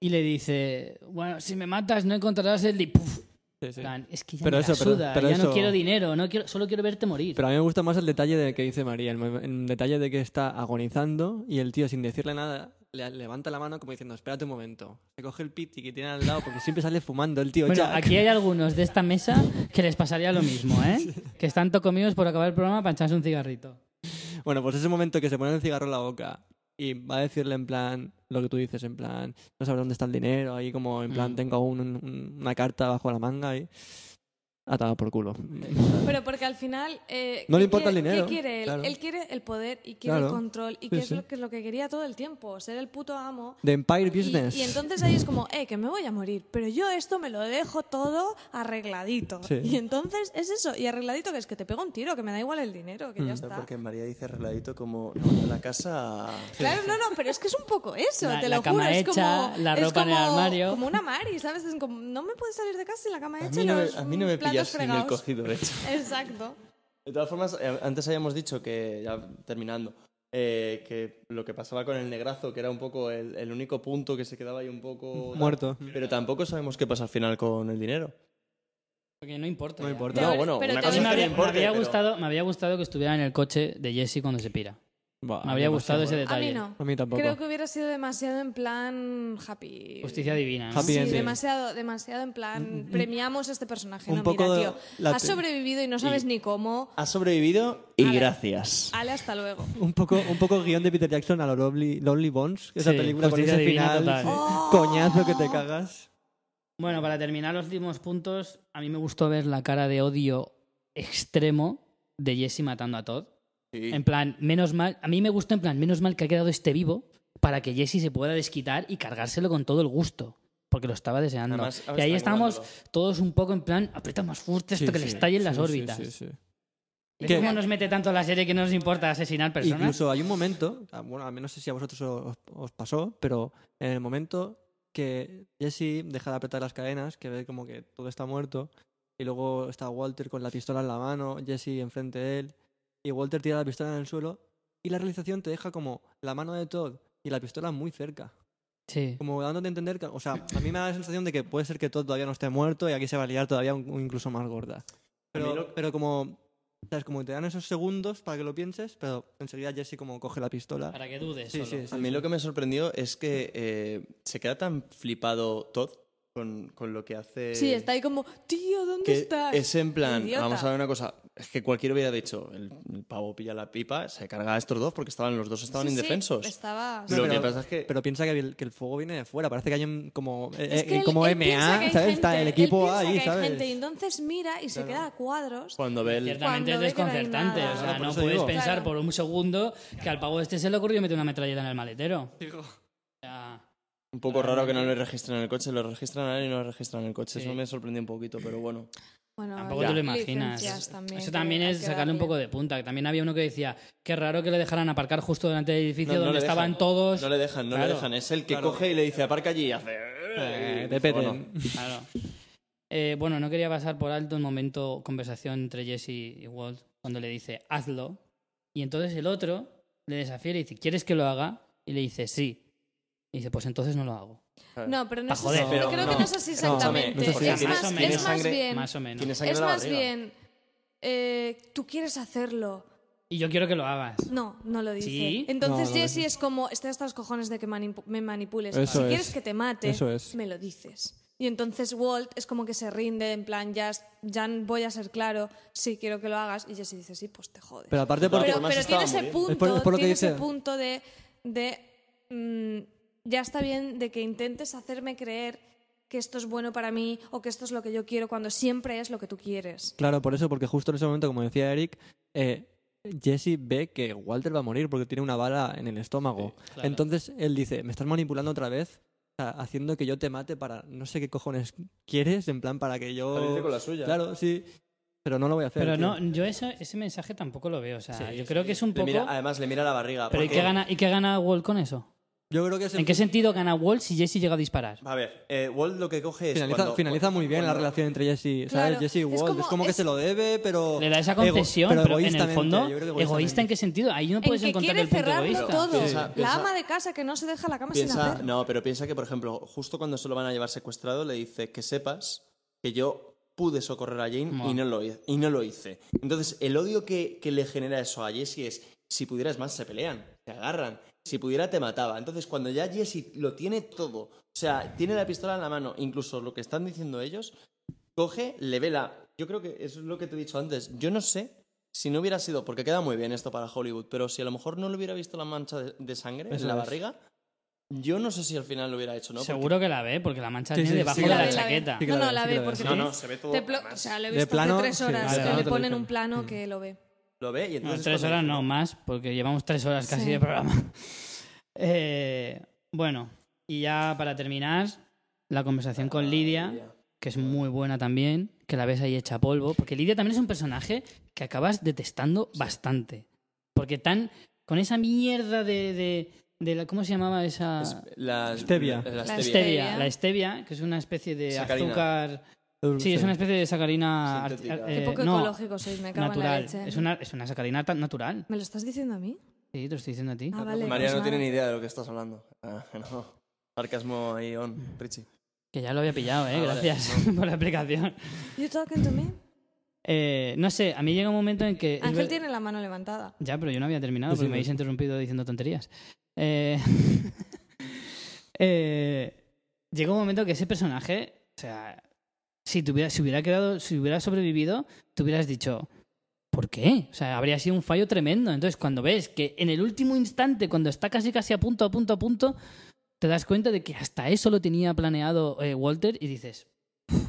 [SPEAKER 1] y le dice, bueno, si me matas no encontrarás el... di-". Puf.
[SPEAKER 2] Sí,
[SPEAKER 1] En
[SPEAKER 2] sí.
[SPEAKER 1] plan, es que ya
[SPEAKER 2] Pero
[SPEAKER 1] me
[SPEAKER 2] eso,
[SPEAKER 1] suda,
[SPEAKER 2] pero
[SPEAKER 1] ya no
[SPEAKER 2] eso-
[SPEAKER 1] quiero dinero, no quiero, solo quiero verte morir.
[SPEAKER 2] Pero a mí me gusta más el detalle de que dice María, el, detalle de que está agonizando y el tío sin decirle nada le levanta la mano como diciendo, espérate un momento. Se coge el piti que tiene al lado porque siempre sale fumando el tío
[SPEAKER 1] Bueno,
[SPEAKER 2] Jack.
[SPEAKER 1] aquí hay algunos de esta mesa que les pasaría lo mismo, ¿eh? Que están tocomidos por acabar el programa para echarse un cigarrito.
[SPEAKER 2] Bueno, pues ese momento que se pone el cigarro en la boca y va a decirle en plan lo que tú dices, en plan, no sabe dónde está el dinero, ahí como en plan,
[SPEAKER 1] Mm.
[SPEAKER 2] tengo un- un- una carta bajo la manga y atado por culo.
[SPEAKER 3] Pero porque al final... eh,
[SPEAKER 2] No
[SPEAKER 3] ¿qué
[SPEAKER 2] le importa el dinero,
[SPEAKER 3] ¿Qué quiere él?
[SPEAKER 2] claro.
[SPEAKER 3] Él quiere el poder y quiere el control y
[SPEAKER 2] Sí,
[SPEAKER 3] que es
[SPEAKER 2] sí.
[SPEAKER 3] lo que, es lo que quería todo el tiempo, ser el puto amo.
[SPEAKER 2] The Empire
[SPEAKER 3] Y,
[SPEAKER 2] Business.
[SPEAKER 3] y entonces ahí es como, eh, que me voy a morir, pero yo esto me lo dejo todo arregladito.
[SPEAKER 2] Sí.
[SPEAKER 3] Y entonces es eso, y arregladito que es que te pego un tiro, que me da igual el dinero, que ya está.
[SPEAKER 4] Porque María dice arregladito como no, la casa...
[SPEAKER 3] Claro, no, no, pero es que es un poco eso,
[SPEAKER 1] La-
[SPEAKER 3] te
[SPEAKER 1] la
[SPEAKER 3] lo
[SPEAKER 1] cama
[SPEAKER 3] juro. es
[SPEAKER 1] hecha,
[SPEAKER 3] como,
[SPEAKER 1] la
[SPEAKER 3] es
[SPEAKER 1] ropa en el
[SPEAKER 3] como-
[SPEAKER 1] armario.
[SPEAKER 3] Como una Mari, ¿sabes? Es como, no me puedes salir de casa sin la cama
[SPEAKER 4] A
[SPEAKER 3] hecha
[SPEAKER 4] mí no, a mí no me pillas sin el cogido, de hecho.
[SPEAKER 3] Exacto.
[SPEAKER 4] De todas formas, eh, antes habíamos dicho que, ya terminando, eh, que lo que pasaba con el negrazo, que era un poco el, el único punto que se quedaba ahí un poco... tal.
[SPEAKER 2] Muerto.
[SPEAKER 4] Pero tampoco sabemos qué pasa al final con el dinero.
[SPEAKER 1] Porque no importa.
[SPEAKER 2] No
[SPEAKER 1] ya.
[SPEAKER 2] importa.
[SPEAKER 4] No, bueno,
[SPEAKER 3] pero
[SPEAKER 4] una
[SPEAKER 3] te
[SPEAKER 1] A mí
[SPEAKER 4] cosa
[SPEAKER 1] me habría,
[SPEAKER 4] pero-
[SPEAKER 1] gustado, me habría gustado que estuviera en el coche de Jesse cuando se pira. Me habría gustado ese
[SPEAKER 2] demasiado.
[SPEAKER 3] A
[SPEAKER 1] detalle.
[SPEAKER 3] mí no.
[SPEAKER 2] A mí tampoco.
[SPEAKER 3] Creo que hubiera sido demasiado en plan happy.
[SPEAKER 1] Justicia divina. ¿no?
[SPEAKER 2] Happy
[SPEAKER 3] Sí,
[SPEAKER 2] ending.
[SPEAKER 3] demasiado, demasiado en plan premiamos a este personaje.
[SPEAKER 2] un
[SPEAKER 3] no,
[SPEAKER 2] poco
[SPEAKER 3] mira, tío,
[SPEAKER 2] la
[SPEAKER 3] has sobrevivido y no sabes ni cómo.
[SPEAKER 4] Ha sobrevivido y
[SPEAKER 3] Ale.
[SPEAKER 4] gracias.
[SPEAKER 3] Ale, hasta luego.
[SPEAKER 2] Un poco, un poco guion de Peter Jackson a lo Lonely, Lonely Bones, esa
[SPEAKER 1] Sí,
[SPEAKER 2] película con
[SPEAKER 1] justicia
[SPEAKER 2] ese
[SPEAKER 1] divina
[SPEAKER 2] final,
[SPEAKER 1] total.
[SPEAKER 2] sí.
[SPEAKER 3] Oh.
[SPEAKER 2] coñazo que te cagas.
[SPEAKER 1] Bueno, para terminar los últimos puntos, a mí me gustó ver la cara de odio extremo de Jesse matando a Todd.
[SPEAKER 4] Sí.
[SPEAKER 1] En plan, menos mal, a mí me gustó en plan, menos mal que ha quedado este vivo para que Jesse se pueda desquitar y cargárselo con todo el gusto. Porque lo estaba deseando.
[SPEAKER 4] Además,
[SPEAKER 1] y ahí estábamos
[SPEAKER 4] extrañándolo.
[SPEAKER 1] todos un poco en plan, aprieta más fuerte esto
[SPEAKER 2] Sí,
[SPEAKER 1] que le
[SPEAKER 2] sí,
[SPEAKER 1] estalle en las órbitas.
[SPEAKER 2] sí, sí.
[SPEAKER 1] ¿Ves
[SPEAKER 2] Que-
[SPEAKER 1] cómo nos mete tanto la serie que no nos importa asesinar personas?
[SPEAKER 2] Incluso hay un momento, ah, bueno, a mí no sé si a vosotros os, os pasó, pero en el momento que Jesse deja de apretar las cadenas, que ve como que todo está muerto, y luego está Walter con la pistola en la mano, Jesse enfrente de él, y Walter tira la pistola en el suelo, y la realización te deja como la mano de Todd y la pistola muy cerca.
[SPEAKER 1] Sí.
[SPEAKER 2] Como dándote a entender que, o sea, a mí me da la sensación de que puede ser que Todd todavía no esté muerto y aquí se va a liar todavía un- un incluso más gorda. Pero,
[SPEAKER 4] lo-
[SPEAKER 2] pero como, ¿sabes? Como te dan esos segundos para que lo pienses, pero enseguida Jesse como coge la pistola.
[SPEAKER 1] Para que dudes.
[SPEAKER 2] Sí,
[SPEAKER 1] solo.
[SPEAKER 2] sí, sí.
[SPEAKER 4] A mí lo que me sorprendió es que eh, se queda tan flipado Todd con, con lo que hace.
[SPEAKER 3] Sí, está ahí como, tío, ¿dónde
[SPEAKER 4] que
[SPEAKER 3] estás?
[SPEAKER 4] es en plan,
[SPEAKER 3] Idiota.
[SPEAKER 4] vamos a ver una cosa, es que cualquiera hubiera dicho, el, el pavo pilla la pipa, se carga a estos dos porque estaban los dos estaban
[SPEAKER 3] Sí, sí,
[SPEAKER 4] indefensos.
[SPEAKER 3] estaba...
[SPEAKER 4] Lo
[SPEAKER 2] pero-
[SPEAKER 4] que pasa es que
[SPEAKER 2] Pero piensa que el, que el fuego viene de fuera, parece que hay un- como, eh,
[SPEAKER 3] Es
[SPEAKER 2] eh,
[SPEAKER 3] él-
[SPEAKER 2] como
[SPEAKER 3] él
[SPEAKER 2] MA,
[SPEAKER 3] hay
[SPEAKER 2] ¿sabes? Está el equipo ahí,
[SPEAKER 3] que hay
[SPEAKER 2] ¿sabes?
[SPEAKER 3] gente y entonces mira y se queda a cuadros.
[SPEAKER 4] cuando ve el...
[SPEAKER 1] Ciertamente es
[SPEAKER 3] Cuando no hay
[SPEAKER 1] desconcertante. O sea, no puedes
[SPEAKER 2] digo.
[SPEAKER 1] pensar
[SPEAKER 3] Claro.
[SPEAKER 1] por un segundo que al pavo este se le ocurrió meter una metralleta en el maletero. O sea,
[SPEAKER 4] Un poco raro que no le registren en el coche, lo registran a él y no lo registran en el coche.
[SPEAKER 1] Sí.
[SPEAKER 4] Eso me sorprendió un poquito, pero bueno.
[SPEAKER 3] Bueno,
[SPEAKER 1] Tampoco te lo imaginas.
[SPEAKER 3] También,
[SPEAKER 1] Eso también es sacarle un poco de punta. Que también había uno que decía, qué raro que le dejaran aparcar justo delante del edificio
[SPEAKER 4] No, no
[SPEAKER 1] donde estaban
[SPEAKER 4] dejan.
[SPEAKER 1] todos.
[SPEAKER 4] No le dejan, no
[SPEAKER 1] Claro.
[SPEAKER 4] le dejan. Es el que
[SPEAKER 2] Claro.
[SPEAKER 4] coge y le dice aparca allí y hace...
[SPEAKER 2] Eh, te peten.
[SPEAKER 4] bueno,
[SPEAKER 1] Claro. Eh, bueno, no quería pasar por alto el momento conversación entre Jesse y Walt cuando le dice, hazlo. Y entonces el otro le desafía y le dice, ¿quieres que lo haga? Y le dice, sí. Y dice, pues entonces no lo hago.
[SPEAKER 3] No, pero no es
[SPEAKER 1] joder.
[SPEAKER 4] Pero
[SPEAKER 3] creo
[SPEAKER 4] no.
[SPEAKER 3] que no es así
[SPEAKER 2] No,
[SPEAKER 3] exactamente.
[SPEAKER 2] no es
[SPEAKER 1] Más
[SPEAKER 3] es más
[SPEAKER 4] Sangre-
[SPEAKER 3] bien.
[SPEAKER 1] Más o menos.
[SPEAKER 3] Es más bien. eh, tú quieres hacerlo.
[SPEAKER 1] Y yo quiero que lo hagas.
[SPEAKER 3] No, no lo dice.
[SPEAKER 1] ¿Sí?
[SPEAKER 3] Entonces
[SPEAKER 2] No, no
[SPEAKER 3] Jesse es como, estoy hasta los cojones de que me manipules.
[SPEAKER 2] Eso
[SPEAKER 3] si
[SPEAKER 2] es.
[SPEAKER 3] quieres que te mate,
[SPEAKER 2] Eso es.
[SPEAKER 3] me lo dices. Y entonces Walt es como que se rinde, en plan, ya, ya voy a ser claro, sí, quiero que lo hagas. Y Jesse dice, sí, pues te jodes.
[SPEAKER 2] Pero aparte porque...
[SPEAKER 3] pero, pero tiene ese punto,
[SPEAKER 2] Es por- es por lo que
[SPEAKER 3] tiene ese punto de, de mm, ya está bien de que intentes hacerme creer que esto es bueno para mí o que esto es lo que yo quiero cuando siempre es lo que tú quieres.
[SPEAKER 2] Claro, por eso, porque justo en ese momento, como decía Eric, eh, Jesse ve que Walter va a morir porque tiene una bala en el estómago.
[SPEAKER 1] claro.
[SPEAKER 2] Entonces él dice, me estás manipulando otra vez, o sea, haciendo que yo te mate para no sé qué cojones quieres, en plan para que yo...
[SPEAKER 4] La dice con la suya.
[SPEAKER 2] Claro, sí. Pero no lo voy a hacer.
[SPEAKER 1] Pero
[SPEAKER 2] tío.
[SPEAKER 1] no, yo eso, ese mensaje tampoco lo veo. O sea,
[SPEAKER 4] Sí,
[SPEAKER 1] yo
[SPEAKER 4] sí,
[SPEAKER 1] creo que es un
[SPEAKER 4] Le
[SPEAKER 1] poco.
[SPEAKER 4] mira- además, le mira la barriga.
[SPEAKER 1] Pero ¿y qué, gana, ¿y qué gana Walt con eso?
[SPEAKER 2] Yo creo que es
[SPEAKER 1] ¿En qué sentido gana Walt si Jesse llega a disparar?
[SPEAKER 4] A ver, eh, Walt lo que coge es.
[SPEAKER 2] Finaliza,
[SPEAKER 4] cuando-
[SPEAKER 2] finaliza muy bien la
[SPEAKER 4] cuando-
[SPEAKER 2] relación entre Jesse, ¿sabes?
[SPEAKER 3] Claro,
[SPEAKER 2] Jesse y
[SPEAKER 3] es
[SPEAKER 2] Walt. Es como,
[SPEAKER 3] como-
[SPEAKER 2] que
[SPEAKER 3] es-
[SPEAKER 2] se lo debe, pero...
[SPEAKER 1] Le da esa
[SPEAKER 2] ego-
[SPEAKER 1] concesión, pero, en el fondo, ¿egoísta en qué sentido? Ahí no
[SPEAKER 3] En
[SPEAKER 1] puedes
[SPEAKER 3] que
[SPEAKER 1] encontrar
[SPEAKER 3] quiere
[SPEAKER 1] el punto
[SPEAKER 3] cerrarlo
[SPEAKER 1] egoísta.
[SPEAKER 3] todo.
[SPEAKER 4] Piensa-
[SPEAKER 3] la ama de casa que no se deja la cama sin
[SPEAKER 4] Piensa,
[SPEAKER 3] hacer.
[SPEAKER 4] no, pero piensa que, por ejemplo, justo cuando se lo van a llevar secuestrado, le dice que sepas que yo pude socorrer a Jane
[SPEAKER 1] Mo.
[SPEAKER 4] y no, lo, y no lo hice. Entonces, el odio que, que le genera eso a Jesse es, si pudieras más, se pelean, se agarran. Si pudiera, te mataba. Entonces, cuando ya Jesse lo tiene todo, o sea, tiene la pistola en la mano, incluso lo que están diciendo ellos, coge, le vela. Yo creo que eso es lo que te he dicho antes. Yo no sé si no hubiera sido, porque queda muy bien esto para Hollywood, pero si a lo mejor no le hubiera visto la mancha de, de sangre
[SPEAKER 2] Eso
[SPEAKER 4] en la
[SPEAKER 2] es.
[SPEAKER 4] barriga, yo no sé si al final lo hubiera hecho, ¿no? Porque-
[SPEAKER 1] Seguro que la ve, porque la mancha
[SPEAKER 2] Sí, sí,
[SPEAKER 1] debajo
[SPEAKER 2] sí
[SPEAKER 1] de la,
[SPEAKER 2] la ve,
[SPEAKER 3] la ve.
[SPEAKER 1] chaqueta.
[SPEAKER 3] No,
[SPEAKER 2] la
[SPEAKER 3] no,
[SPEAKER 2] ve,
[SPEAKER 3] la ve
[SPEAKER 2] la ve.
[SPEAKER 3] porque
[SPEAKER 4] No,
[SPEAKER 3] te-
[SPEAKER 4] no, se ve todo.
[SPEAKER 3] o sea, lo he
[SPEAKER 2] De
[SPEAKER 3] visto
[SPEAKER 2] plano,
[SPEAKER 3] hace tres
[SPEAKER 2] sí,
[SPEAKER 3] horas
[SPEAKER 2] de
[SPEAKER 3] que le ponen un plano
[SPEAKER 2] Mm.
[SPEAKER 3] que lo ve.
[SPEAKER 4] Lo ve y
[SPEAKER 1] No,
[SPEAKER 4] entonces...
[SPEAKER 1] tres horas no, más, porque llevamos tres horas casi
[SPEAKER 3] Sí.
[SPEAKER 1] de programa. Eh, bueno, y ya para terminar, la conversación con Lidia, que es muy buena también, que la ves ahí hecha polvo, porque Lidia también es un personaje que acabas detestando bastante. Porque tan. con esa mierda de. de, de la, ¿Cómo se llamaba esa.?
[SPEAKER 4] Es- la
[SPEAKER 2] Stevia.
[SPEAKER 4] La
[SPEAKER 3] La
[SPEAKER 4] stevia.
[SPEAKER 1] stevia. La stevia, que es una especie de
[SPEAKER 4] Sacarina.
[SPEAKER 1] azúcar. Sí, es una especie de sacarina.
[SPEAKER 4] Sintética.
[SPEAKER 1] art-
[SPEAKER 3] Qué
[SPEAKER 1] eh,
[SPEAKER 3] poco
[SPEAKER 1] no,
[SPEAKER 3] ecológico sois, me cago en la leche.
[SPEAKER 1] Es una, es una sacarina ta- natural.
[SPEAKER 3] ¿Me lo estás diciendo a mí?
[SPEAKER 1] Sí, te lo estoy diciendo a ti.
[SPEAKER 3] Ah, vale.
[SPEAKER 4] María
[SPEAKER 3] pues
[SPEAKER 4] no tiene ni idea de lo que estás hablando. Ah, no. Sarcasmo ahí on, Richie.
[SPEAKER 1] Que ya lo había pillado, ¿eh?
[SPEAKER 4] Ah, vale.
[SPEAKER 1] Gracias por la explicación.
[SPEAKER 3] You talking to me?
[SPEAKER 1] Eh, no sé, a mí llega un momento en que...
[SPEAKER 3] Ángel tiene la mano levantada.
[SPEAKER 1] Ya, pero yo no había terminado porque
[SPEAKER 2] sí,
[SPEAKER 1] me habéis interrumpido diciendo tonterías. Eh, eh, llega un momento que ese personaje, o sea, si, tuviera, si hubiera quedado, si hubiera sobrevivido, te hubieras dicho, ¿por qué? O sea, habría sido un fallo tremendo. Entonces, cuando ves que en el último instante, cuando está casi casi a punto, a punto, a punto, te das cuenta de que hasta eso lo tenía planeado eh, Walter y dices,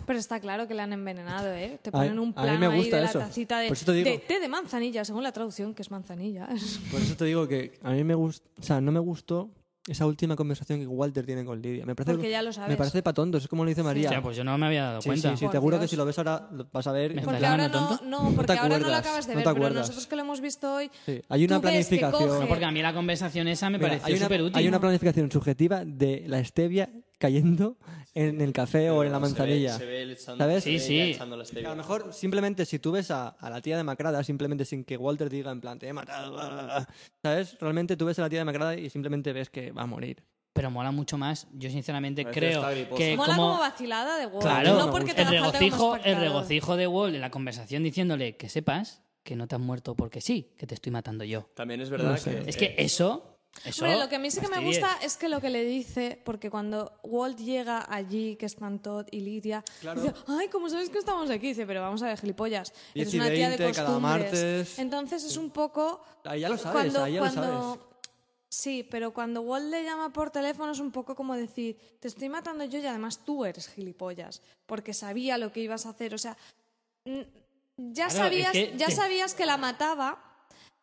[SPEAKER 3] Pero está claro que le han envenenado, ¿eh? Te
[SPEAKER 2] A-
[SPEAKER 3] ponen un
[SPEAKER 2] a mí
[SPEAKER 3] plano
[SPEAKER 2] me
[SPEAKER 3] ahí
[SPEAKER 2] gusta
[SPEAKER 3] de
[SPEAKER 2] eso.
[SPEAKER 3] la tacita de,
[SPEAKER 2] Por eso te digo.
[SPEAKER 3] de té de manzanilla, según la traducción, que es manzanilla.
[SPEAKER 2] Por eso te digo que a mí me gusta, o sea, no me gustó esa última conversación que Walter tiene con Lidia. Me parece,
[SPEAKER 3] Porque ya lo sabes.
[SPEAKER 2] me parece pa' tontos, es como lo dice María.
[SPEAKER 1] o sea, pues yo no me había dado
[SPEAKER 2] sí,
[SPEAKER 1] cuenta.
[SPEAKER 2] sí, sí,
[SPEAKER 3] Por
[SPEAKER 2] te juro que si lo ves ahora lo vas a ver.
[SPEAKER 3] Porque ahora no,
[SPEAKER 1] tonto?
[SPEAKER 3] no, porque
[SPEAKER 2] te
[SPEAKER 3] ahora no lo acabas de
[SPEAKER 2] no
[SPEAKER 3] ver,
[SPEAKER 2] te
[SPEAKER 3] pero nosotros que lo hemos visto hoy,
[SPEAKER 2] Sí, Hay una planificación.
[SPEAKER 1] No, porque a mí la conversación esa me
[SPEAKER 2] Mira,
[SPEAKER 1] pareció
[SPEAKER 2] hay, una,
[SPEAKER 1] súper útil.
[SPEAKER 2] hay una planificación subjetiva de la stevia cayendo en el café o en la
[SPEAKER 4] Se ve-
[SPEAKER 2] manzanilla.
[SPEAKER 4] Se ve,
[SPEAKER 2] ¿Sabes?
[SPEAKER 4] se ve
[SPEAKER 1] Sí, sí.
[SPEAKER 4] stevia.
[SPEAKER 2] A lo mejor simplemente si tú ves a, a la tía demacrada, simplemente sin que Walter diga en plan, te he matado, bla, bla, bla", ¿sabes? Realmente tú ves a la tía demacrada y simplemente ves que va a morir.
[SPEAKER 1] Pero mola mucho más. Yo sinceramente
[SPEAKER 4] Parece
[SPEAKER 1] creo que
[SPEAKER 3] mola
[SPEAKER 1] como...
[SPEAKER 3] como vacilada de Walt.
[SPEAKER 1] Claro,
[SPEAKER 3] no porque te
[SPEAKER 1] el regocijo, el regocijo de Wall en la conversación diciéndole que sepas que no te has muerto porque sí, que te estoy matando yo.
[SPEAKER 4] También es verdad
[SPEAKER 2] No sé.
[SPEAKER 4] que...
[SPEAKER 1] Es que eso... eso
[SPEAKER 3] Hombre, lo que a mí sí que me gusta es que lo que le dice, porque cuando Walt llega allí, que están Todd y Lidia, dice, ay, ¿cómo sabes que estamos aquí? Dice, pero vamos a ver, gilipollas,
[SPEAKER 2] y
[SPEAKER 3] una tía de
[SPEAKER 2] cada
[SPEAKER 3] costumbres.
[SPEAKER 2] martes.
[SPEAKER 3] Entonces es un poco...
[SPEAKER 2] Ahí ya lo sabes,
[SPEAKER 3] cuando,
[SPEAKER 2] ahí ya lo
[SPEAKER 3] cuando-
[SPEAKER 2] sabes.
[SPEAKER 3] Sí, pero cuando Walt le llama por teléfono es un poco como decir, te estoy matando yo y además tú eres gilipollas, porque sabía lo que ibas a hacer. O sea, ya,
[SPEAKER 1] Claro,
[SPEAKER 3] sabías,
[SPEAKER 1] es que
[SPEAKER 3] ya sabías que la mataba,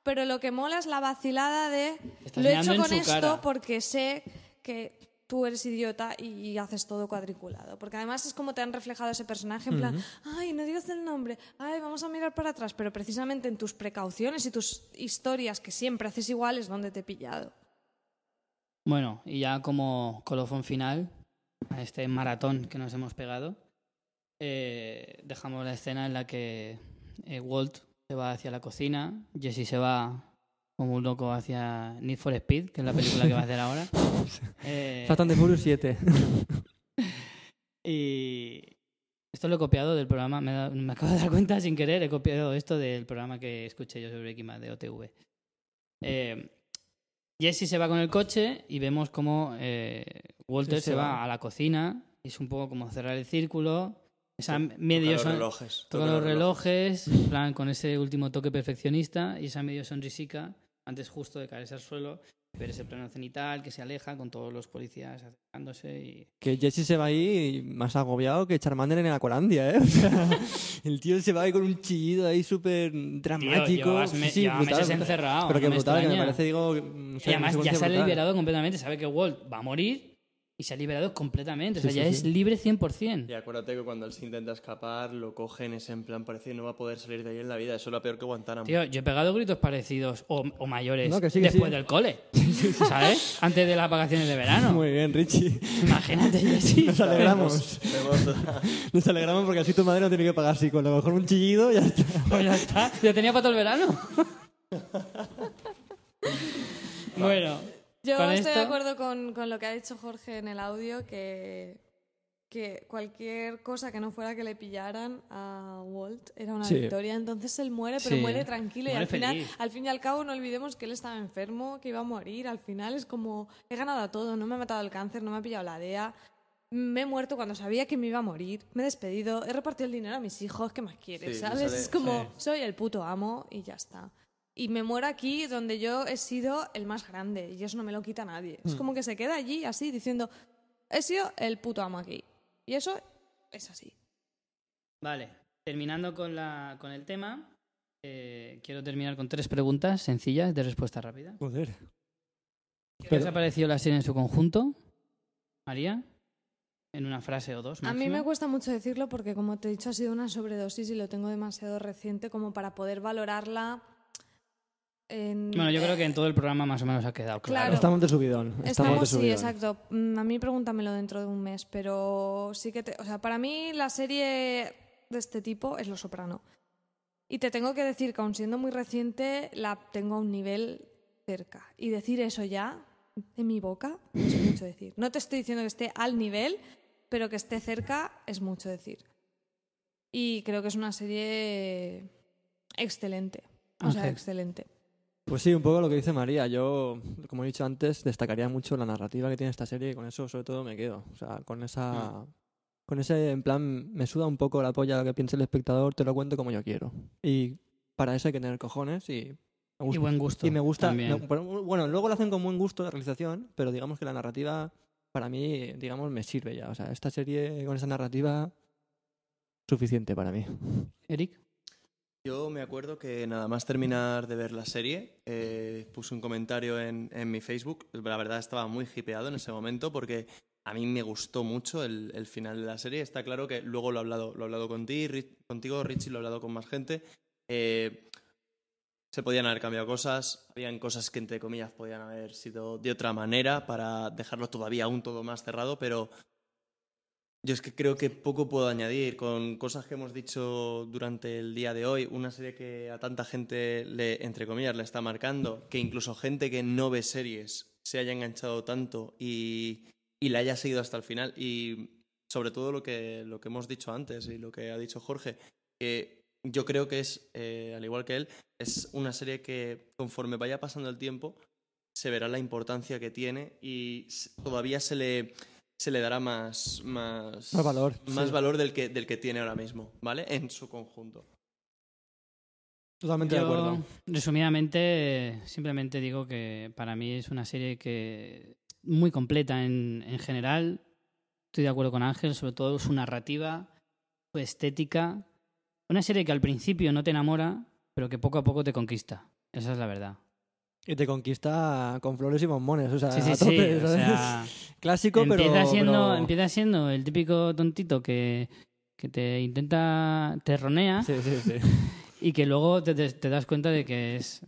[SPEAKER 3] pero lo que mola es la vacilada de,
[SPEAKER 1] Estás
[SPEAKER 3] lo he hecho con esto
[SPEAKER 1] cara".
[SPEAKER 3] porque sé que tú eres idiota y haces todo cuadriculado. Porque además es como te han reflejado ese personaje en plan, ay, no digas el nombre, ay, vamos a mirar para atrás, pero precisamente en tus precauciones y tus historias que siempre haces igual es donde te he pillado.
[SPEAKER 1] Bueno, y ya como colofón final a este maratón que nos hemos pegado, eh, dejamos la escena en la que eh, Walt se va hacia la cocina, Jesse se va como un loco hacia Need for Speed, que es la película que va a hacer ahora. Eh,
[SPEAKER 2] Fast and the Furious 7.
[SPEAKER 1] y esto lo he copiado del programa, me, acabo de dar cuenta sin querer, he copiado esto del programa que escuché yo sobre Breaking Bad de OTV. Eh, Jesse se va con el coche y vemos como eh, Walter
[SPEAKER 2] Sí,
[SPEAKER 1] se
[SPEAKER 2] se
[SPEAKER 1] va
[SPEAKER 2] va.
[SPEAKER 1] a la cocina y es un poco como cerrar el círculo. Esa
[SPEAKER 4] Toca
[SPEAKER 1] medio
[SPEAKER 4] los
[SPEAKER 1] son-
[SPEAKER 4] relojes.
[SPEAKER 1] toca los relojes, en plan con ese último toque perfeccionista y esa medio sonrisica antes justo de caerse al suelo, ver ese plano cenital que se aleja con todos los policías acercándose y
[SPEAKER 2] Que Jesse se va ahí más agobiado que Charmander en Aqualandia, ¿eh? O sea, el tío se va ahí con un chillido ahí súper dramático.
[SPEAKER 1] Tío,
[SPEAKER 2] Sí, sí, brutal,
[SPEAKER 1] encerrado.
[SPEAKER 2] Pero que
[SPEAKER 1] no me
[SPEAKER 2] brutal, que me parece, digo... no sé,
[SPEAKER 1] y además ya se ha liberado completamente, sabe que Walt va a morir y se ha liberado completamente. O sea,
[SPEAKER 2] Sí,
[SPEAKER 1] ya
[SPEAKER 2] sí,
[SPEAKER 1] es
[SPEAKER 2] sí.
[SPEAKER 1] libre 100%.
[SPEAKER 4] Y acuérdate que cuando él se intenta escapar, lo cogen ese en plan parece que no va a poder salir de ahí en la vida. Eso es lo peor que Guantánamo.
[SPEAKER 1] Tío, yo he pegado gritos parecidos o, o mayores
[SPEAKER 2] No, que sí, que
[SPEAKER 1] después
[SPEAKER 2] sí.
[SPEAKER 1] del cole, ¿sabes? Antes de las vacaciones de verano.
[SPEAKER 2] Muy bien, Richie.
[SPEAKER 1] Imagínate, Jessy.
[SPEAKER 2] Nos alegramos. Nos alegramos porque así tu madre no tiene que pagar psico. A lo mejor un chillido ya está.
[SPEAKER 1] Pues ya está, ya tenía para todo el verano. bueno,
[SPEAKER 3] Yo
[SPEAKER 1] Con
[SPEAKER 3] estoy de acuerdo con, con lo que ha dicho Jorge en el audio, que, que cualquier cosa que no fuera que le pillaran a Walt era una
[SPEAKER 2] Sí.
[SPEAKER 3] victoria. Entonces él muere, pero
[SPEAKER 1] Sí.
[SPEAKER 3] muere tranquilo. y al final, al fin y al cabo, no olvidemos que él estaba enfermo, que iba a morir. Al final es como, he ganado a todo, no me ha matado el cáncer, no me ha pillado la DEA. Me he muerto cuando sabía que me iba a morir. Me he despedido, he repartido el dinero a mis hijos. ¿Qué más quieres?
[SPEAKER 4] Sí,
[SPEAKER 3] ¿Sabes?
[SPEAKER 4] sale-
[SPEAKER 3] es como,
[SPEAKER 1] sí.
[SPEAKER 3] soy el puto amo y ya está. Y me muero aquí donde yo he sido el más grande y eso no me lo quita nadie. Es como que se queda allí así diciendo, he sido el puto amo aquí. Y eso es así.
[SPEAKER 1] vale. Terminando con, la, con el tema, eh, quiero terminar con tres preguntas sencillas de respuesta rápida.
[SPEAKER 2] Joder.
[SPEAKER 1] ¿Qué
[SPEAKER 2] Pero-
[SPEAKER 1] os ha parecido la serie en su conjunto, María? En una frase o dos.
[SPEAKER 3] A mí me cuesta mucho decirlo porque como te he dicho ha sido una sobredosis y lo tengo demasiado reciente como para poder valorarla en...
[SPEAKER 1] Bueno, yo creo que en todo el programa más o menos ha quedado claro.
[SPEAKER 3] Claro.
[SPEAKER 2] Estamos de subidón. Estamos,
[SPEAKER 3] Estamos,
[SPEAKER 2] de
[SPEAKER 3] sí,
[SPEAKER 2] subidón.
[SPEAKER 3] exacto. Mm, A mí pregúntamelo dentro de un mes, pero sí que te... O sea, para mí la serie de este tipo es Lo Soprano. Y te tengo que decir que aun siendo muy reciente, la tengo a un nivel cerca. Y decir eso ya, en mi boca, es mucho decir. No te estoy diciendo que esté al nivel, pero que esté cerca es mucho decir. Y creo que es una serie excelente. O sea, excelente.
[SPEAKER 2] Pues sí, un poco lo que dice María. Yo, como he dicho antes, destacaría mucho la narrativa que tiene esta serie y con eso sobre todo me quedo. O sea, con esa... Con ese, en plan, me suda un poco la polla lo que piense el espectador, te lo cuento como yo quiero. Y para eso hay que tener cojones y... Me
[SPEAKER 1] Y
[SPEAKER 2] gusta.
[SPEAKER 1] buen gusto.
[SPEAKER 2] Y me gusta... me- bueno, luego lo hacen con buen gusto de realización, pero digamos que la narrativa, para mí, digamos, me sirve ya. O sea, esta serie con esa narrativa, suficiente para mí.
[SPEAKER 1] Eric.
[SPEAKER 4] Yo me acuerdo que nada más terminar de ver la serie, eh, puse un comentario en, mi Facebook. La verdad estaba muy hipeado en ese momento porque a mí me gustó mucho el, final de la serie. Está claro que luego lo he hablado, lo he hablado contigo, contigo, Richie, lo he hablado con más gente. Eh, se podían haber cambiado cosas, habían cosas que entre comillas podían haber sido de otra manera para dejarlo todavía aún todo más cerrado, pero yo es que creo que poco puedo añadir con cosas que hemos dicho durante el día de hoy. Una serie que a tanta gente, le, entre comillas, le está marcando, que incluso gente que no ve series se haya enganchado tanto y, y la haya seguido hasta el final. Y sobre todo lo que, lo que hemos dicho antes y lo que ha dicho Jorge, que yo creo que es, eh, al igual que él, es una serie que conforme vaya pasando el tiempo se verá la importancia que tiene y todavía se le, se le dará más, más,
[SPEAKER 2] Más valor,
[SPEAKER 4] más
[SPEAKER 2] sí.
[SPEAKER 4] valor del, que, del que tiene ahora mismo, ¿vale? En su conjunto.
[SPEAKER 2] Totalmente de acuerdo.
[SPEAKER 1] resumidamente, simplemente digo que para mí es una serie que muy completa en, en general. Estoy de acuerdo con Ángel, sobre todo su narrativa, su estética. Una serie que al principio no te enamora, pero que poco a poco te conquista. Esa es la verdad.
[SPEAKER 2] Y te conquista con flores y bombones, o sea,
[SPEAKER 1] Sí, sí,
[SPEAKER 2] a
[SPEAKER 1] sí.
[SPEAKER 2] Clásico, pero...
[SPEAKER 1] empieza, siendo,
[SPEAKER 2] pero-
[SPEAKER 1] empieza siendo el típico tontito que, que te intenta, te ronea
[SPEAKER 2] Sí, sí, sí.
[SPEAKER 1] y que luego te, te- te das cuenta de que es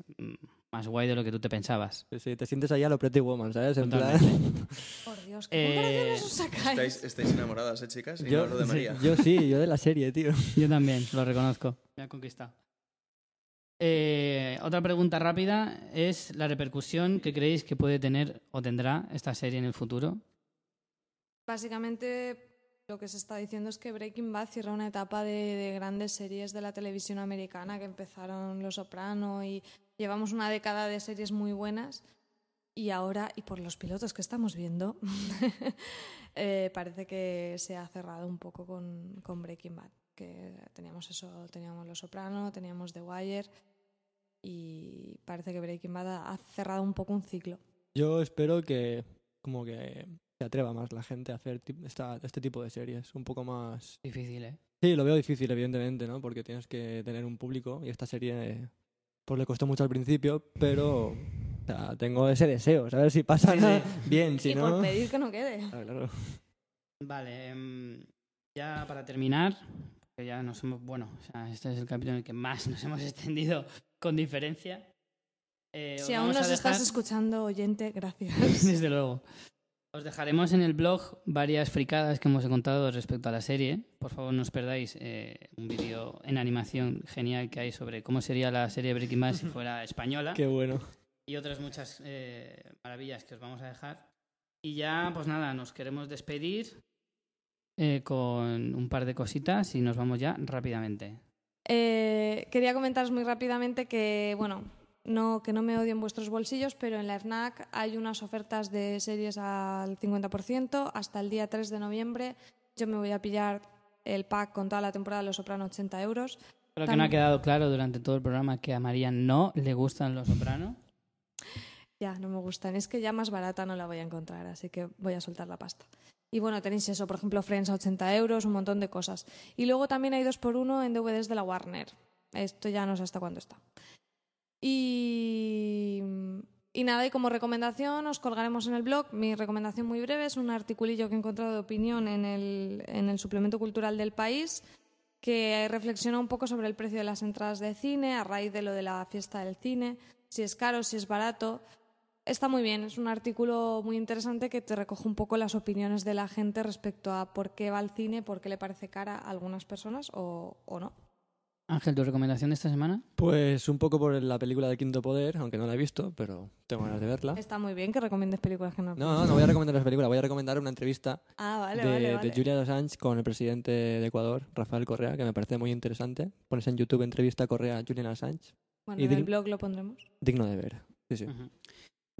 [SPEAKER 1] más guay de lo que tú te pensabas.
[SPEAKER 2] Sí, te sientes ahí a lo Pretty Woman, ¿sabes? En plan...
[SPEAKER 3] Por Dios, ¿qué
[SPEAKER 1] Eh,
[SPEAKER 3] os sacáis?
[SPEAKER 4] Estáis, estáis enamoradas, ¿eh, chicas? Y no
[SPEAKER 2] yo,
[SPEAKER 4] hablo de María.
[SPEAKER 2] yo sí, yo de la serie, tío.
[SPEAKER 1] Yo también, lo reconozco. Me ha conquistado. Eh, otra pregunta rápida es la repercusión que creéis que puede tener o tendrá esta serie en el futuro.
[SPEAKER 3] Básicamente lo que se está diciendo es que Breaking Bad cierra una etapa de, de grandes series de la televisión americana que empezaron Los Soprano y llevamos una década de series muy buenas y ahora, y por los pilotos que estamos viendo, eh, parece que se ha cerrado un poco con, con Breaking Bad. Que teníamos eso, teníamos Los Soprano, teníamos The Wire y parece que Breaking Bad ha- cerrado un poco un ciclo.
[SPEAKER 2] Yo espero que como que se atreva más la gente a hacer esta- este tipo de series, un poco más...
[SPEAKER 1] Difícil, ¿eh?
[SPEAKER 2] Sí, lo veo difícil, evidentemente, ¿no? Porque tienes que tener un público y esta serie pues le costó mucho al principio, pero o sea, tengo ese deseo, a ver si pasa
[SPEAKER 1] Sí,
[SPEAKER 2] bien, si
[SPEAKER 3] y
[SPEAKER 2] no...
[SPEAKER 3] por pedir que no quede.
[SPEAKER 2] Ah, claro.
[SPEAKER 1] Vale, em, ya para terminar, que ya nos hemos, bueno, o sea, este es el capítulo en el que más nos hemos extendido con diferencia. Eh, os
[SPEAKER 3] Si aún nos estás escuchando, oyente, gracias.
[SPEAKER 1] Desde luego. Os dejaremos en el blog varias fricadas que hemos contado respecto a la serie. Por favor, no os perdáis eh, un vídeo en animación genial que hay sobre cómo sería la serie Breaking Bad si fuera española.
[SPEAKER 2] Qué bueno.
[SPEAKER 1] y otras muchas eh, maravillas que os vamos a dejar. Y ya, pues nada, nos queremos despedir eh, con un par de cositas y nos vamos ya rápidamente.
[SPEAKER 3] Eh, quería comentaros muy rápidamente que, bueno, no, que no me odien vuestros bolsillos, pero en la FNAC hay unas ofertas de series al 50%. Hasta el día 3 de noviembre yo me voy a pillar el pack con toda la temporada de Los Soprano 80 euros.
[SPEAKER 1] Creo que no ha quedado claro durante todo el programa que a María no le gustan los sopranos.
[SPEAKER 3] Ya, no me gustan. Es que ya más barata no la voy a encontrar, así que voy a soltar la pasta. Y bueno, tenéis eso, por ejemplo, Friends a 80 euros, un montón de cosas. Y luego también hay dos por uno en DVDs de la Warner. Esto ya no sé hasta cuándo está. Y, y nada, y como recomendación os colgaremos en el blog. Mi recomendación muy breve es un articulillo que he encontrado de opinión en el, en el suplemento cultural del país que reflexiona un poco sobre el precio de las entradas de cine a raíz de lo de la fiesta del cine, si es caro, si es barato. Está muy bien, es un artículo muy interesante que te recoge un poco las opiniones de la gente respecto a por qué va al cine, por qué le parece cara a algunas personas o, o no.
[SPEAKER 1] Ángel, ¿tu recomendación de esta semana?
[SPEAKER 2] Pues un poco por la película de Quinto Poder, aunque no la he visto, pero tengo ganas de verla.
[SPEAKER 3] Está muy bien que recomiendes películas que no.
[SPEAKER 2] No, no, no voy a recomendar la película, voy a recomendar una entrevista
[SPEAKER 3] Ah, vale,
[SPEAKER 2] de,
[SPEAKER 3] vale, vale.
[SPEAKER 2] de Julian Assange con el presidente de Ecuador, Rafael Correa, que me parece muy interesante. Pones en YouTube entrevista Correa Julian Assange,
[SPEAKER 3] Bueno,
[SPEAKER 2] y
[SPEAKER 3] en el blog lo pondremos.
[SPEAKER 2] digno de ver. Sí, sí.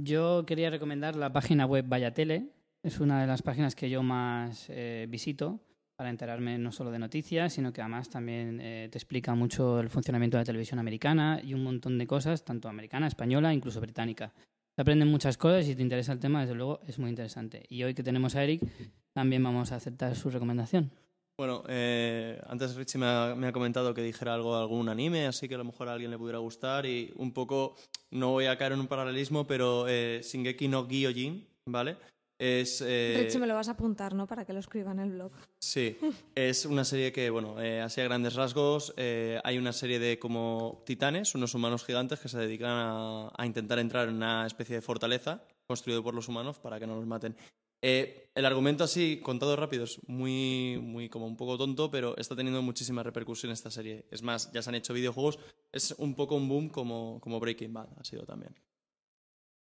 [SPEAKER 1] Yo quería recomendar la página web Vaya Tele. Es una de las páginas que yo más eh, visito para enterarme no solo de noticias, sino que además también eh, te explica mucho el funcionamiento de la televisión americana y un montón de cosas, tanto americana, española, incluso británica. Se aprenden muchas cosas y si te interesa el tema, desde luego es muy interesante. Y hoy que tenemos a Eric, también vamos a aceptar su recomendación.
[SPEAKER 4] Bueno, eh, antes Richie me ha, me ha comentado que dijera algo de algún anime, así que a lo mejor a alguien le pudiera gustar y un poco, no voy a caer en un paralelismo, pero eh, Shingeki no Gyojin, ¿vale? Es, eh,
[SPEAKER 3] Richie, me lo vas a apuntar, ¿no? Para que lo escriba en el blog.
[SPEAKER 4] Sí, es una serie que, bueno, eh, así a grandes rasgos, eh, hay una serie de como titanes, unos humanos gigantes que se dedican a, a intentar entrar en una especie de fortaleza construido por los humanos para que no los maten. Eh, el argumento así, contado rápido, es muy, muy como un poco tonto, pero está teniendo muchísima repercusión esta serie. Es más, ya se han hecho videojuegos, es un poco un boom como, como Breaking Bad ha sido también.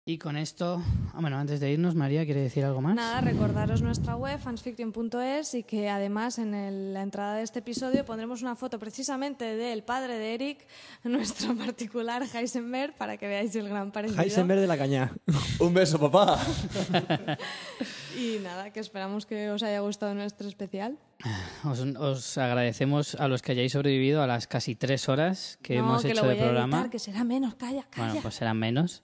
[SPEAKER 1] Y con esto, ah, bueno, antes de irnos, María, ¿quiere decir algo más?
[SPEAKER 3] Nada, recordaros nuestra web, fansfiction.es, y que además en el- la entrada de este episodio pondremos una foto precisamente del padre de Eric, nuestro particular Heisenberg, para que veáis el gran parecido.
[SPEAKER 2] Heisenberg de la Cañá.
[SPEAKER 4] ¡Un beso, papá!
[SPEAKER 3] Y nada, que esperamos que os haya gustado nuestro especial.
[SPEAKER 1] Os, os agradecemos a los que hayáis sobrevivido a las casi tres horas que
[SPEAKER 3] no,
[SPEAKER 1] hemos
[SPEAKER 3] que
[SPEAKER 1] hecho
[SPEAKER 3] lo
[SPEAKER 1] de
[SPEAKER 3] voy a
[SPEAKER 1] programa.
[SPEAKER 3] que será menos, calla, calla.
[SPEAKER 1] Bueno, pues serán menos.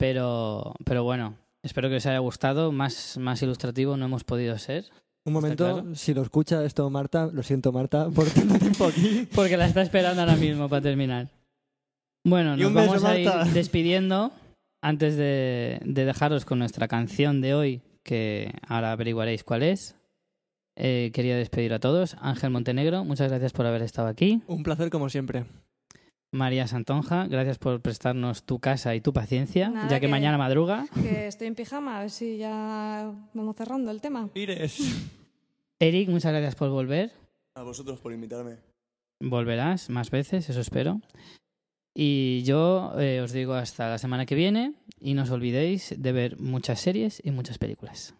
[SPEAKER 1] Pero, pero bueno, espero que os haya gustado. Más, más ilustrativo no hemos podido ser.
[SPEAKER 2] Un momento,
[SPEAKER 1] claro?
[SPEAKER 2] si lo escucha esto Marta, lo siento Marta por tanto tiempo aquí.
[SPEAKER 1] Porque la está esperando ahora mismo para terminar. Bueno, nos
[SPEAKER 2] beso,
[SPEAKER 1] vamos a ir
[SPEAKER 2] Marta.
[SPEAKER 1] despidiendo antes de, de dejaros con nuestra canción de hoy, que ahora averiguaréis cuál es. Eh, quería despedir a todos. Ángel Montenegro, muchas gracias por haber estado aquí.
[SPEAKER 2] Un placer como siempre.
[SPEAKER 1] María Santonja, gracias por prestarnos tu casa y tu paciencia,
[SPEAKER 3] Nada,
[SPEAKER 1] ya que,
[SPEAKER 3] que-
[SPEAKER 1] mañana madruga.
[SPEAKER 3] Que estoy en pijama, a ver si ya vamos cerrando el tema.
[SPEAKER 2] Ires.
[SPEAKER 1] Eric, muchas gracias por volver.
[SPEAKER 4] A vosotros por invitarme.
[SPEAKER 1] Volverás más veces, eso espero. Y yo eh, os digo hasta la semana que viene y no os olvidéis de ver muchas series y muchas películas.